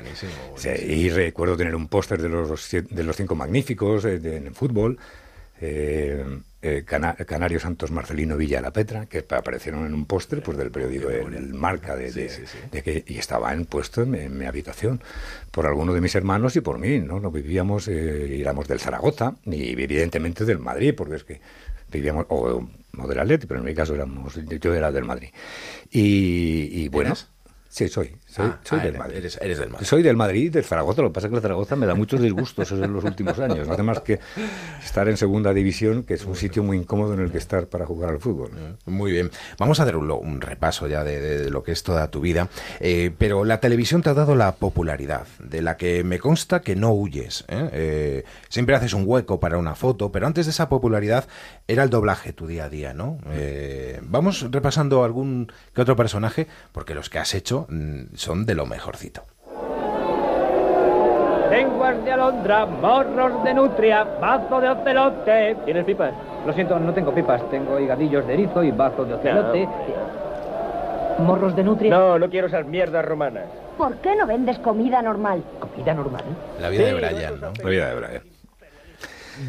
Speaker 3: sí, y recuerdo tener un póster de los de los cinco magníficos eh, de- en fútbol eh, eh, Cana- Canario Santos Marcelino Villa La Petra que aparecieron en un póster pues del periódico el, el Marca de, de- de que y estaba en puesto en, mi- en mi habitación por alguno de mis hermanos y por mí no no vivíamos eh, éramos del Zaragoza y evidentemente del Madrid porque es que vivíamos o, o del Atleti pero en mi caso éramos yo era del Madrid. Y, y bueno sí soy soy,
Speaker 1: Ah,
Speaker 3: soy
Speaker 1: ah,
Speaker 3: del Madrid
Speaker 1: eres- eres del Madrid.
Speaker 3: soy del Madrid y del Zaragoza. Lo que pasa es que el Zaragoza me da muchos disgustos en los últimos años. No hace más que estar en segunda división, que es un sitio muy incómodo en el que estar para jugar al fútbol.
Speaker 1: Muy bien. Vamos a dar un, un repaso ya de, lo que es toda tu vida. Eh, pero la televisión te ha dado la popularidad, de la que me consta que no huyes. ¿eh? Eh, siempre haces un hueco para una foto, pero antes de esa popularidad era el doblaje tu día a día, ¿no? Eh, vamos repasando algún que otro personaje, porque los que has hecho mm, son de lo mejorcito.
Speaker 39: Lenguas de alondra, morros de nutria, bazo de ocelote. ¿Tienes pipas? Lo siento, no tengo pipas. Tengo higadillos de erizo y bazo de ocelote. ¿Morros de nutria? No, no quiero esas mierdas romanas.
Speaker 40: ¿Por qué no vendes comida normal?
Speaker 39: ¿Comida normal?
Speaker 1: La vida de Brian, ¿no?
Speaker 3: La vida de Brian.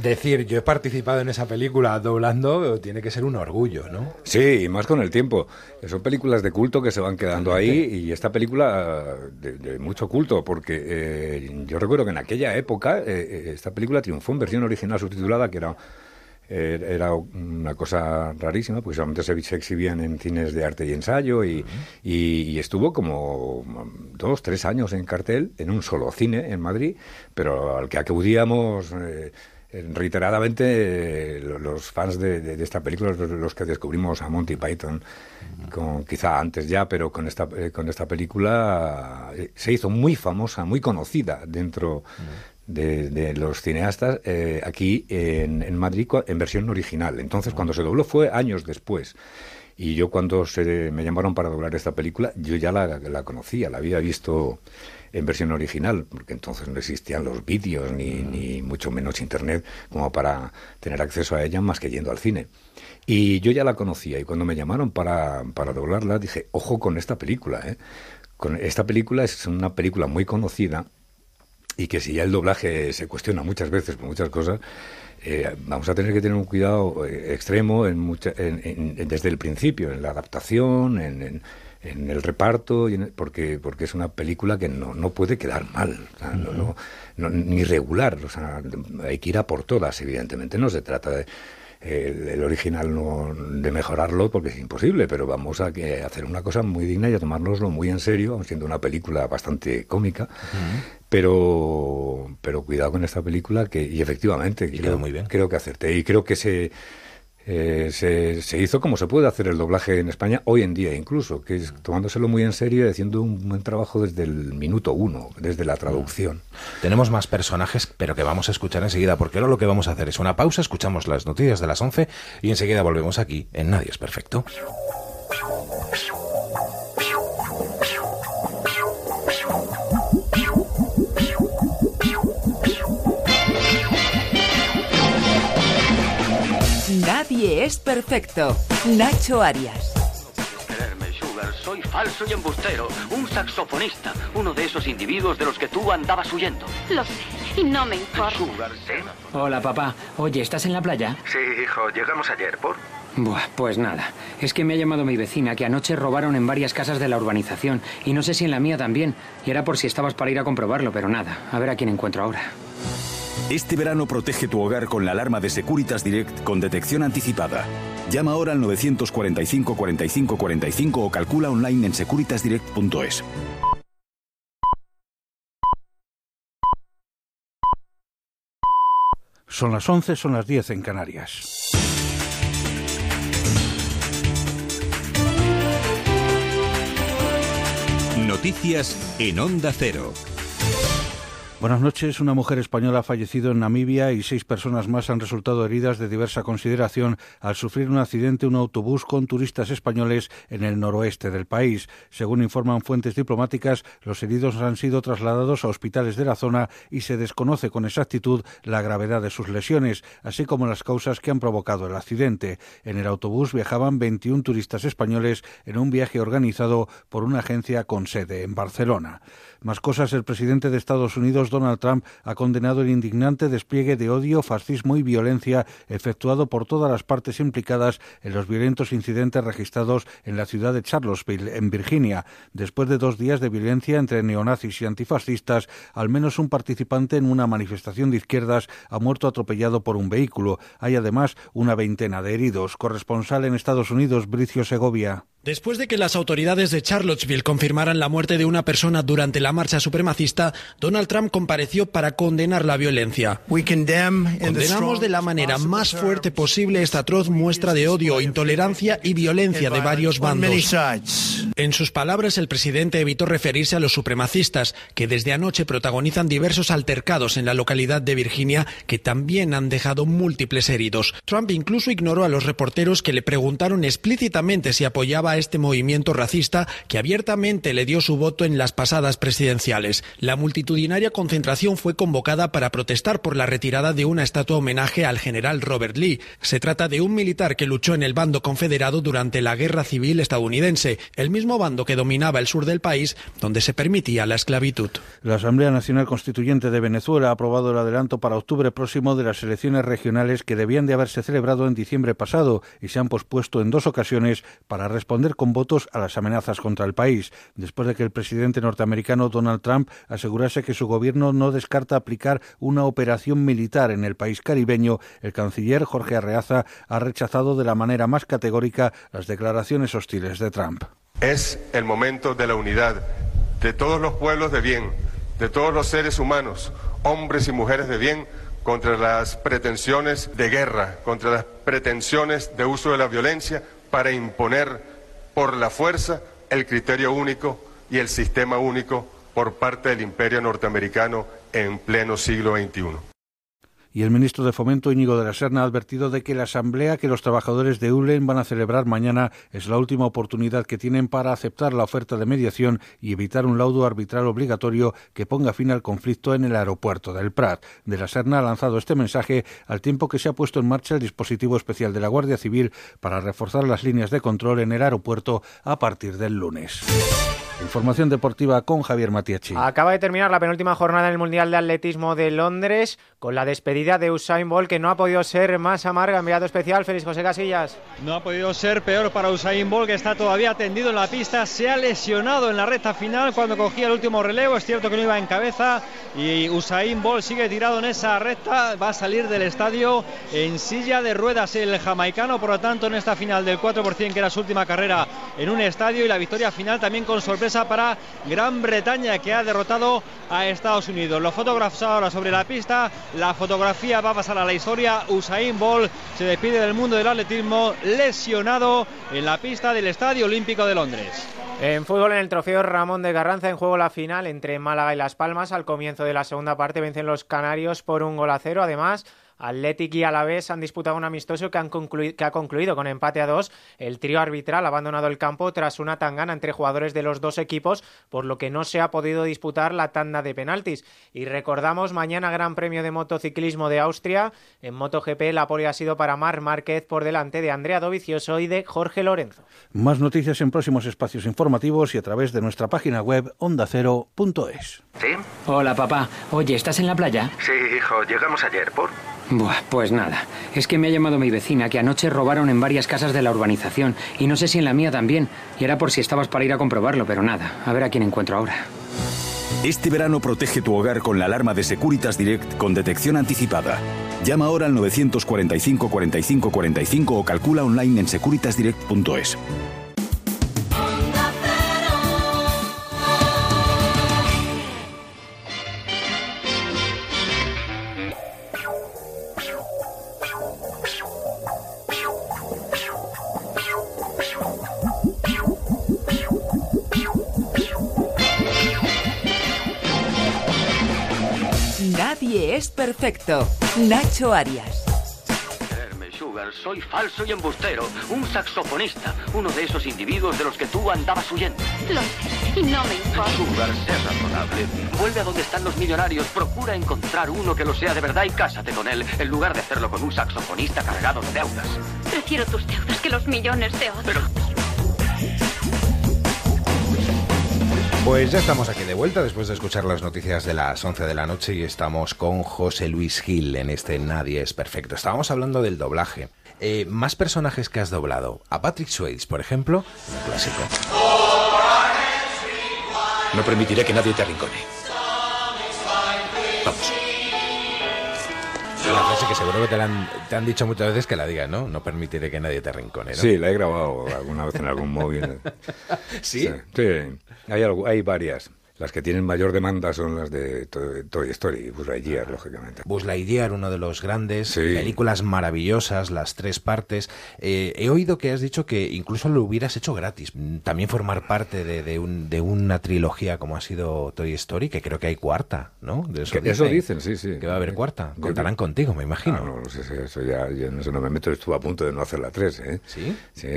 Speaker 1: Decir, yo he participado en esa película doblando, tiene que ser un orgullo, ¿no?
Speaker 3: Sí, y más con el tiempo. Son películas de culto que se van quedando ahí y esta película de, de mucho culto, porque eh, yo recuerdo que en aquella época eh, eh, esta película triunfó en versión original subtitulada, que era eh, era una cosa rarísima, porque solamente se, exhibían en cines de arte y ensayo y, y- y estuvo como dos, tres años en cartel en un solo cine en Madrid, pero al que acudíamos eh, reiteradamente eh, lo- los fans de, esta película, los, que descubrimos a Monty Python, con, quizá antes ya, pero con esta, eh, con esta película eh, se hizo muy famosa, muy conocida dentro de, los cineastas eh, aquí en, en Madrid en versión original. Entonces, cuando se dobló fue años después. Y yo cuando se me llamaron para doblar esta película, yo ya la, la conocía, la había visto en versión original, porque entonces no existían los vídeos ni, ni mucho menos internet como para tener acceso a ella más que yendo al cine. Y yo ya la conocía y cuando me llamaron para, para doblarla dije, ojo con esta película. ¿eh? Con esta película es una película muy conocida y que si ya el doblaje se cuestiona muchas veces por muchas cosas, eh, vamos a tener que tener un cuidado eh, extremo en desde el principio, en la adaptación, en, el reparto, porque, porque es una película que no, no puede quedar mal, ni regular. O sea, hay que ir a por todas, evidentemente. No se trata de el, original no de mejorarlo porque es imposible, pero vamos a que hacer una cosa muy digna y a tomárnoslo muy en serio, siendo una película bastante cómica, pero pero cuidado con esta película que y efectivamente creo, muy bien. creo que acerté y creo que se eh, se, hizo como se puede hacer el doblaje en España hoy en día incluso, que es tomándoselo muy en serio y haciendo un buen trabajo desde el minuto uno, desde la traducción.
Speaker 1: Tenemos más personajes, pero que vamos a escuchar enseguida, porque ahora lo que vamos a hacer es una pausa, escuchamos las noticias de las 11 y enseguida volvemos aquí en Nadie es Perfecto.
Speaker 7: Nadie es perfecto. Nacho Arias.
Speaker 8: Sugar. Soy falso y embustero. Un saxofonista. Uno de esos individuos de los que tú andabas huyendo.
Speaker 6: Lo sé. Y no me importa.
Speaker 8: Sugar, ¿sí?
Speaker 17: Hola, papá. Oye, ¿estás en la playa?
Speaker 8: Sí, hijo. Llegamos ayer. ¿Por?
Speaker 17: Buah, pues nada. Es que me ha llamado mi vecina que anoche robaron en varias casas de la urbanización. Y no sé si en la mía también. Y era por si estabas para ir a comprobarlo, pero nada. A ver a quién encuentro ahora.
Speaker 19: Este verano protege tu hogar con la alarma de Securitas Direct con detección anticipada. Llama ahora al 945 45 45 o calcula online en securitasdirect.es.
Speaker 12: Son las 11, son las 10 en Canarias.
Speaker 19: Noticias en Onda Cero.
Speaker 12: Buenas noches. Una mujer española ha fallecido en Namibia y seis personas más han resultado heridas de diversa consideración al sufrir un accidente un autobús con turistas españoles en el noroeste del país. Según informan fuentes diplomáticas, los heridos han sido trasladados a hospitales de la zona y se desconoce con exactitud la gravedad de sus lesiones, así como las causas que han provocado el accidente. En el autobús viajaban 21 turistas españoles en un viaje organizado por una agencia con sede en Barcelona. Más cosas, el presidente de Estados Unidos, Donald Trump, ha condenado el indignante despliegue de odio, fascismo y violencia efectuado por todas las partes implicadas en los violentos incidentes registrados en la ciudad de Charlottesville, en Virginia. Después de dos días de violencia entre neonazis y antifascistas, al menos un participante en una manifestación de izquierdas ha muerto atropellado por un vehículo. Hay además una veintena de heridos. Corresponsal en Estados Unidos, Bricio Segovia.
Speaker 13: Después de que las autoridades de Charlottesville confirmaran la muerte de una persona durante la marcha supremacista, Donald Trump compareció para condenar la violencia. Condenamos de la manera más fuerte posible esta atroz muestra de odio, intolerancia y violencia de varios bandos. En sus palabras, el presidente evitó referirse a los supremacistas, que desde anoche protagonizan diversos altercados en la localidad de Virginia, que también han dejado múltiples heridos. Trump incluso ignoró a los reporteros que le preguntaron explícitamente si apoyaba a este movimiento racista que abiertamente le dio su voto en las pasadas presidenciales. La multitudinaria concentración fue convocada para protestar por la retirada de una estatua homenaje al general Robert Lee. Se trata de un militar que luchó en el bando confederado durante la Guerra Civil estadounidense, el mismo bando que dominaba el sur del país, donde se permitía la esclavitud.
Speaker 12: La Asamblea Nacional Constituyente de Venezuela ha aprobado el adelanto para octubre próximo de las elecciones regionales que debían de haberse celebrado en diciembre pasado y se han pospuesto en dos ocasiones para responder con votos a las amenazas contra el país, después de que el presidente norteamericano Donald Trump asegurase que su gobierno no descarta aplicar una operación militar en el país caribeño, el canciller Jorge Arreaza ha rechazado de la manera más categórica las declaraciones hostiles de Trump.
Speaker 14: Es el momento de la unidad de todos los pueblos de bien, de todos los seres humanos, hombres y mujeres de bien, contra las pretensiones de guerra, contra las pretensiones de uso de la violencia para imponer por la fuerza el criterio único y el sistema único por parte del imperio norteamericano en pleno siglo XXI
Speaker 12: y el ministro de Fomento Íñigo de la Serna ha advertido de que la asamblea que los trabajadores de ULEN van a celebrar mañana es la última oportunidad que tienen para aceptar la oferta de mediación y evitar un laudo arbitral obligatorio que ponga fin al conflicto en el aeropuerto del Prat. De la Serna ha lanzado este mensaje al tiempo que se ha puesto en marcha el dispositivo especial de la Guardia Civil para reforzar las líneas de control en el aeropuerto a partir del lunes. Información deportiva con Javier Matiachi.
Speaker 15: Acaba de terminar la penúltima jornada en el Mundial de Atletismo de Londres con la despedida de Usain Bolt que no ha podido ser más amarga. Enviado especial, Félix José Casillas.
Speaker 16: No ha podido ser peor para Usain Bolt que está todavía tendido en la pista. Se ha lesionado en la recta final cuando cogía el último relevo. Es cierto que no iba en cabeza y Usain Bolt sigue tirado en esa recta. Va a salir del estadio en silla de ruedas el jamaicano. Por lo tanto, en esta final del 4% que era su última carrera en un estadio y la victoria final también con sorpresa para Gran Bretaña que ha derrotado a Estados Unidos. Los fotógrafos ahora sobre la pista, la fotografía va a pasar a la historia. Usain Bolt se despide del mundo del atletismo lesionado en la pista del Estadio Olímpico de Londres.
Speaker 15: En fútbol, en el trofeo Ramón de Garranza, en juego la final entre Málaga y Las Palmas. Al comienzo de la segunda parte vencen los canarios por un gol a cero. Además, Athletic y Alavés han disputado un amistoso que, han concluido, que ha concluido con empate a dos. El trío arbitral ha abandonado el campo tras una tangana entre jugadores de los dos equipos, por lo que no se ha podido disputar la tanda de penaltis. Y recordamos, mañana Gran Premio de Motociclismo de Austria. En MotoGP la pole ha sido para Mar Márquez por delante de Andrea Dovizioso y de Jorge Lorenzo.
Speaker 12: Más noticias en próximos espacios informativos y a través de nuestra página web ondacero.es.
Speaker 17: ¿Sí? Hola, papá. Oye, ¿estás en la playa?
Speaker 18: Sí, hijo, llegamos ayer, ¿por?
Speaker 17: Buah, pues nada. Es que me ha llamado mi vecina que anoche robaron en varias casas de la urbanización y no sé si en la mía también. Y era por si estabas para ir a comprobarlo, pero nada. A ver a quién encuentro ahora.
Speaker 19: Este verano protege tu hogar con la alarma de Securitas Direct con detección anticipada. Llama ahora al 945 45 45 o calcula online en securitasdirect.es.
Speaker 7: Es perfecto. Nacho Arias.
Speaker 8: Creerme, Sugar, soy falso y embustero. Un saxofonista. Uno de esos individuos de los que tú andabas huyendo.
Speaker 6: Lo sé, y no me importa.
Speaker 8: Sugar, sé razonable. Vuelve a donde están los millonarios. Procura encontrar uno que lo sea de verdad y cásate con él, en lugar de hacerlo con un saxofonista cargado de deudas.
Speaker 6: Prefiero tus deudas que los millones de otros.
Speaker 1: Pues ya estamos aquí de vuelta después de escuchar las noticias de las 11 de la noche y estamos con José Luis Gil en este Nadie es Perfecto. Estábamos hablando del doblaje. Eh, más personajes que has doblado. A Patrick Swayze, por ejemplo, clásico.
Speaker 41: No permitiré que nadie te arrincone. Vamos.
Speaker 1: Que seguro que te, la han, te han dicho muchas veces que la digas, ¿no? No permitiré que nadie te arrincone, ¿no?
Speaker 3: Sí, la he grabado alguna vez en algún móvil.
Speaker 1: ¿Sí?
Speaker 3: Sí, hay, algo, hay varias. Las que tienen mayor demanda son las de To- Toy Story y Buzz Lightyear, lógicamente.
Speaker 1: Buzz Lightyear, uno de los grandes,
Speaker 3: Sí.
Speaker 1: películas maravillosas, las tres partes. Eh, he oído que has dicho que incluso lo hubieras hecho gratis. También formar parte de, de un- de una trilogía como ha sido Toy Story, que creo que hay cuarta, ¿no? De
Speaker 3: Que eso dicen, sí, sí.
Speaker 1: Que va a haber cuarta. Contarán contigo, me imagino.
Speaker 3: Ah, no, no sé, eso ya, yo en eso no me meto, estuve a punto de no hacer la 3, ¿eh?
Speaker 1: ¿Sí?
Speaker 3: Sí,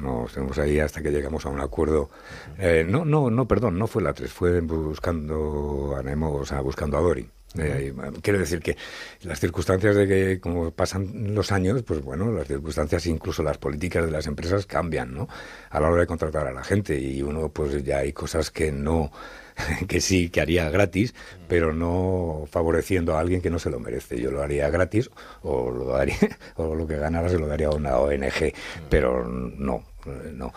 Speaker 3: no, estuvimos ahí hasta que llegamos a un acuerdo. Eh, no, no, no, perdón, no fue la 3, fue buscando a Nemo, o sea, buscando a Dory. Eh, quiero decir que las circunstancias de que, como pasan los años, pues bueno, las circunstancias, incluso las políticas de las empresas cambian, ¿no? A la hora de contratar a la gente y uno, pues ya hay cosas que no, que sí, que haría gratis, pero no favoreciendo a alguien que no se lo merece. Yo lo haría gratis o lo daría, o lo que ganara se lo daría a una ONG, pero no, no.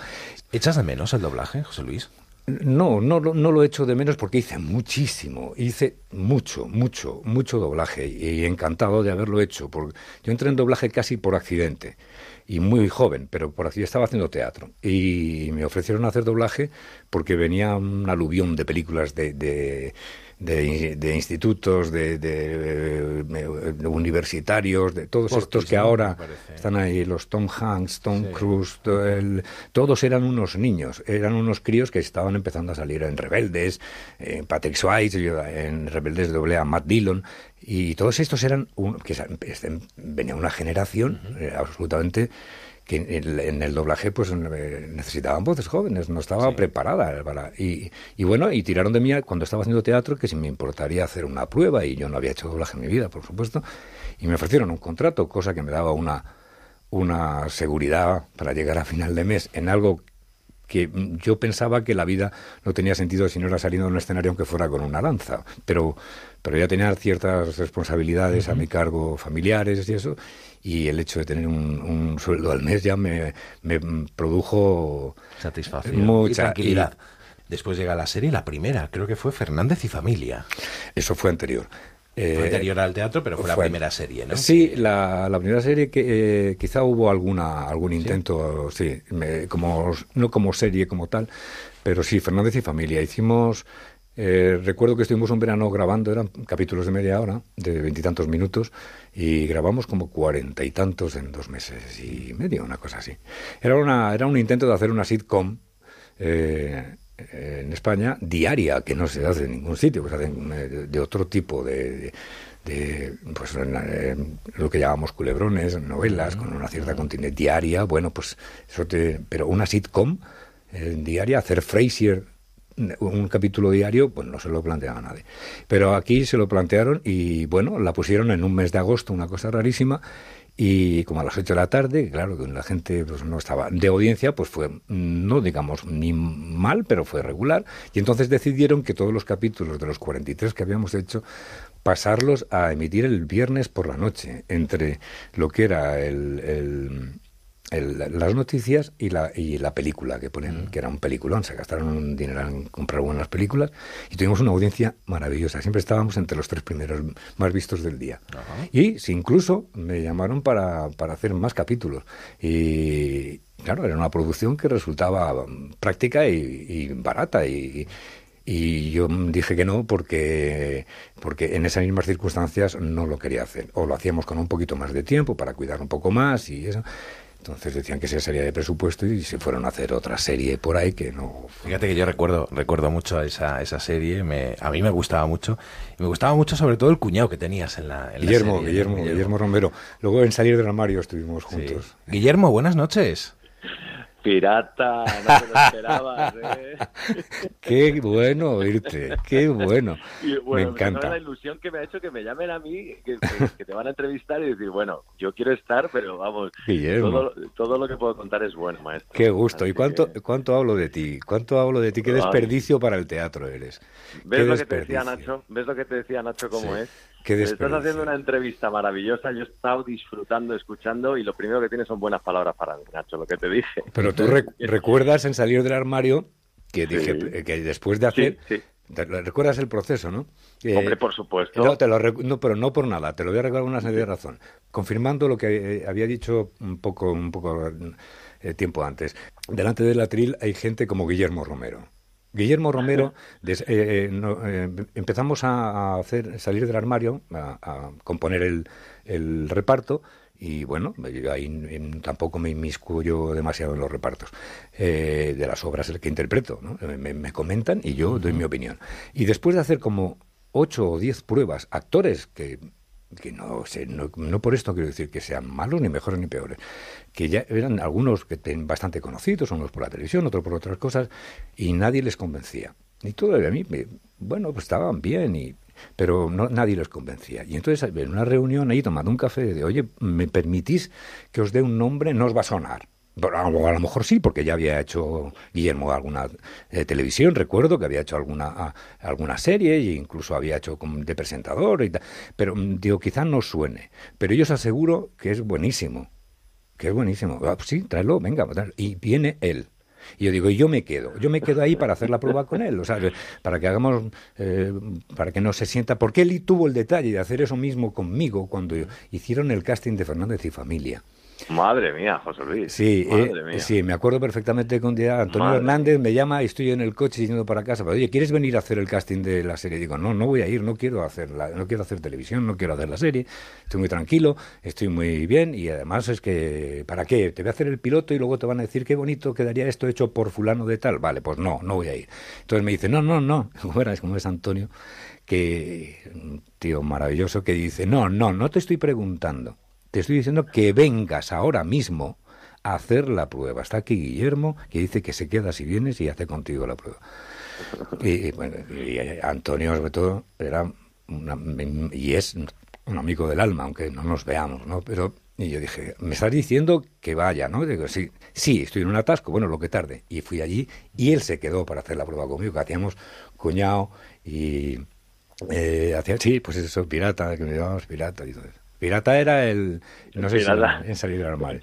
Speaker 1: ¿Echas de menos el doblaje, José Luis?
Speaker 3: No, no, no lo echo de menos porque hice muchísimo, hice mucho, mucho, mucho doblaje y encantado de haberlo hecho. Por, yo entré en doblaje casi por accidente y muy joven, pero por así estaba haciendo teatro y me ofrecieron hacer doblaje porque venía un aluvión de películas de, de, de- de institutos, de, de, de universitarios, de todos estos que ahora están ahí, los Tom Hanks, Tom Cruise, el- todos eran unos niños, eran unos críos que estaban empezando a salir en Rebeldes, en Patrick Swayze, en Rebeldes doblé a Matt Dillon, y todos estos eran, un- que este- venía una generación eh, absolutamente que en el, doblaje pues eh, necesitaban voces jóvenes, no estaba preparada para y, y bueno, y tiraron de mí cuando estaba haciendo teatro que si me importaría hacer una prueba y yo no había hecho doblaje en mi vida, por supuesto, y me ofrecieron un contrato, cosa que me daba una una seguridad para llegar a final de mes en algo que yo pensaba que la vida no tenía sentido si no era saliendo de un escenario aunque fuera con una lanza, pero, pero ya tenía ciertas responsabilidades a mi cargo familiares y eso, y el hecho de tener un, sueldo al mes ya me, me produjo
Speaker 1: satisfacción mucha y tranquilidad. Después llega la serie, la primera, creo que fue Fernández y Familia.
Speaker 3: Eso fue anterior.
Speaker 1: Fue eh, anterior al teatro, pero fue, la primera serie, ¿no?
Speaker 3: Sí, la, la primera serie que eh, quizá hubo alguna algún intento, sí, como no como serie como tal, pero sí, Fernández y familia. Hicimos, eh, recuerdo que estuvimos un verano grabando, eran capítulos de media hora, de veintitantos minutos, y grabamos como cuarenta y tantos en dos meses y medio, una cosa así. Era una era un intento de hacer una sitcom. Eh, en España diaria, que no se hace en ningún sitio, que se hacen eh, de, otro tipo de, de, pues lo que llamamos culebrones, novelas con una cierta continuidad diaria, bueno, pues eso te, pero una sitcom en diaria, hacer Frasier un capítulo diario, pues no se lo planteaba nadie. Pero aquí se lo plantearon y bueno, la pusieron en un mes de agosto, una cosa rarísima, y como a las 8 de la tarde, claro, que la gente pues, no estaba de audiencia, pues fue, no digamos ni mal, pero fue regular. Y entonces decidieron que todos los capítulos de los 43 que habíamos hecho, pasarlos a emitir el viernes por la noche, entre lo que era el las noticias y la, y la película que ponen, mm. que era un peliculón. Se gastaron un dinero en comprar buenas películas y tuvimos una audiencia maravillosa. Siempre estábamos entre los tres primeros más vistos del día. Y si incluso me llamaron para, para hacer más capítulos. Y claro, era una producción que resultaba práctica y, barata. Y, y yo dije que no porque, porque en esas mismas circunstancias no lo quería hacer. O lo hacíamos con un poquito más de tiempo para cuidar un poco más y eso. Entonces decían que se salía de presupuesto y se fueron a hacer otra serie por ahí que no.
Speaker 1: Fíjate que yo recuerdo, recuerdo mucho esa, esa serie, me, a mí me gustaba mucho. Y me gustaba mucho sobre todo el cuñado que tenías en la,
Speaker 3: Guillermo,
Speaker 1: serie,
Speaker 3: Guillermo, Guillermo, Romero. Luego en salir del armario estuvimos juntos.
Speaker 1: Guillermo, buenas noches.
Speaker 38: Pirata, no te lo esperabas, ¿eh?
Speaker 3: Qué bueno oírte, qué bueno. me encanta.
Speaker 38: la ilusión que me ha hecho que me llamen a mí, que, te van a entrevistar y decir, bueno, yo quiero estar, pero vamos, todo, todo, lo que puedo contar es bueno, maestro.
Speaker 3: Qué gusto. ¿Y cuánto, cuánto hablo de ti? ¿Cuánto hablo de ti? Qué desperdicio para el teatro eres.
Speaker 38: ¿Ves lo que te decía Nacho? ¿Ves lo que te decía Nacho cómo es? Estás haciendo una entrevista maravillosa, yo he estado disfrutando, escuchando y lo primero que tienes son buenas palabras para mí, Nacho, lo que te dije.
Speaker 3: Pero tú recuerdas en salir del armario que dije que después de hacer... recuerdas el proceso, ¿no?
Speaker 38: Hombre, por supuesto.
Speaker 3: No, te lo no, pero no por nada, te lo voy a recordar una serie de razón. Confirmando lo que eh, había dicho un poco, un poco eh, tiempo antes. Delante del atril hay gente como Guillermo Romero Guillermo Romero, eh, eh, eh, empezamos a, hacer salir del armario, a, componer el, reparto, y bueno, ahí tampoco me inmiscuyo demasiado en los repartos de las obras que interpreto. Me, comentan y yo doy mi opinión. Y después de hacer como ocho o diez pruebas, actores que que no sé, no, por esto quiero decir que sean malos, ni mejores, ni peores, que ya eran algunos que ten, bastante conocidos, unos por la televisión, otros por otras cosas, y nadie les convencía. Y todo a mí, bueno, pues estaban bien, y, pero no, nadie les convencía. Y entonces en una reunión ahí tomando un café, de, oye, ¿me permitís que os dé un nombre? No os va a sonar. A lo mejor sí, porque ya había hecho Guillermo alguna eh, televisión, recuerdo que había hecho alguna, alguna serie e incluso había hecho de presentador y tal. Pero mm, digo, quizás no suene. Pero yo os aseguro que es buenísimo. Que es buenísimo. Ah, pues sí, tráelo, venga. Y viene él. Y yo digo, yo me quedo, yo me quedo ahí para hacer la prueba con él, o sea, para que hagamos, eh, para que no se sienta, porque él tuvo el detalle de hacer eso mismo conmigo cuando hicieron el casting de Fernández y Familia.
Speaker 38: Madre mía, José Luis.
Speaker 3: Sí, eh, sí, me acuerdo perfectamente que un día Antonio Hernández me llama y estoy en el coche yendo para casa. Pero, oye, ¿quieres venir a hacer el casting de la serie? digo, no, no voy a ir, no quiero hacer no quiero hacer televisión, no quiero hacer la serie. Estoy muy tranquilo, estoy muy bien y además es que, ¿para qué? Te voy a hacer el piloto y luego te van a decir qué bonito quedaría esto hecho por fulano de tal. Vale, pues no, no voy a ir. Entonces me dice, no, no, no. Es como es Antonio, que un tío maravilloso que dice, no, no, no te estoy preguntando te estoy diciendo que vengas ahora mismo a hacer la prueba. Está aquí Guillermo, que dice que se queda si vienes y hace contigo la prueba. Y, bueno, y Antonio, sobre todo, era y es un amigo del alma, aunque no nos veamos, ¿no? Pero Y yo dije, me estás diciendo que vaya, ¿no? Digo, sí, sí, estoy en un atasco, bueno, lo que tarde. Y fui allí y él se quedó para hacer la prueba conmigo, que hacíamos cuñado y eh, hacía, sí, pues eso, pirata, que me llamamos pirata y todo eso. Pirata era el, no sé si en salir normal.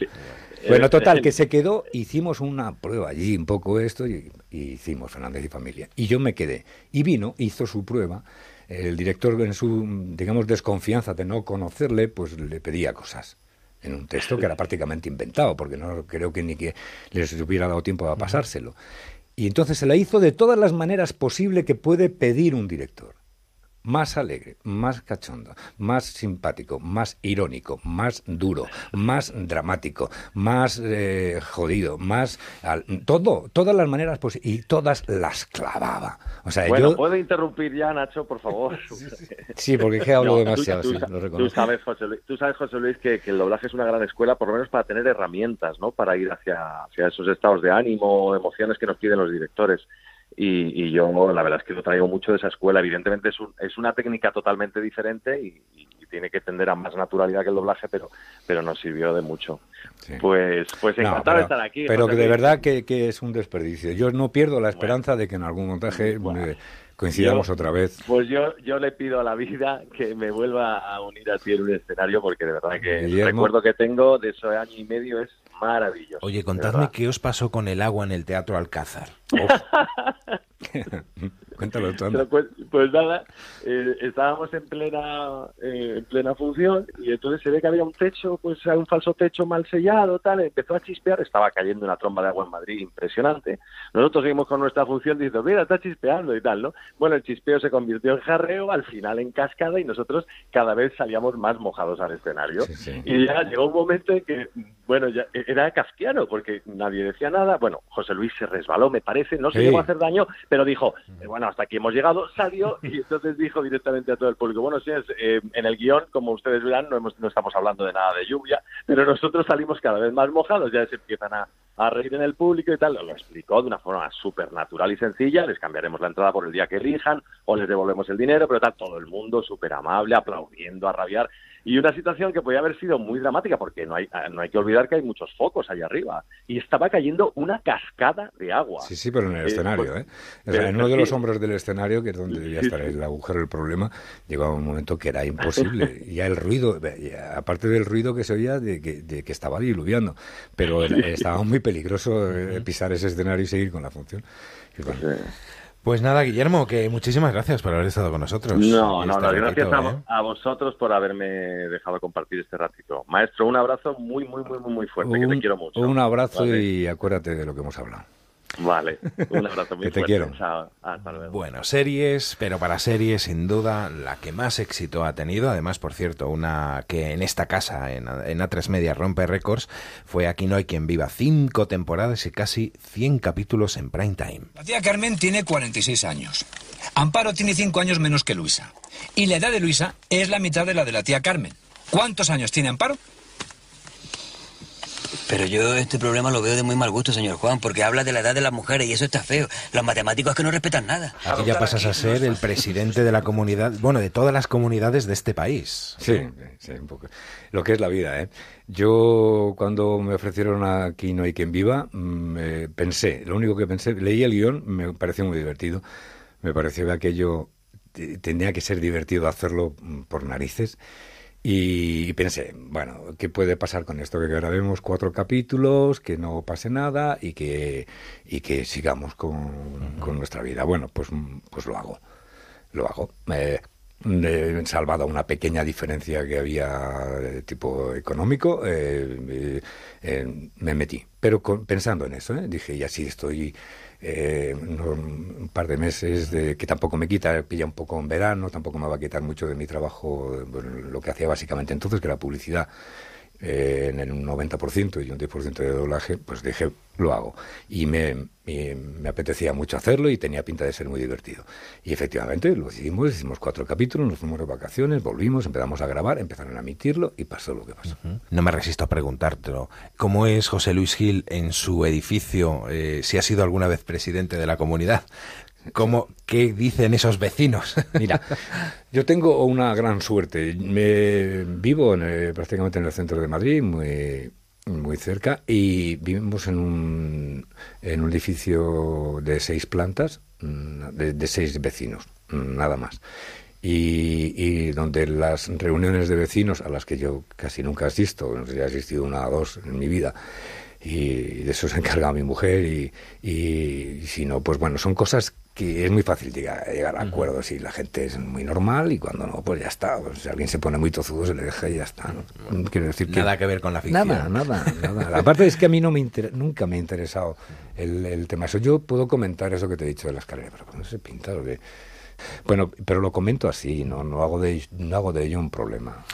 Speaker 3: Bueno, total, que se quedó, hicimos una prueba allí, un poco esto, y, y hicimos Fernández y Familia. Y yo me quedé. Y vino, hizo su prueba, el director en su, digamos, desconfianza de no conocerle, pues le pedía cosas en un texto que era prácticamente inventado, porque no creo que ni que les hubiera dado tiempo a pasárselo. Y entonces se la hizo de todas las maneras posibles que puede pedir un director más alegre, más cachondo, más simpático, más irónico, más duro, más dramático, más eh, jodido, más todo, todas las maneras posibles y todas las clavaba. O sea,
Speaker 21: bueno,
Speaker 3: yo...
Speaker 21: ¿puedo interrumpir ya, Nacho, por favor?
Speaker 3: sí, porque es que hablo demasiado,
Speaker 21: tú,
Speaker 3: sí,
Speaker 21: lo tú, sabes, José Luis, tú sabes, José Luis, que, que, el doblaje es una gran escuela, por lo menos para tener herramientas, ¿no? Para ir hacia, hacia esos estados de ánimo, emociones que nos piden los directores. Y, y, yo la verdad es que lo traigo mucho de esa escuela. Evidentemente es, un, es una técnica totalmente diferente y, y, tiene que tender a más naturalidad que el doblaje, pero, pero nos sirvió de mucho. Sí. Pues, pues encantado
Speaker 3: no, pero,
Speaker 21: de estar aquí.
Speaker 3: Pero que de verdad que, que, es un desperdicio. Yo no pierdo la esperanza bueno. de que en algún montaje bueno. eh, coincidamos
Speaker 21: yo,
Speaker 3: otra vez.
Speaker 21: Pues yo, yo le pido a la vida que me vuelva a unir a ti en un escenario porque de verdad que el recuerdo que tengo de ese año y medio es maravilloso.
Speaker 1: Oye, contadme qué os pasó con el agua en el Teatro Alcázar.
Speaker 3: Cuéntalo tú.
Speaker 21: Pues, pues, nada, eh, estábamos en plena eh, en plena función y entonces se ve que había un techo, pues un falso techo mal sellado, tal, empezó a chispear, estaba cayendo una tromba de agua en Madrid impresionante. Nosotros seguimos con nuestra función diciendo, mira, está chispeando y tal, ¿no? Bueno, el chispeo se convirtió en jarreo, al final en cascada y nosotros cada vez salíamos más mojados al escenario. Sí, sí. Y ya llegó un momento en que, bueno, ya era kafkiano porque nadie decía nada. Bueno, José Luis se resbaló, me parece, no se sí. llegó a hacer daño, pero dijo, eh, bueno, hasta aquí hemos llegado, salió y entonces dijo directamente a todo el público, bueno, sí, es, eh, en el guion, como ustedes verán, no, hemos, no, estamos hablando de nada de lluvia, pero nosotros salimos cada vez más mojados, ya se empiezan a, a reír en el público y tal, lo explicó de una forma súper natural y sencilla, les cambiaremos la entrada por el día que elijan o les devolvemos el dinero, pero tal, todo el mundo súper amable, aplaudiendo, a rabiar, y una situación que podía haber sido muy dramática porque no hay no hay que olvidar que hay muchos focos allá arriba y estaba cayendo una cascada de agua.
Speaker 3: Sí, sí, pero en el eh, escenario, pues, ¿eh? O sea, en uno de los hombros del escenario, que es donde debía estar el agujero el problema, llegaba un momento que era imposible. y ya el ruido, ya, aparte del ruido que se oía de que, de que estaba diluviando, pero estaba muy peligroso eh, pisar ese escenario y seguir con la función. Y bueno,
Speaker 1: pues nada, Guillermo, que muchísimas gracias por haber estado con nosotros.
Speaker 21: No, no, no, gracias a, ¿eh? a, vosotros por haberme dejado compartir este ratito. Maestro, un abrazo muy, muy, muy, muy fuerte,
Speaker 3: un,
Speaker 21: que te quiero mucho.
Speaker 3: Un abrazo ¿vale? y acuérdate de lo que hemos hablado.
Speaker 21: Vale, un abrazo muy
Speaker 3: que te
Speaker 21: fuerte.
Speaker 3: quiero.
Speaker 21: Chao, hasta luego.
Speaker 1: Bueno, series, pero para series, sin duda, la que más éxito ha tenido, además, por cierto, una que en esta casa, en, en A3 Media, rompe récords, fue Aquí no hay quien viva. Cinco temporadas y casi 100 capítulos en prime time.
Speaker 2: La tía Carmen tiene 46 años. Amparo tiene 5 años menos que Luisa. Y la edad de Luisa es la mitad de la de la tía Carmen. ¿Cuántos años tiene Amparo?
Speaker 42: Pero yo este problema lo veo de muy mal gusto, señor Juan, porque habla de la edad de las mujeres y eso está feo. Los matemáticos es que no respetan nada.
Speaker 1: Aquí ya pasas a ser el presidente de la comunidad, bueno, de todas las comunidades de este país.
Speaker 3: Sí, sí, un poco. Lo que es la vida, ¿eh? Yo cuando me ofrecieron Aquí no hay quien viva, me pensé, lo único que pensé, leí el guion, me pareció muy divertido, me pareció que aquello tenía que ser divertido hacerlo por narices. Y pensé, bueno, ¿qué puede pasar con esto? Que grabemos cuatro capítulos, que no pase nada y que, y que sigamos con, uh -huh. con nuestra vida. Bueno, pues, pues lo hago, lo hago. Eh, he salvado una pequeña diferencia que había de tipo económico, eh, eh, me metí. Pero con, pensando en eso, dije, y así estoy eh, un par de meses de, que tampoco me quita, pilla un poco en verano, tampoco me va a quitar mucho de mi trabajo, lo que hacía básicamente entonces, que era publicidad eh, en el 90% y un 10% de doblaje, pues dije, lo hago. Y me, me, apetecía mucho hacerlo y tenía pinta de ser muy divertido. Y efectivamente lo hicimos, hicimos cuatro capítulos, nos fuimos de vacaciones, volvimos, empezamos a grabar, empezaron a emitirlo y pasó lo que pasó.
Speaker 1: No me resisto a preguntártelo. ¿Cómo es José Luis Gil en su edificio, eh, si ha sido alguna vez presidente de la comunidad? ¿Cómo, ¿Qué dicen esos vecinos?
Speaker 3: Mira, yo tengo una gran suerte. Vivo en prácticamente en el centro de Madrid, muy, muy cerca, y vivimos en un, en un edificio de seis plantas, mm, de, seis vecinos, mm, nada más. Y, y, donde las reuniones de vecinos, a las que yo casi nunca asisto, no sé he asistido una o dos en mi vida, y de eso se encarga mi mujer y, y, si no, pues bueno, son cosas que es muy fácil llegar, llegar a acuerdos y la gente es muy normal y cuando no, pues ya está. Pues si alguien se pone muy tozudo se le deja y ya está. ¿no?
Speaker 1: Quiero decir que nada que ver con la ficción.
Speaker 3: Nada, nada, nada. Aparte es que a mí no me nunca me ha interesado el, el, tema. Eso yo puedo comentar eso que te he dicho de la escalera, pero no se pinta lo que... Bueno, pero lo comento así, no, no, hago de, no hago de ello un problema.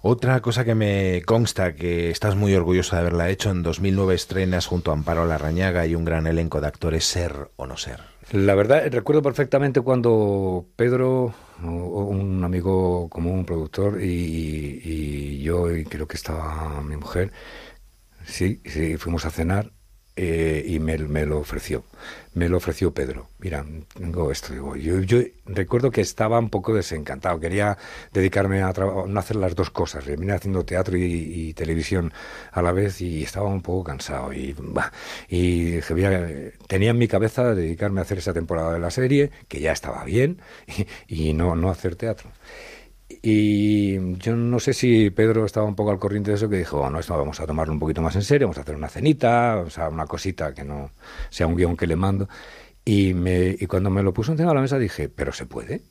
Speaker 1: Otra cosa que me consta que estás muy orgulloso de haberla hecho, en 2009 estrenas junto a Amparo Larrañaga y un gran elenco de actores Ser o no ser.
Speaker 3: La verdad, recuerdo perfectamente cuando Pedro, un amigo común, un productor, y, y yo, y creo que estaba mi mujer, sí, sí, fuimos a cenar eh, y me, lo ofreció. Me lo ofreció Pedro. Mira, tengo esto. Digo, yo, yo recuerdo que estaba un poco desencantado. Quería dedicarme a no hacer las dos cosas. Vine haciendo teatro y, televisión a la vez y estaba un poco cansado. Y, y tenía en mi cabeza dedicarme a hacer esa temporada de la serie, que ya estaba bien, y, y no, no hacer teatro. Y yo no sé si Pedro estaba un poco al corriente de eso, que dijo, bueno, esto vamos a tomarlo un poquito más en serio, vamos a hacer una cenita, o sea, una cosita que no sea un guion que le mando. Y, me, y cuando me lo puso encima de la mesa dije, pero se puede,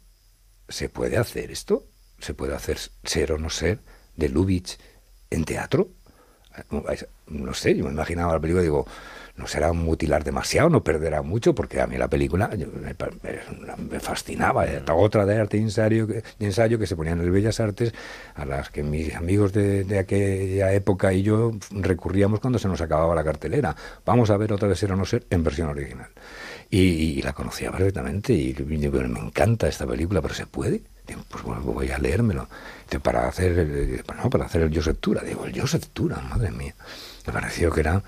Speaker 3: se puede hacer esto, se puede hacer ser o no ser de Lubitsch en teatro. No sé, yo me imaginaba la película y digo, no será mutilar demasiado, no perderá mucho, porque a mí la película me, fascinaba. Otra de arte y ensayo, de ensayo que se ponían en el Bellas Artes, a las que mis amigos de, aquella época y yo recurríamos cuando se nos acababa la cartelera. Vamos a ver otra vez ser o no ser en versión original. Y, la conocía perfectamente y, me encanta esta película, pero se puede. pues bueno, voy a leérmelo. Para hacer, para hacer el Joseph Tura. Digo, el Joseph Tura, madre mía. Me pareció que era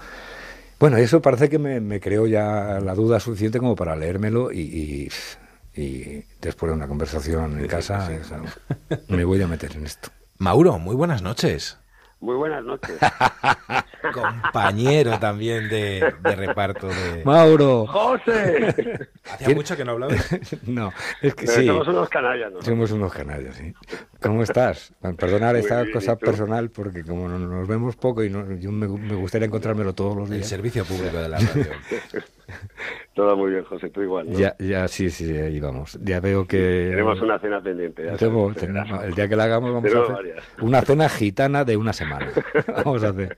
Speaker 3: bueno, eso parece que me, creó ya la duda suficiente como para leérmelo y, y, después de una conversación en casa me voy a meter en esto.
Speaker 1: Mauro, muy buenas noches.
Speaker 24: Muy buenas noches.
Speaker 1: Compañero también de, reparto de...
Speaker 3: Mauro.
Speaker 24: José.
Speaker 1: Hacía mucho que no hablaba.
Speaker 3: no, es que sí.
Speaker 24: Somos unos canallas, ¿no?
Speaker 3: Somos unos canallas, sí. ¿Cómo estás? Perdonar esta cosa personal porque como nos vemos poco y no, yo me, gustaría encontrármelo todos los días.
Speaker 1: El servicio público de la radio.
Speaker 24: Todo muy bien, José, tú igual. ¿no?
Speaker 3: Ya, ya, sí, sí, ahí vamos. Ya veo que.
Speaker 24: Tenemos una cena pendiente.
Speaker 3: el día que la hagamos, vamos a hacer una cena gitana de una semana. vamos a hacer.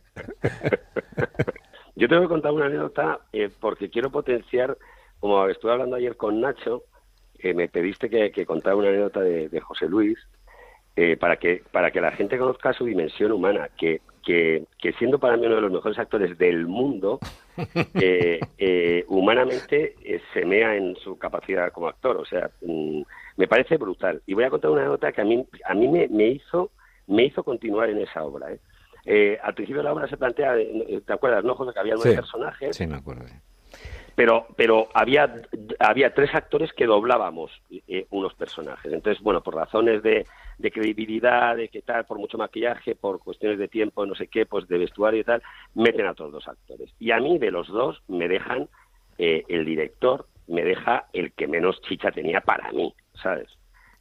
Speaker 24: Yo tengo que contar una anécdota eh, porque quiero potenciar, como estuve hablando ayer con Nacho, que me pediste que, que contara una anécdota de, José Luis, eh, para, que, para que la gente conozca su dimensión humana, que que, siendo para mí uno de los mejores actores del mundo, eh, eh, humanamente eh, se mea en su capacidad como actor. O sea, mm, me parece brutal. Y voy a contar una nota que a mí, a mí me, me hizo me hizo continuar en esa obra. al principio de la obra se plantea, ¿te acuerdas, no, José, que había nueve personajes?
Speaker 3: Sí, me acuerdo
Speaker 24: pero pero había había tres actores que doblábamos eh, unos personajes entonces bueno por razones de, de, credibilidad de qué tal por mucho maquillaje por cuestiones de tiempo no sé qué pues de vestuario y tal meten a otros dos actores. Y a mí de los dos me dejan eh, el director me deja el que menos chicha tenía para mí sabes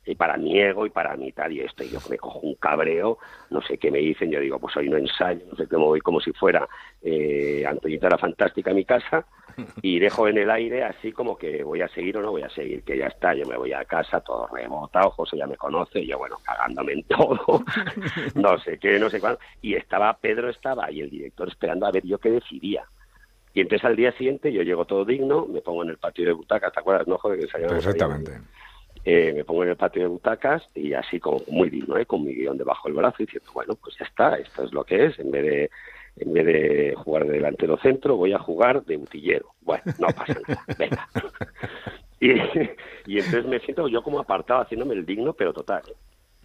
Speaker 24: y para mi ego y para mi tal y esto. Y yo me cojo un cabreo, no sé qué me dicen, yo digo, pues hoy no ensayo, no sé cómo voy como si fuera eh, Antoñita la Fantástica en mi casa y dejo en el aire así como que voy a seguir o no voy a seguir, que ya está, yo me voy a casa todo rebotado, José ya me conoce, y yo bueno, cagándome en todo, no sé qué, no sé cuándo. Y estaba, Pedro estaba y el director esperando a ver yo qué decidía. Y entonces al día siguiente yo llego todo digno, me pongo en el patio de butacas, ¿te acuerdas, no, Joder, que
Speaker 3: Perfectamente.
Speaker 24: Eh, me pongo en el patio de butacas y así como muy digno, ¿eh? con mi guion debajo del brazo, diciendo, bueno, pues ya está, esto es lo que es, en vez de en vez de jugar de delantero centro, voy a jugar de utillero. Bueno, no pasa nada, venga. y, y, entonces me siento yo como apartado haciéndome el digno, pero total.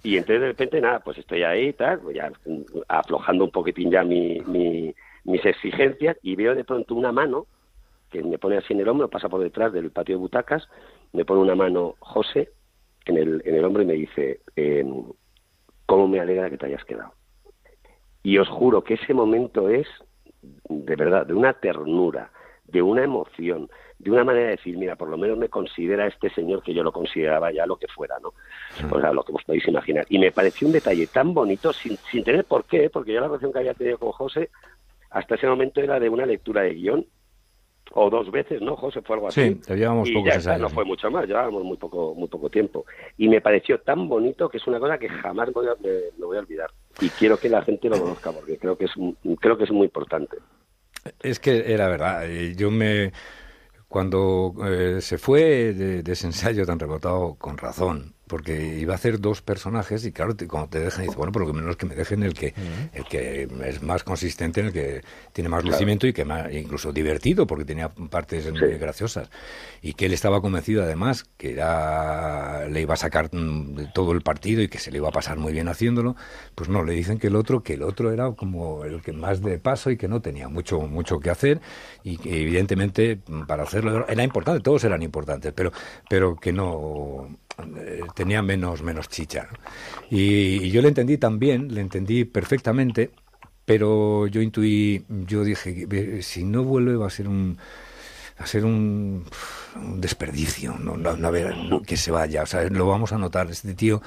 Speaker 24: Y entonces de repente, nada, pues estoy ahí, tal, voy ya aflojando un poquitín ya mi, mis exigencias y veo de pronto una mano que me pone así en el hombro, pasa por detrás del patio de butacas, me pone una mano José en el, en el hombro y me dice, eh, ¿cómo me alegra que te hayas quedado? Y os juro que ese momento es, de verdad, de una ternura, de una emoción, de una manera de decir, mira, por lo menos me considera este señor que yo lo consideraba ya lo que fuera, ¿no? O sea, lo que os podéis imaginar. Y me pareció un detalle tan bonito, sin, sin tener por qué, porque yo la relación que había tenido con José hasta ese momento era de una lectura de guion, o dos veces, ¿no, José? Fue algo así.
Speaker 3: Sí, llevábamos
Speaker 24: y
Speaker 3: pocos
Speaker 24: ya está,
Speaker 3: ensayos,
Speaker 24: no fue mucho más, llevábamos muy poco, muy poco tiempo. Y me pareció tan bonito que es una cosa que jamás voy a, me, me voy a olvidar. Y quiero que la gente lo conozca porque creo que es, creo que es muy importante.
Speaker 3: Es que era verdad. eh, Yo me. Cuando eh, se fue de, de ese ensayo tan rebotado, con razón, porque iba a hacer dos personajes y claro, te- cuando te dejan, dices, bueno, por lo menos que me dejen el que, el que es más consistente, en el que tiene más
Speaker 24: Claro.
Speaker 3: lucimiento y que más, incluso divertido, porque tenía partes muy graciosas. Y que él estaba convencido además que era, le iba a sacar todo el partido y que se le iba a pasar muy bien haciéndolo. Pues no, le dicen que el otro, que el otro era como el que más de paso y que no tenía mucho, mucho que hacer y que evidentemente para hacerlo era importante, todos eran importantes, pero, pero que no eh, tenía menos, menos chicha. Y, yo le entendí también, le entendí perfectamente, pero yo intuí, yo dije, "Ve, si no vuelve va a ser un a ser un, desperdicio, no, no, no haber- no, que se vaya, o sea, lo vamos a notar, este tío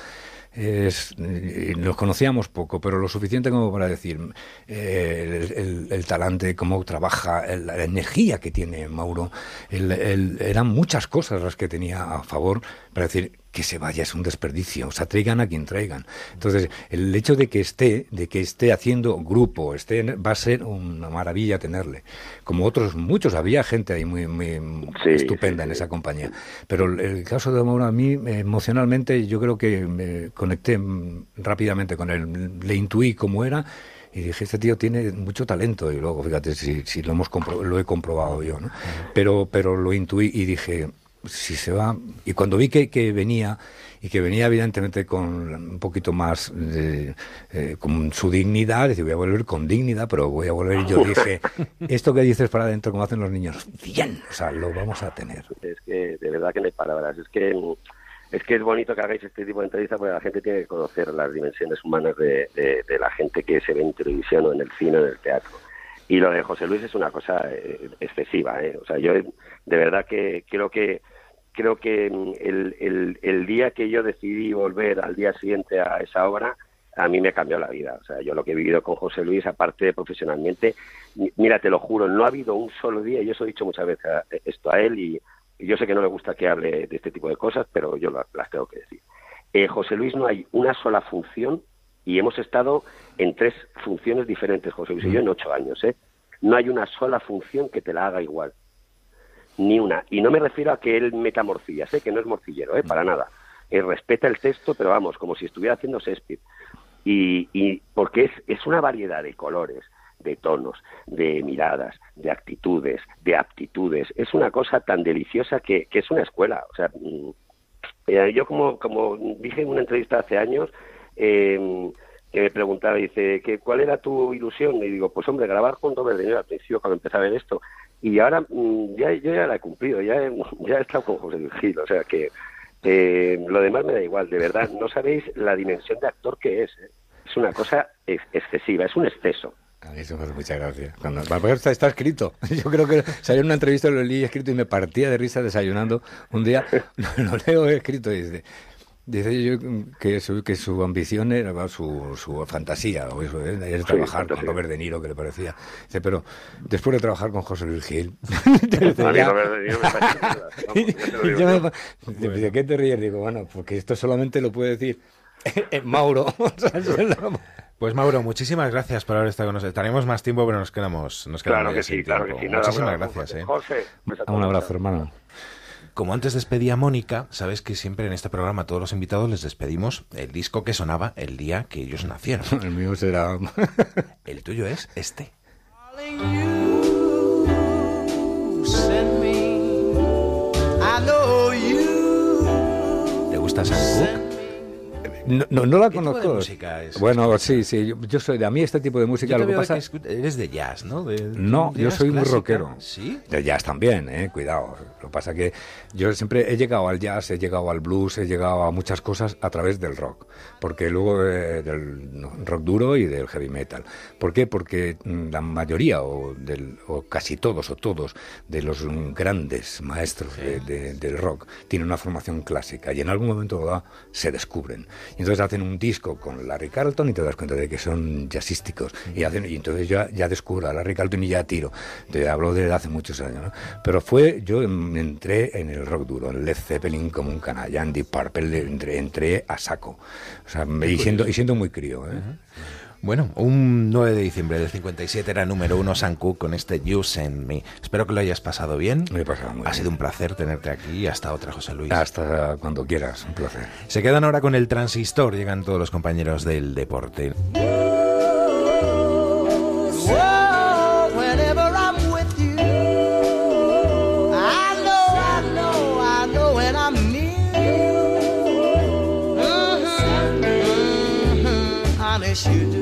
Speaker 3: es, eh, nos conocíamos poco, pero lo suficiente como para decir eh, el, el- el talante, cómo trabaja, el- la energía que tiene Mauro, eran muchas cosas las que tenía a favor para decir que se vaya es un desperdicio, o sea, traigan a quien traigan. Entonces, el hecho de que esté, de que esté haciendo grupo, esté, va a ser una maravilla tenerle. Como otros, muchos, había gente ahí muy, muy estupenda en esa compañía. Pero el, caso de Mauro, a mí, eh, emocionalmente, yo creo que me conecté mm, rápidamente con él, le intuí cómo era. Y dije, este tío tiene mucho talento. Y luego, fíjate, si, si lo, hemos lo he comprobado yo, ¿no? Pero, pero lo intuí y dije, si se va. Y cuando vi que, que venía, y que venía evidentemente con un poquito más, de, eh, con su dignidad, decía, voy a volver con dignidad, pero voy a volver. Y yo dije, esto que dices para adentro, como hacen los niños, bien, o sea, lo vamos a tener.
Speaker 24: Es que de verdad que no hay palabras. Es que es que es bonito que hagáis este tipo de entrevistas porque la gente tiene que conocer las dimensiones humanas de, de- de la gente que se ve en televisión o en el cine o en el teatro. Y lo de José Luis es una cosa eh, excesiva. ¿eh? O sea, yo de verdad que creo que creo que mm, el, el, el día que yo decidí volver al día siguiente a esa obra, a mí me cambió la vida. O sea, yo lo que he vivido con José Luis, aparte profesionalmente, mi- mira, te lo juro, no ha habido un solo día, y yo eso he dicho muchas veces a- esto a él, y, yo sé que no le gusta que hable de este tipo de cosas, pero yo la- las tengo que decir. Eh, José Luis no hay una sola función, y hemos estado en tres funciones diferentes, José Luis y yo, en ocho años, ¿eh? No hay una sola función que te la haga igual ni una. Y no me refiero a que él meta morcillas, ¿eh? que no es morcillero, ¿eh? para nada. Él respeta el texto, pero vamos, como si estuviera haciendo Shakespeare. Y, y porque es, es una variedad de colores, de tonos, de miradas, de actitudes, de aptitudes. Es una cosa tan deliciosa que, que es una escuela. O sea, mm, eh, yo como, como dije en una entrevista hace años, eh, que me preguntaba, dice, que ¿cuál era tu ilusión? Y digo, pues hombre, grabar con Robert De Niro al principio cuando empecé a ver esto. Y ahora mm, ya, yo ya la he cumplido, ya he, ya he estado con José Luis Gil, o sea que eh, lo demás me da igual, de verdad, no sabéis la dimensión de actor que es. ¿eh? Es una cosa ex- excesiva, es un exceso.
Speaker 3: A mí eso me hace mucha gracia. Cuando, está, está escrito. Yo creo que salió en una entrevista, lo leí escrito y me partía de risa desayunando. Un día lo leo escrito y dice, dice yo que su, que su ambición era su, su fantasía, o eso, ¿eh? era trabajar con Robert De Niro, que le parecía. Dice, pero después de trabajar con José Luis Gil, dice,
Speaker 24: A mí
Speaker 3: ya-
Speaker 24: Robert De Niro me parece que nada, vamos, ya te lo digo
Speaker 3: Yo me-
Speaker 24: yo.
Speaker 3: dice, ¿de qué te ríes? Digo, bueno, porque esto solamente lo puede decir eh, Mauro. O sea, eso es lo-
Speaker 1: Pues Mauro, muchísimas gracias por haber estado con nosotros. Estaremos más tiempo, pero nos quedamos, nos quedamos
Speaker 24: Claro que sí, claro
Speaker 1: tiempo.
Speaker 24: que sí. Nada,
Speaker 1: Muchísimas gracias. ¿eh?
Speaker 24: José,
Speaker 3: Un abrazo, hermano.
Speaker 1: Como antes despedía a Mónica, sabes que siempre en este programa a todos los invitados les despedimos el disco que sonaba el día que ellos nacieron.
Speaker 3: El mío será...
Speaker 1: El tuyo es este. ¿Te gusta Sam Cooke?
Speaker 3: No, no, no la
Speaker 1: ¿Qué tipo de
Speaker 3: conozco.
Speaker 1: música es?
Speaker 3: Bueno, sí, sí. Yo, yo soy de a mí este tipo de música.
Speaker 1: Yo
Speaker 3: Lo que pasa
Speaker 1: que eres de jazz, ¿no? De-
Speaker 3: No, yo
Speaker 1: jazz
Speaker 3: soy muy rockero.
Speaker 1: ¿Sí?
Speaker 3: De jazz también, eh, cuidado. Lo que pasa que yo siempre he llegado al jazz, he llegado al blues, he llegado a muchas cosas a través del rock. Porque luego eh, del rock duro y del heavy metal. ¿Por qué? Porque mm, la mayoría, o, del, o casi todos, o todos, de los grandes maestros de- de- del rock tienen una formación clásica y en algún momento dado se descubren. Y entonces hacen un disco con Larry Carlton y te das cuenta de que son jazzísticos. Y, hacen, y entonces ya, ya descubro a Larry Carlton y ya tiro. Te hablo de hace muchos años. ¿no? Pero fue, yo em, entré en el rock duro, en Led Zeppelin como un canalla, en Deep Purple entré, entré a saco. O sea, me- y, siendo, y siendo muy crío. ¿eh?
Speaker 1: Bueno, un 9 de diciembre del 57 era número uno Sam Cooke con este You Send Me. Espero que lo hayas pasado bien.
Speaker 3: Me he pasado muy
Speaker 1: Ha
Speaker 3: bien.
Speaker 1: sido un placer tenerte aquí hasta otra, José Luis.
Speaker 3: Hasta cuando quieras, un placer.
Speaker 1: Se quedan ahora con el transistor, llegan todos los compañeros del deporte.
Speaker 25: You,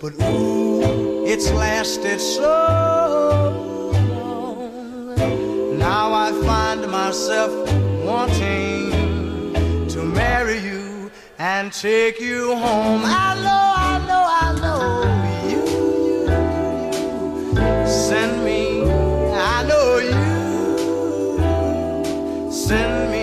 Speaker 25: But ooh, it's lasted so long. Now I find myself wanting to marry you and take you home. I know, I know, I know you, send me. I know you send me.